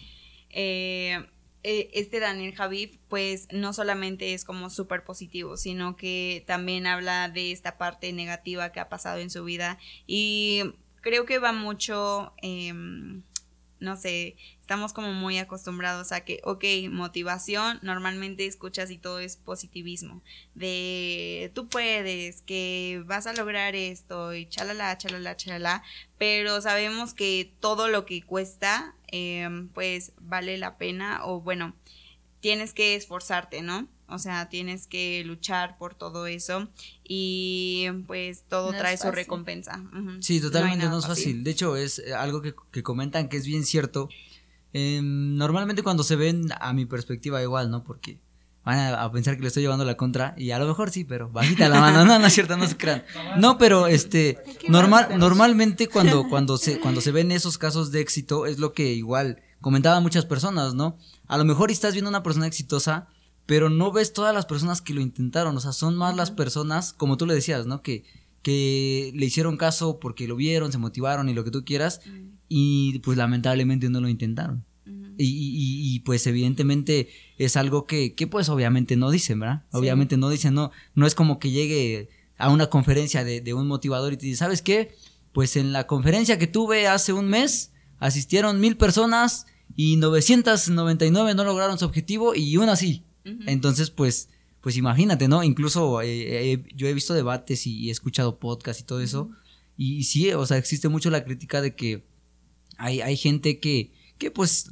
eh, eh, este Daniel Javif, pues no solamente es como súper positivo, sino que también habla de esta parte negativa que ha pasado en su vida y creo que va mucho, em, no sé, estamos como muy acostumbrados a que, ok, motivación, normalmente escuchas y todo es positivismo, de tú puedes, que vas a lograr esto y chalala, chalala, chalala, pero sabemos que todo lo que cuesta, em, pues vale la pena o bueno, tienes que esforzarte, ¿no? O sea, tienes que luchar por todo eso y pues todo trae su recompensa. Sí, totalmente no, es fácil. De hecho, es eh, algo que, que comentan que es bien cierto Em, normalmente cuando se ven, a mi perspectiva igual, ¿no? Porque van a, pensar que le estoy llevando la contra y a lo mejor sí, pero bajita la mano, no, no es cierto, no se crean. No, pero este, normal, normalmente cuando, <laughs> cuando se, cuando se ven esos casos de éxito es lo que igual comentaban muchas personas, ¿no? A lo mejor estás viendo una persona exitosa, pero no ves todas las personas que lo intentaron, o sea, son más las personas, como tú le decías, ¿no? Que, que le hicieron caso porque lo vieron, se motivaron y lo que tú quieras, y pues lamentablemente no lo intentaron. y, y, pues evidentemente es algo que, que pues obviamente no dicen, ¿verdad? Obviamente no dicen, no, no es como que llegue a una conferencia de, de, un motivador y te dice, ¿sabes qué? Pues en la conferencia que tuve hace un mes asistieron mil personas y 999 no lograron su objetivo y una sí. Entonces, pues, pues imagínate, ¿no? Incluso eh, eh, yo he visto debates y, he escuchado podcasts y todo eso. y, y, sí, o sea, existe mucho la crítica de que hay, hay gente que, que pues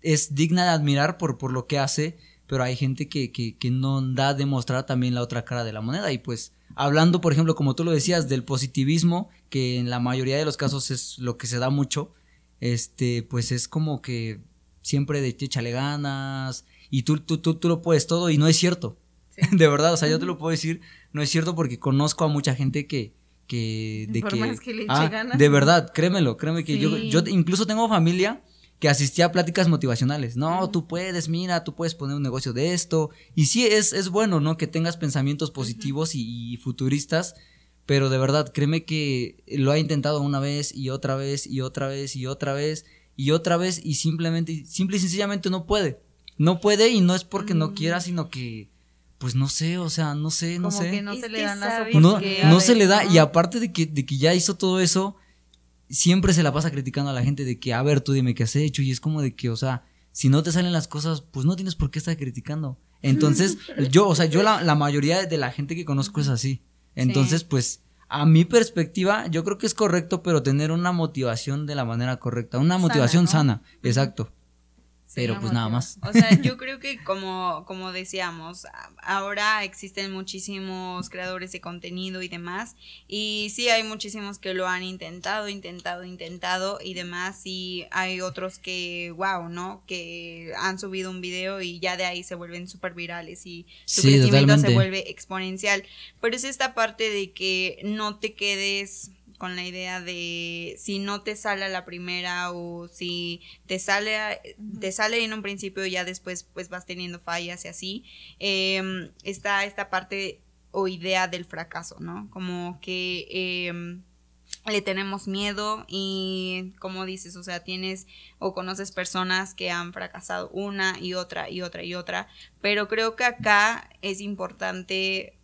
es digna de admirar por, por lo que hace, pero hay gente que, que, que, no da a demostrar también la otra cara de la moneda. Y pues hablando, por ejemplo, como tú lo decías, del positivismo, que en la mayoría de los casos es lo que se da mucho, este, pues es como que siempre de échale ganas y tú, tú, tú, tú lo puedes todo y no es cierto. <laughs> De verdad, o sea, yo te lo puedo decir, no es cierto porque conozco a mucha gente que, que de que, ah, de verdad, créemelo, créeme que yo, yo incluso tengo familia que asistía a pláticas motivacionales. No, tú puedes, mira, tú puedes poner un negocio de esto. Y sí, es, es bueno, ¿no? Que tengas pensamientos positivos y, futuristas, pero de verdad, créeme que lo ha intentado una vez y otra vez y otra vez y otra vez y otra vez y simplemente, simple y sencillamente no puede. No puede y no es porque no quiera, mm. sino que, pues no sé, o sea, no sé, no sé. Que no se le dan las No, no se le da y aparte de que, de que ya hizo todo eso, siempre se la pasa criticando a la gente de que, a ver, tú dime qué has hecho y es como de que, o sea, si no te salen las cosas, pues no tienes por qué estar criticando. Entonces, <laughs> yo, o sea, yo la, la mayoría de la gente que conozco es así. Entonces, pues, a mi perspectiva, yo creo que es correcto, pero tener una motivación de la manera correcta, una motivación sana, exacto pero pues nada más. O sea, yo <laughs> creo que como, como decíamos, ahora existen muchísimos creadores de contenido y demás, y sí hay muchísimos que lo han intentado, intentado, intentado y demás, y hay otros que, wow, ¿no? Que han subido un video y ya de ahí se vuelven súper virales y su crecimiento se vuelve exponencial. Pero es esta parte de que no te quedes con la idea de si no te sale a la primera o si te sale, te sale en un principio y ya después pues vas teniendo fallas y así, em, está esta parte o idea del fracaso, ¿no? Como que em, le tenemos miedo y como dices, o sea, tienes o conoces personas que han fracasado una y otra y otra y otra, pero creo que acá es importante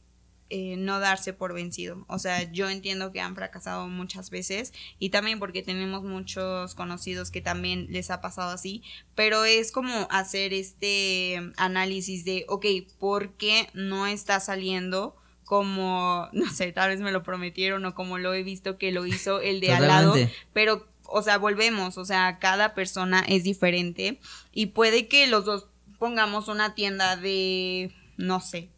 eh, no darse por vencido. O sea, yo entiendo que han fracasado muchas veces y también porque tenemos muchos conocidos que también les ha pasado así, pero es como hacer este análisis de, ok, ¿por qué no está saliendo? como, no sé, tal vez me lo prometieron o como lo he visto que lo hizo el de al lado, pero, o sea, volvemos, o sea, cada persona es diferente y puede que los dos pongamos una tienda de, no sé,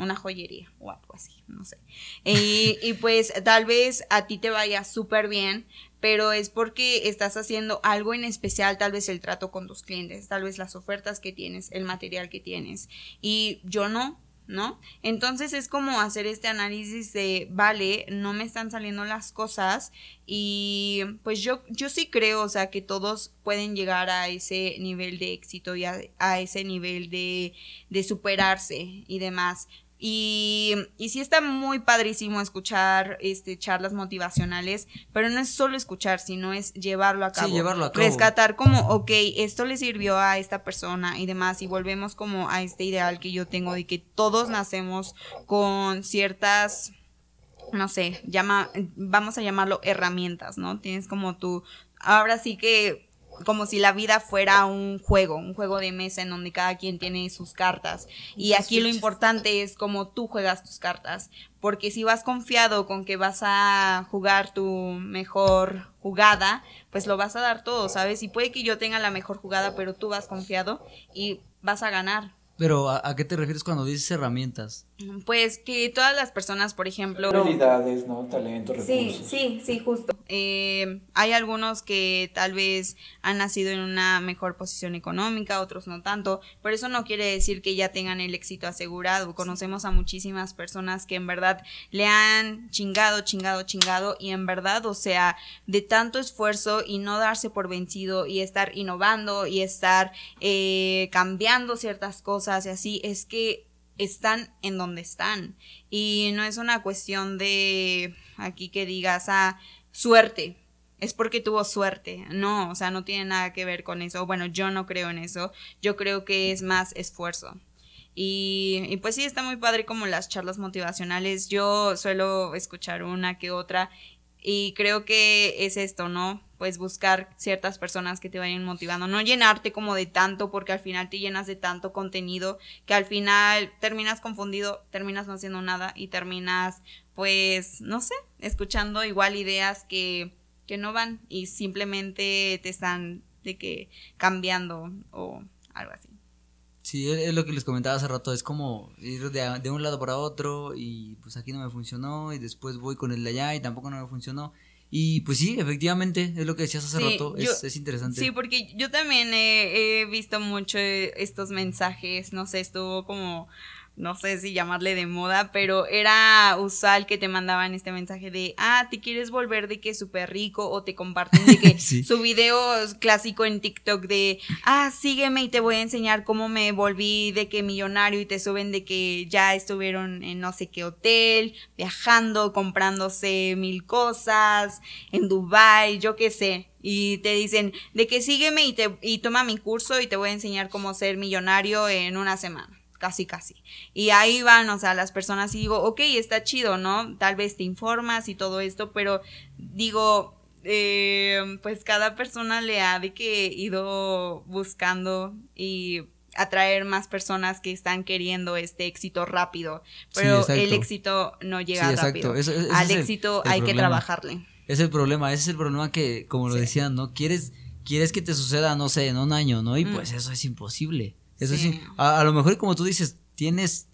una joyería o algo así, no sé. Y, pues tal vez a ti te vaya súper bien, pero es porque estás haciendo algo en especial, tal vez el trato con tus clientes, tal vez las ofertas que tienes, el material que tienes. Y yo no, ¿no? Entonces es como hacer este análisis de, vale, no me están saliendo las cosas y pues yo, yo sí creo, o sea, que todos pueden llegar a ese nivel de éxito y a, a ese nivel de, de superarse y demás. Y, y sí está muy padrísimo escuchar este, charlas motivacionales, pero no es solo escuchar, sino es llevarlo a cabo. Sí, llevarlo a cabo. Rescatar como, ok, esto le sirvió a esta persona y demás, y volvemos como a este ideal que yo tengo de que todos nacemos con ciertas no sé, llama, vamos a llamarlo herramientas, ¿no? Tienes como tu, ahora sí que como si la vida fuera un juego, un juego de mesa en donde cada quien tiene sus cartas. Y aquí lo importante es cómo tú juegas tus cartas, porque si vas confiado con que vas a jugar tu mejor jugada, pues lo vas a dar todo, ¿sabes? Y puede que yo tenga la mejor jugada, pero tú vas confiado y vas a ganar. Pero ¿a, qué te refieres cuando dices herramientas? Pues que todas las personas, por ejemplo... Habilidades, ¿no? Talento, recursos. Sí, sí, sí, justo. Eh, hay algunos que tal vez han nacido en una mejor posición económica, otros no tanto, pero eso no quiere decir que ya tengan el éxito asegurado. Conocemos a muchísimas personas que en verdad le han chingado, chingado, chingado y en verdad, o sea, de tanto esfuerzo y no darse por vencido y estar innovando y estar eh, cambiando ciertas cosas y así, es que están en donde están. Y no es una cuestión de aquí que digas, ah, suerte, es porque tuvo suerte. No, o sea, no tiene nada que ver con eso. Bueno, yo no creo en eso. Yo creo que es más esfuerzo. Y, y, pues sí, está muy padre como las charlas motivacionales. Yo suelo escuchar una que otra y creo que es esto, ¿no? Pues buscar ciertas personas que te vayan motivando, no llenarte como de tanto porque al final te llenas de tanto contenido que al final terminas confundido, terminas no haciendo nada y terminas pues, no sé, escuchando igual ideas que, que no van y simplemente te están de que cambiando o algo así. Sí, es lo que les comentaba hace rato, es como ir de, de, un lado para otro y pues aquí no me funcionó y después voy con el de allá y tampoco no me funcionó. Y pues sí, efectivamente, es lo que decías hace rato, es, es, interesante. Sí, porque yo también he, he, visto mucho estos mensajes, no sé, estuvo como no sé si llamarle de moda, pero era usual que te mandaban este mensaje de, ah, te quieres volver de que súper rico o te comparten de que <laughs> su video clásico en TikTok de, ah, sígueme y te voy a enseñar cómo me volví de que millonario y te suben de que ya estuvieron en no sé qué hotel, viajando, comprándose mil cosas, en Dubai, yo qué sé. Y te dicen de que sígueme y, te, y toma mi curso y te voy a enseñar cómo ser millonario en una semana casi casi. Y ahí van, o sea, las personas y digo, ok, está chido, ¿no? Tal vez te informas y todo esto, pero digo, eh, pues cada persona le ha de que ido buscando y atraer más personas que están queriendo este éxito rápido, pero el éxito no llega rápido. Al éxito hay que trabajarle. Es el problema, ese es el problema que, como lo decían, ¿no? Quieres, quieres que te suceda, no sé, en un año, ¿no? Y mm. pues eso es imposible. Eso sí, a, lo mejor como tú dices, tienes,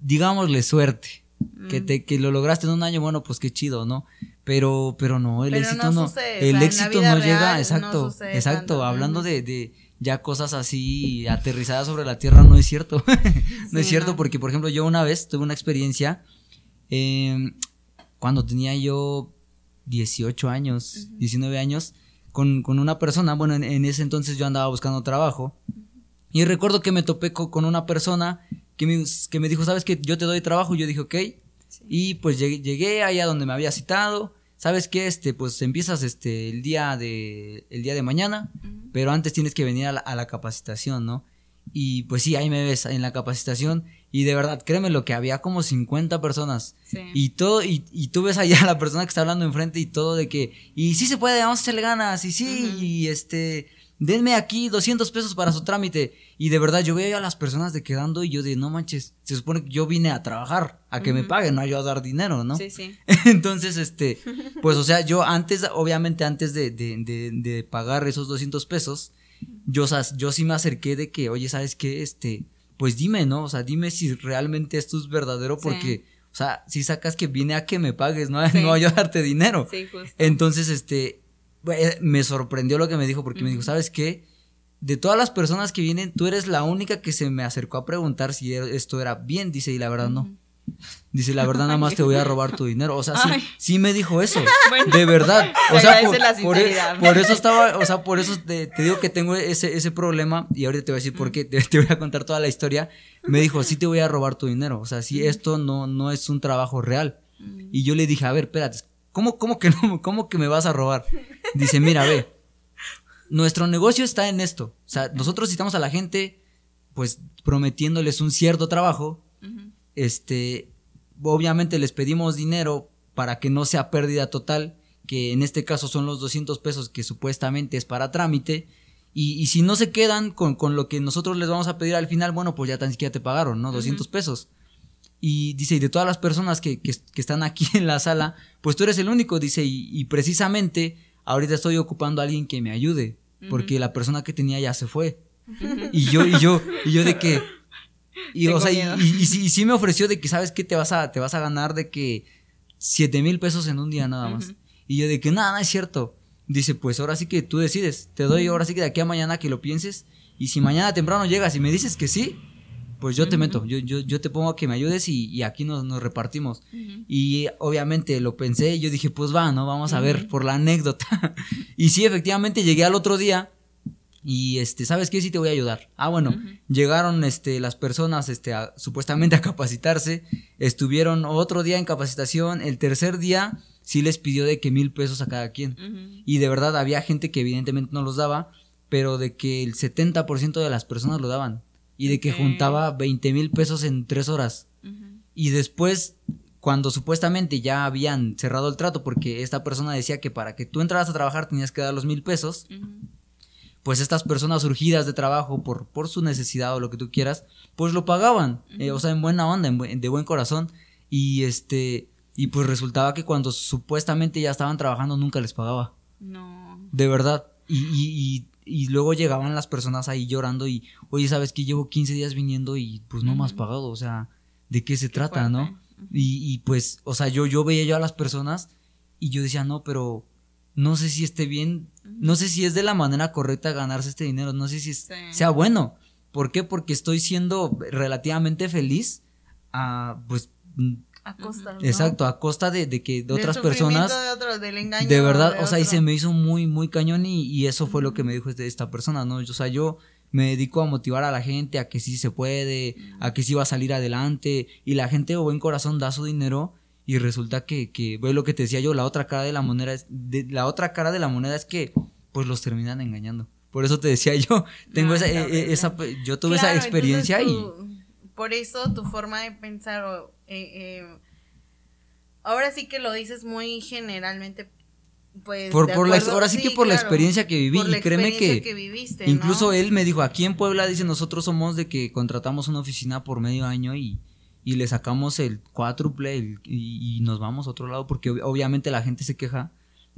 digámosle, suerte. Que, mm. te, que lo lograste en un año, bueno, pues qué chido, ¿no? Pero, pero no, el éxito no, el éxito no llega, exacto, exacto, hablando de, de, ya cosas así aterrizadas sobre la tierra, no es cierto, <laughs> no es cierto, porque por ejemplo yo una vez tuve una experiencia, em, cuando tenía yo 18 años, 19 años, con, con, una persona, bueno, en, ese entonces yo andaba buscando trabajo, y recuerdo que me topé con, una persona que me, que me dijo, ¿sabes qué? Yo te doy trabajo, y yo dije, ok, y pues llegué, llegué allá donde me había citado, ¿sabes qué? Este, pues empiezas este, el, día de, el día de mañana, pero antes tienes que venir a la, capacitación, ¿no? Y pues sí, ahí me ves en la capacitación y de verdad, créeme lo que había como 50 personas. Y todo, y, y, tú ves allá a la persona que está hablando enfrente y todo de que, y sí se puede, vamos a echarle ganas, y sí, y este, denme aquí 200 pesos para su trámite. Y de verdad, yo veía a las personas de quedando y yo de, no manches, se supone que yo vine a trabajar, a que me paguen, no a yo a dar dinero, ¿no? Sí, sí. <laughs> Entonces, este, pues, o sea, yo antes, obviamente, antes de, de, de, pagar esos 200 pesos, yo, yo sí me acerqué de que, oye, ¿sabes qué? Este, pues dime, ¿no? O sea, dime si realmente esto es verdadero porque... O sea, si sacas que vine a que me pagues, no, <laughs> no a yo darte dinero. Sí, justo. Entonces, este, me sorprendió lo que me dijo porque me dijo, ¿sabes qué? De todas las personas que vienen, tú eres la única que se me acercó a preguntar si e-, esto era bien, dice, y la verdad no. Dice, la verdad nada más te voy a robar tu dinero. O sea, sí, sí me dijo eso. <laughs> de verdad. O sea, por, e-, por, eso estaba, o sea, por eso te, digo que tengo ese, ese problema y ahorita te voy a decir por qué, te, te, voy a contar toda la historia. Me dijo, sí te voy a robar tu dinero. O sea, si esto no, no es un trabajo real. Y yo le dije, a ver, espérate, ¿Cómo, cómo que no? <laughs> ¿Cómo que me vas a robar? Dice, mira, ve, nuestro negocio está en esto. O sea, nosotros citamos a la gente, pues, prometiéndoles un cierto trabajo. Este, obviamente les pedimos dinero para que no sea pérdida total, que en este caso son los 200 pesos que supuestamente es para trámite. Y, si no se quedan con, con, lo que nosotros les vamos a pedir al final, bueno, pues ya tan siquiera te pagaron, ¿no? 200 pesos. Y dice, y de todas las personas que, que, están aquí en la sala, pues tú eres el único, dice, y, precisamente ahorita estoy ocupando a alguien que me ayude, porque la persona que tenía ya se fue. Y yo, y yo, y yo de que, y, o sea, y, y, sí, me ofreció de que, ¿sabes qué? Te vas a, te vas a ganar de que siete mil pesos en un día nada más. Y yo de que, nada, no es cierto. Dice, pues ahora sí que tú decides, te doy ahora sí que de aquí a mañana que lo pienses, y si mañana temprano llegas y me dices que sí, pues yo te meto, yo, yo, yo te pongo a que me ayudes y, aquí nos, nos repartimos. Y obviamente lo pensé y yo dije, pues va, ¿no? Vamos a ver por la anécdota. <laughs> y sí, efectivamente llegué al otro día y este, ¿sabes qué? Sí te voy a ayudar. Ah, bueno, llegaron este, las personas este, supuestamente a capacitarse, estuvieron otro día en capacitación, el tercer día sí les pidió de que mil pesos a cada quien. Y de verdad había gente que evidentemente no los daba, pero de que el 70% de las personas lo daban y de que juntaba 20 mil pesos en tres horas. Y después, cuando supuestamente ya habían cerrado el trato, porque esta persona decía que para que tú entraras a trabajar tenías que dar los mil pesos, pues estas personas surgidas de trabajo por, por su necesidad o lo que tú quieras, pues lo pagaban, eh, o sea, en buena onda, en de buen corazón. Y este, y pues resultaba que cuando supuestamente ya estaban trabajando nunca les pagaba. No. De verdad. Y, y, y luego llegaban las personas ahí llorando y, oye, ¿sabes que llevo 15 días viniendo y pues no me has pagado? O sea, ¿de qué se trata, no? y, y, pues, o sea, yo, yo veía yo a las personas y yo decía, no, pero no sé si esté bien, no sé si es de la manera correcta ganarse este dinero, no sé si sea bueno. ¿Por qué? Porque estoy siendo relativamente feliz a, pues... A costa, Exacto, a costa de, que de otras personas. De, verdad, o sea, y se me hizo muy, muy cañón y, eso fue lo que me dijo este, esta persona, ¿no? O sea, yo me dedico a motivar a la gente a que sí se puede, a que sí va a salir adelante y la gente de buen corazón da su dinero y resulta que, que ve lo que te decía yo, la otra cara de la moneda es, de, la otra cara de la moneda es que pues los terminan engañando. Por eso te decía yo, <laughs> tengo esa, e, esa, yo tuve esa experiencia y... Por eso tu forma de pensar, eh, eh, ahora sí que lo dices muy generalmente, pues... Por, por la, ahora sí, que por la experiencia que viví, y créeme que, incluso él me dijo, aquí en Puebla, dice, nosotros somos de que contratamos una oficina por medio año y, y le sacamos el cuádruple y, y, nos vamos a otro lado porque obviamente la gente se queja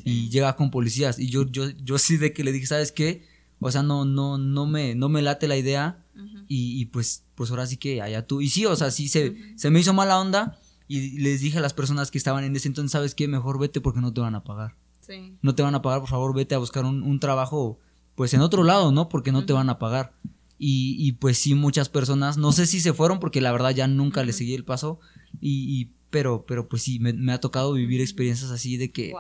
y llega con policías. Y yo yo yo sí de que le dije sabes qué o sea, no, no, no me, no me late la idea. Y, pues, pues ahora sí que allá tú. Y sí, o sea, sí se, se me hizo mala onda. Y les dije a las personas que estaban en ese entonces, ¿sabes qué? Mejor vete porque no te van a pagar. Sí. No te van a pagar, por favor, vete a buscar un, trabajo, pues en otro lado, ¿no? Porque no te van a pagar. Y, y, pues sí, muchas personas, no sé si se fueron porque la verdad ya nunca les seguí el paso. Y, pero, pero pues sí, me, ha tocado vivir experiencias así de que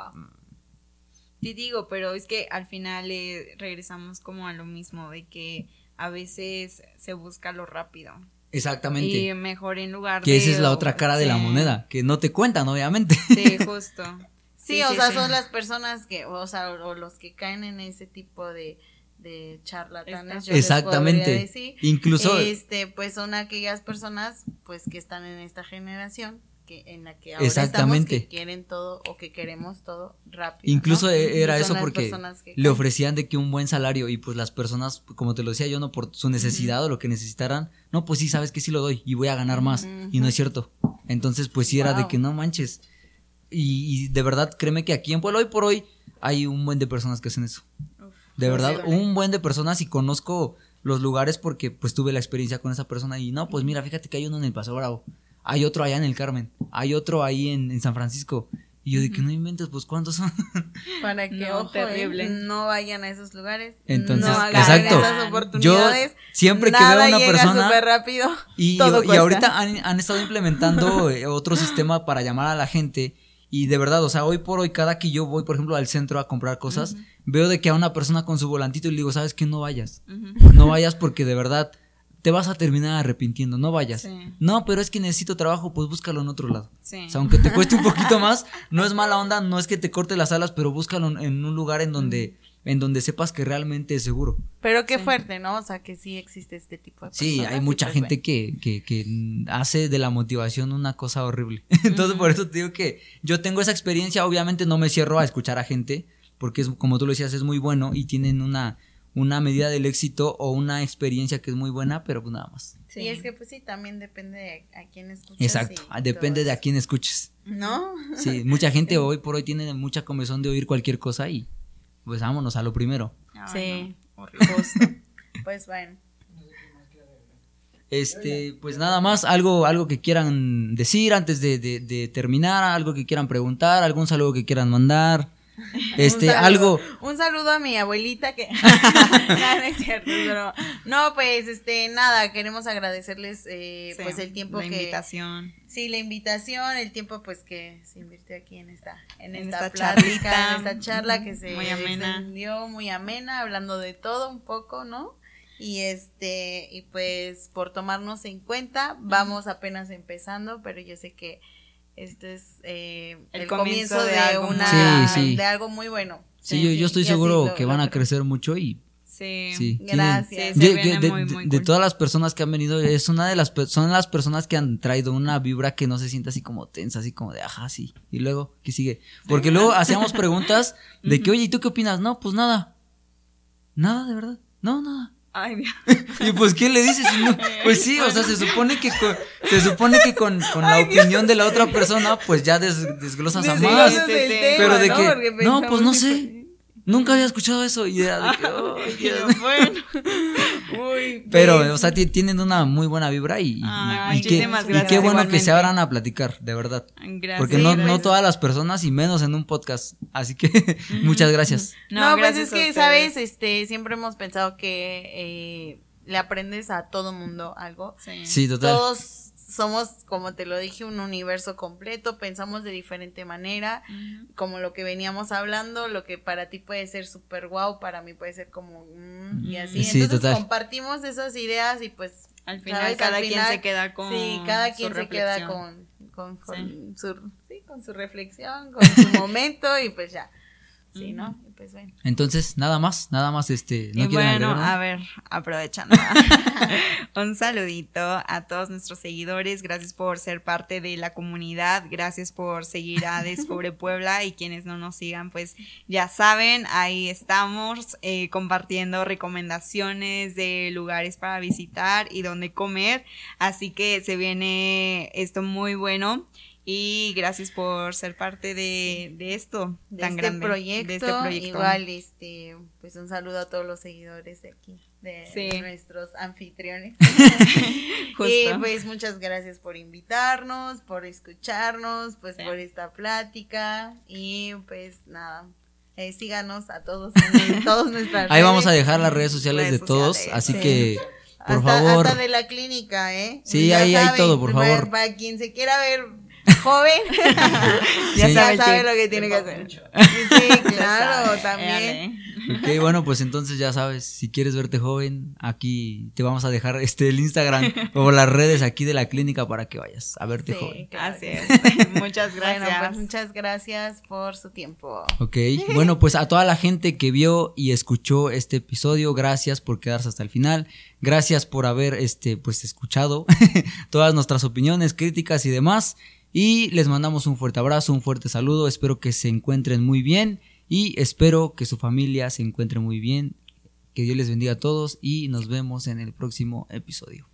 Sí digo, pero es que al final eh, regresamos como a lo mismo, de que a veces se busca lo rápido. Exactamente. Y mejor en lugar que de... Que esa es la otra cara de la moneda, que no te cuentan, obviamente. Sí, justo. <laughs> sí, o sea, son las personas que, o sea, o los que caen en ese tipo de, de charlatanes. Yo Exactamente. decir. Incluso. Este, pues son aquellas personas, pues, que están en esta generación en la que ahora Exactamente. estamos que quieren todo o que queremos todo rápido. Incluso e-, era eso porque le ofrecían de que un buen salario y pues las personas, como te lo decía yo, no por su necesidad o lo que necesitaran, no, pues sí, sabes que sí lo doy y voy a ganar más y no es cierto. Entonces pues sí era de que no manches. Y, de verdad, créeme que aquí en Pueblo hoy por hoy hay un buen de personas que hacen eso. de verdad, un buen de personas y conozco los lugares porque pues tuve la experiencia con esa persona y no, pues mira, fíjate que hay uno en el Paso Bravo hay otro allá en el Carmen, hay otro ahí en, San Francisco. Y yo de que no inventes, pues ¿cuántos son? <laughs> Para que no, ¿eh? no vayan a esos lugares. Entonces, no exacto. Esas oportunidades, yo siempre que veo a una persona rápido. Y, y ahorita han, estado implementando eh, otro sistema para llamar a la gente. Y de verdad, o sea, hoy por hoy, cada que yo voy, por ejemplo, al centro a comprar cosas, veo de que a una persona con su volantito y le digo, ¿sabes qué? No vayas. No vayas porque de verdad te vas a terminar arrepintiendo, no vayas. No, pero es que necesito trabajo, pues búscalo en otro lado. O sea, aunque te cueste un poquito <laughs> más, no es mala onda, no es que te corte las alas, pero búscalo en un lugar en donde en donde sepas que realmente es seguro. Pero qué fuerte, ¿no? O sea, que sí existe este tipo de Sí, hay mucha pues, gente que, que, que, hace de la motivación una cosa horrible. <laughs> Entonces, por eso te digo que yo tengo esa experiencia, obviamente no me cierro a escuchar a gente, porque es, como tú lo decías, es muy bueno y tienen una una medida del éxito o una experiencia que es muy buena, pero pues nada más. Sí, y es que pues sí, también depende de a quién escuches. Exacto, depende de a quién escuches. ¿No? Sí, mucha gente <laughs> hoy por hoy tiene mucha comezón de oír cualquier cosa y pues vámonos a lo primero. sí, <laughs> pues bueno. Este, pues nada más, algo, algo que quieran decir antes de, de terminar, algo que quieran preguntar, algún saludo que quieran mandar. <laughs> Este, algo. Un saludo a mi abuelita que. <laughs> <laughs> no, es cierto, pero. No, pues, este, nada, queremos agradecerles, eh, pues, el tiempo que. La invitación. Sí, la invitación, el tiempo, pues, que se invirtió aquí en esta, en, esta, plática, en esta charla que se muy amena. muy amena, hablando de todo un poco, ¿no? Y este, y pues, por tomarnos en cuenta, vamos apenas empezando, pero yo sé que este es eh, el, comienzo, de, una, de algo muy bueno. Sí, yo, estoy seguro que van a crecer mucho y Sí, gracias. de, todas las personas que han venido, es una de las son las personas que han traído una vibra que no se siente así como tensa, así como de ajá, sí. Y luego, ¿qué sigue? Porque luego hacíamos preguntas de que, <laughs> oye, ¿y tú qué opinas? No, pues nada. Nada, de verdad. No, nada. Ay, Dios. <laughs> Y pues, ¿qué le dices? pues sí, o sea, se supone que con, se supone que con, con la opinión de la otra persona, pues ya desglosas a más. pero de que, no, pues no sé. Nunca había escuchado eso y era de que, <laughs> oh, bueno. <laughs> Pero, o sea, tienen una muy buena vibra y, y, qué, bueno que se abran a platicar, de verdad. Porque no, no todas las personas y menos en un podcast. Así que <laughs> muchas gracias. No, pues es que, ¿sabes? Este, siempre hemos pensado que eh, le aprendes a todo mundo algo. Sí, total. Todos somos, como te lo dije, un universo completo, pensamos de diferente manera, como lo que veníamos hablando, lo que para ti puede ser súper guau, para mí puede ser como, mm, y así. Entonces compartimos esas ideas y pues al final cada quien se queda con sí cada quien se queda con, con, su sí, con su reflexión con su <laughs> momento y pues ya Sí, ¿no? Pues bueno. Entonces, nada más, nada más este. ¿no y bueno, a ver, aprovechando. <laughs> un saludito a todos nuestros seguidores. Gracias por ser parte de la comunidad. Gracias por seguir a Descubre Puebla. Y quienes no nos sigan, pues ya saben, ahí estamos eh, compartiendo recomendaciones de lugares para visitar y dónde comer. Así que se viene esto muy bueno. Y gracias por ser parte de, esto de tan este grande. Proyecto, de este proyecto. Igual, este, pues un saludo a todos los seguidores de aquí, de nuestros anfitriones. <laughs> y pues muchas gracias por invitarnos, por escucharnos, pues por esta plática. Y pues nada, eh, síganos a todos en <laughs> todas nuestras Ahí vamos a dejar las redes sociales de todos, así que por favor. Hasta de la clínica, ¿eh? Sí, ahí hay todo, por favor. para quien se quiera ver joven, <laughs> ya, sabe, lo que tiene que hacer. Sí, <laughs> claro, también. Ok, bueno, pues entonces ya sabes, si quieres verte joven, aquí te vamos a dejar este el Instagram <laughs> o las redes aquí de la clínica para que vayas a verte joven. Gracias. muchas gracias. pues muchas gracias por su tiempo. Ok, bueno, pues a toda la gente que vio y escuchó este episodio, gracias por quedarse hasta el final. Gracias por haber este pues escuchado todas nuestras opiniones, críticas y demás. Y les mandamos un fuerte abrazo, un fuerte saludo. Espero que se encuentren muy bien y espero que su familia se encuentre muy bien. Que Dios les bendiga a todos y nos vemos en el próximo episodio.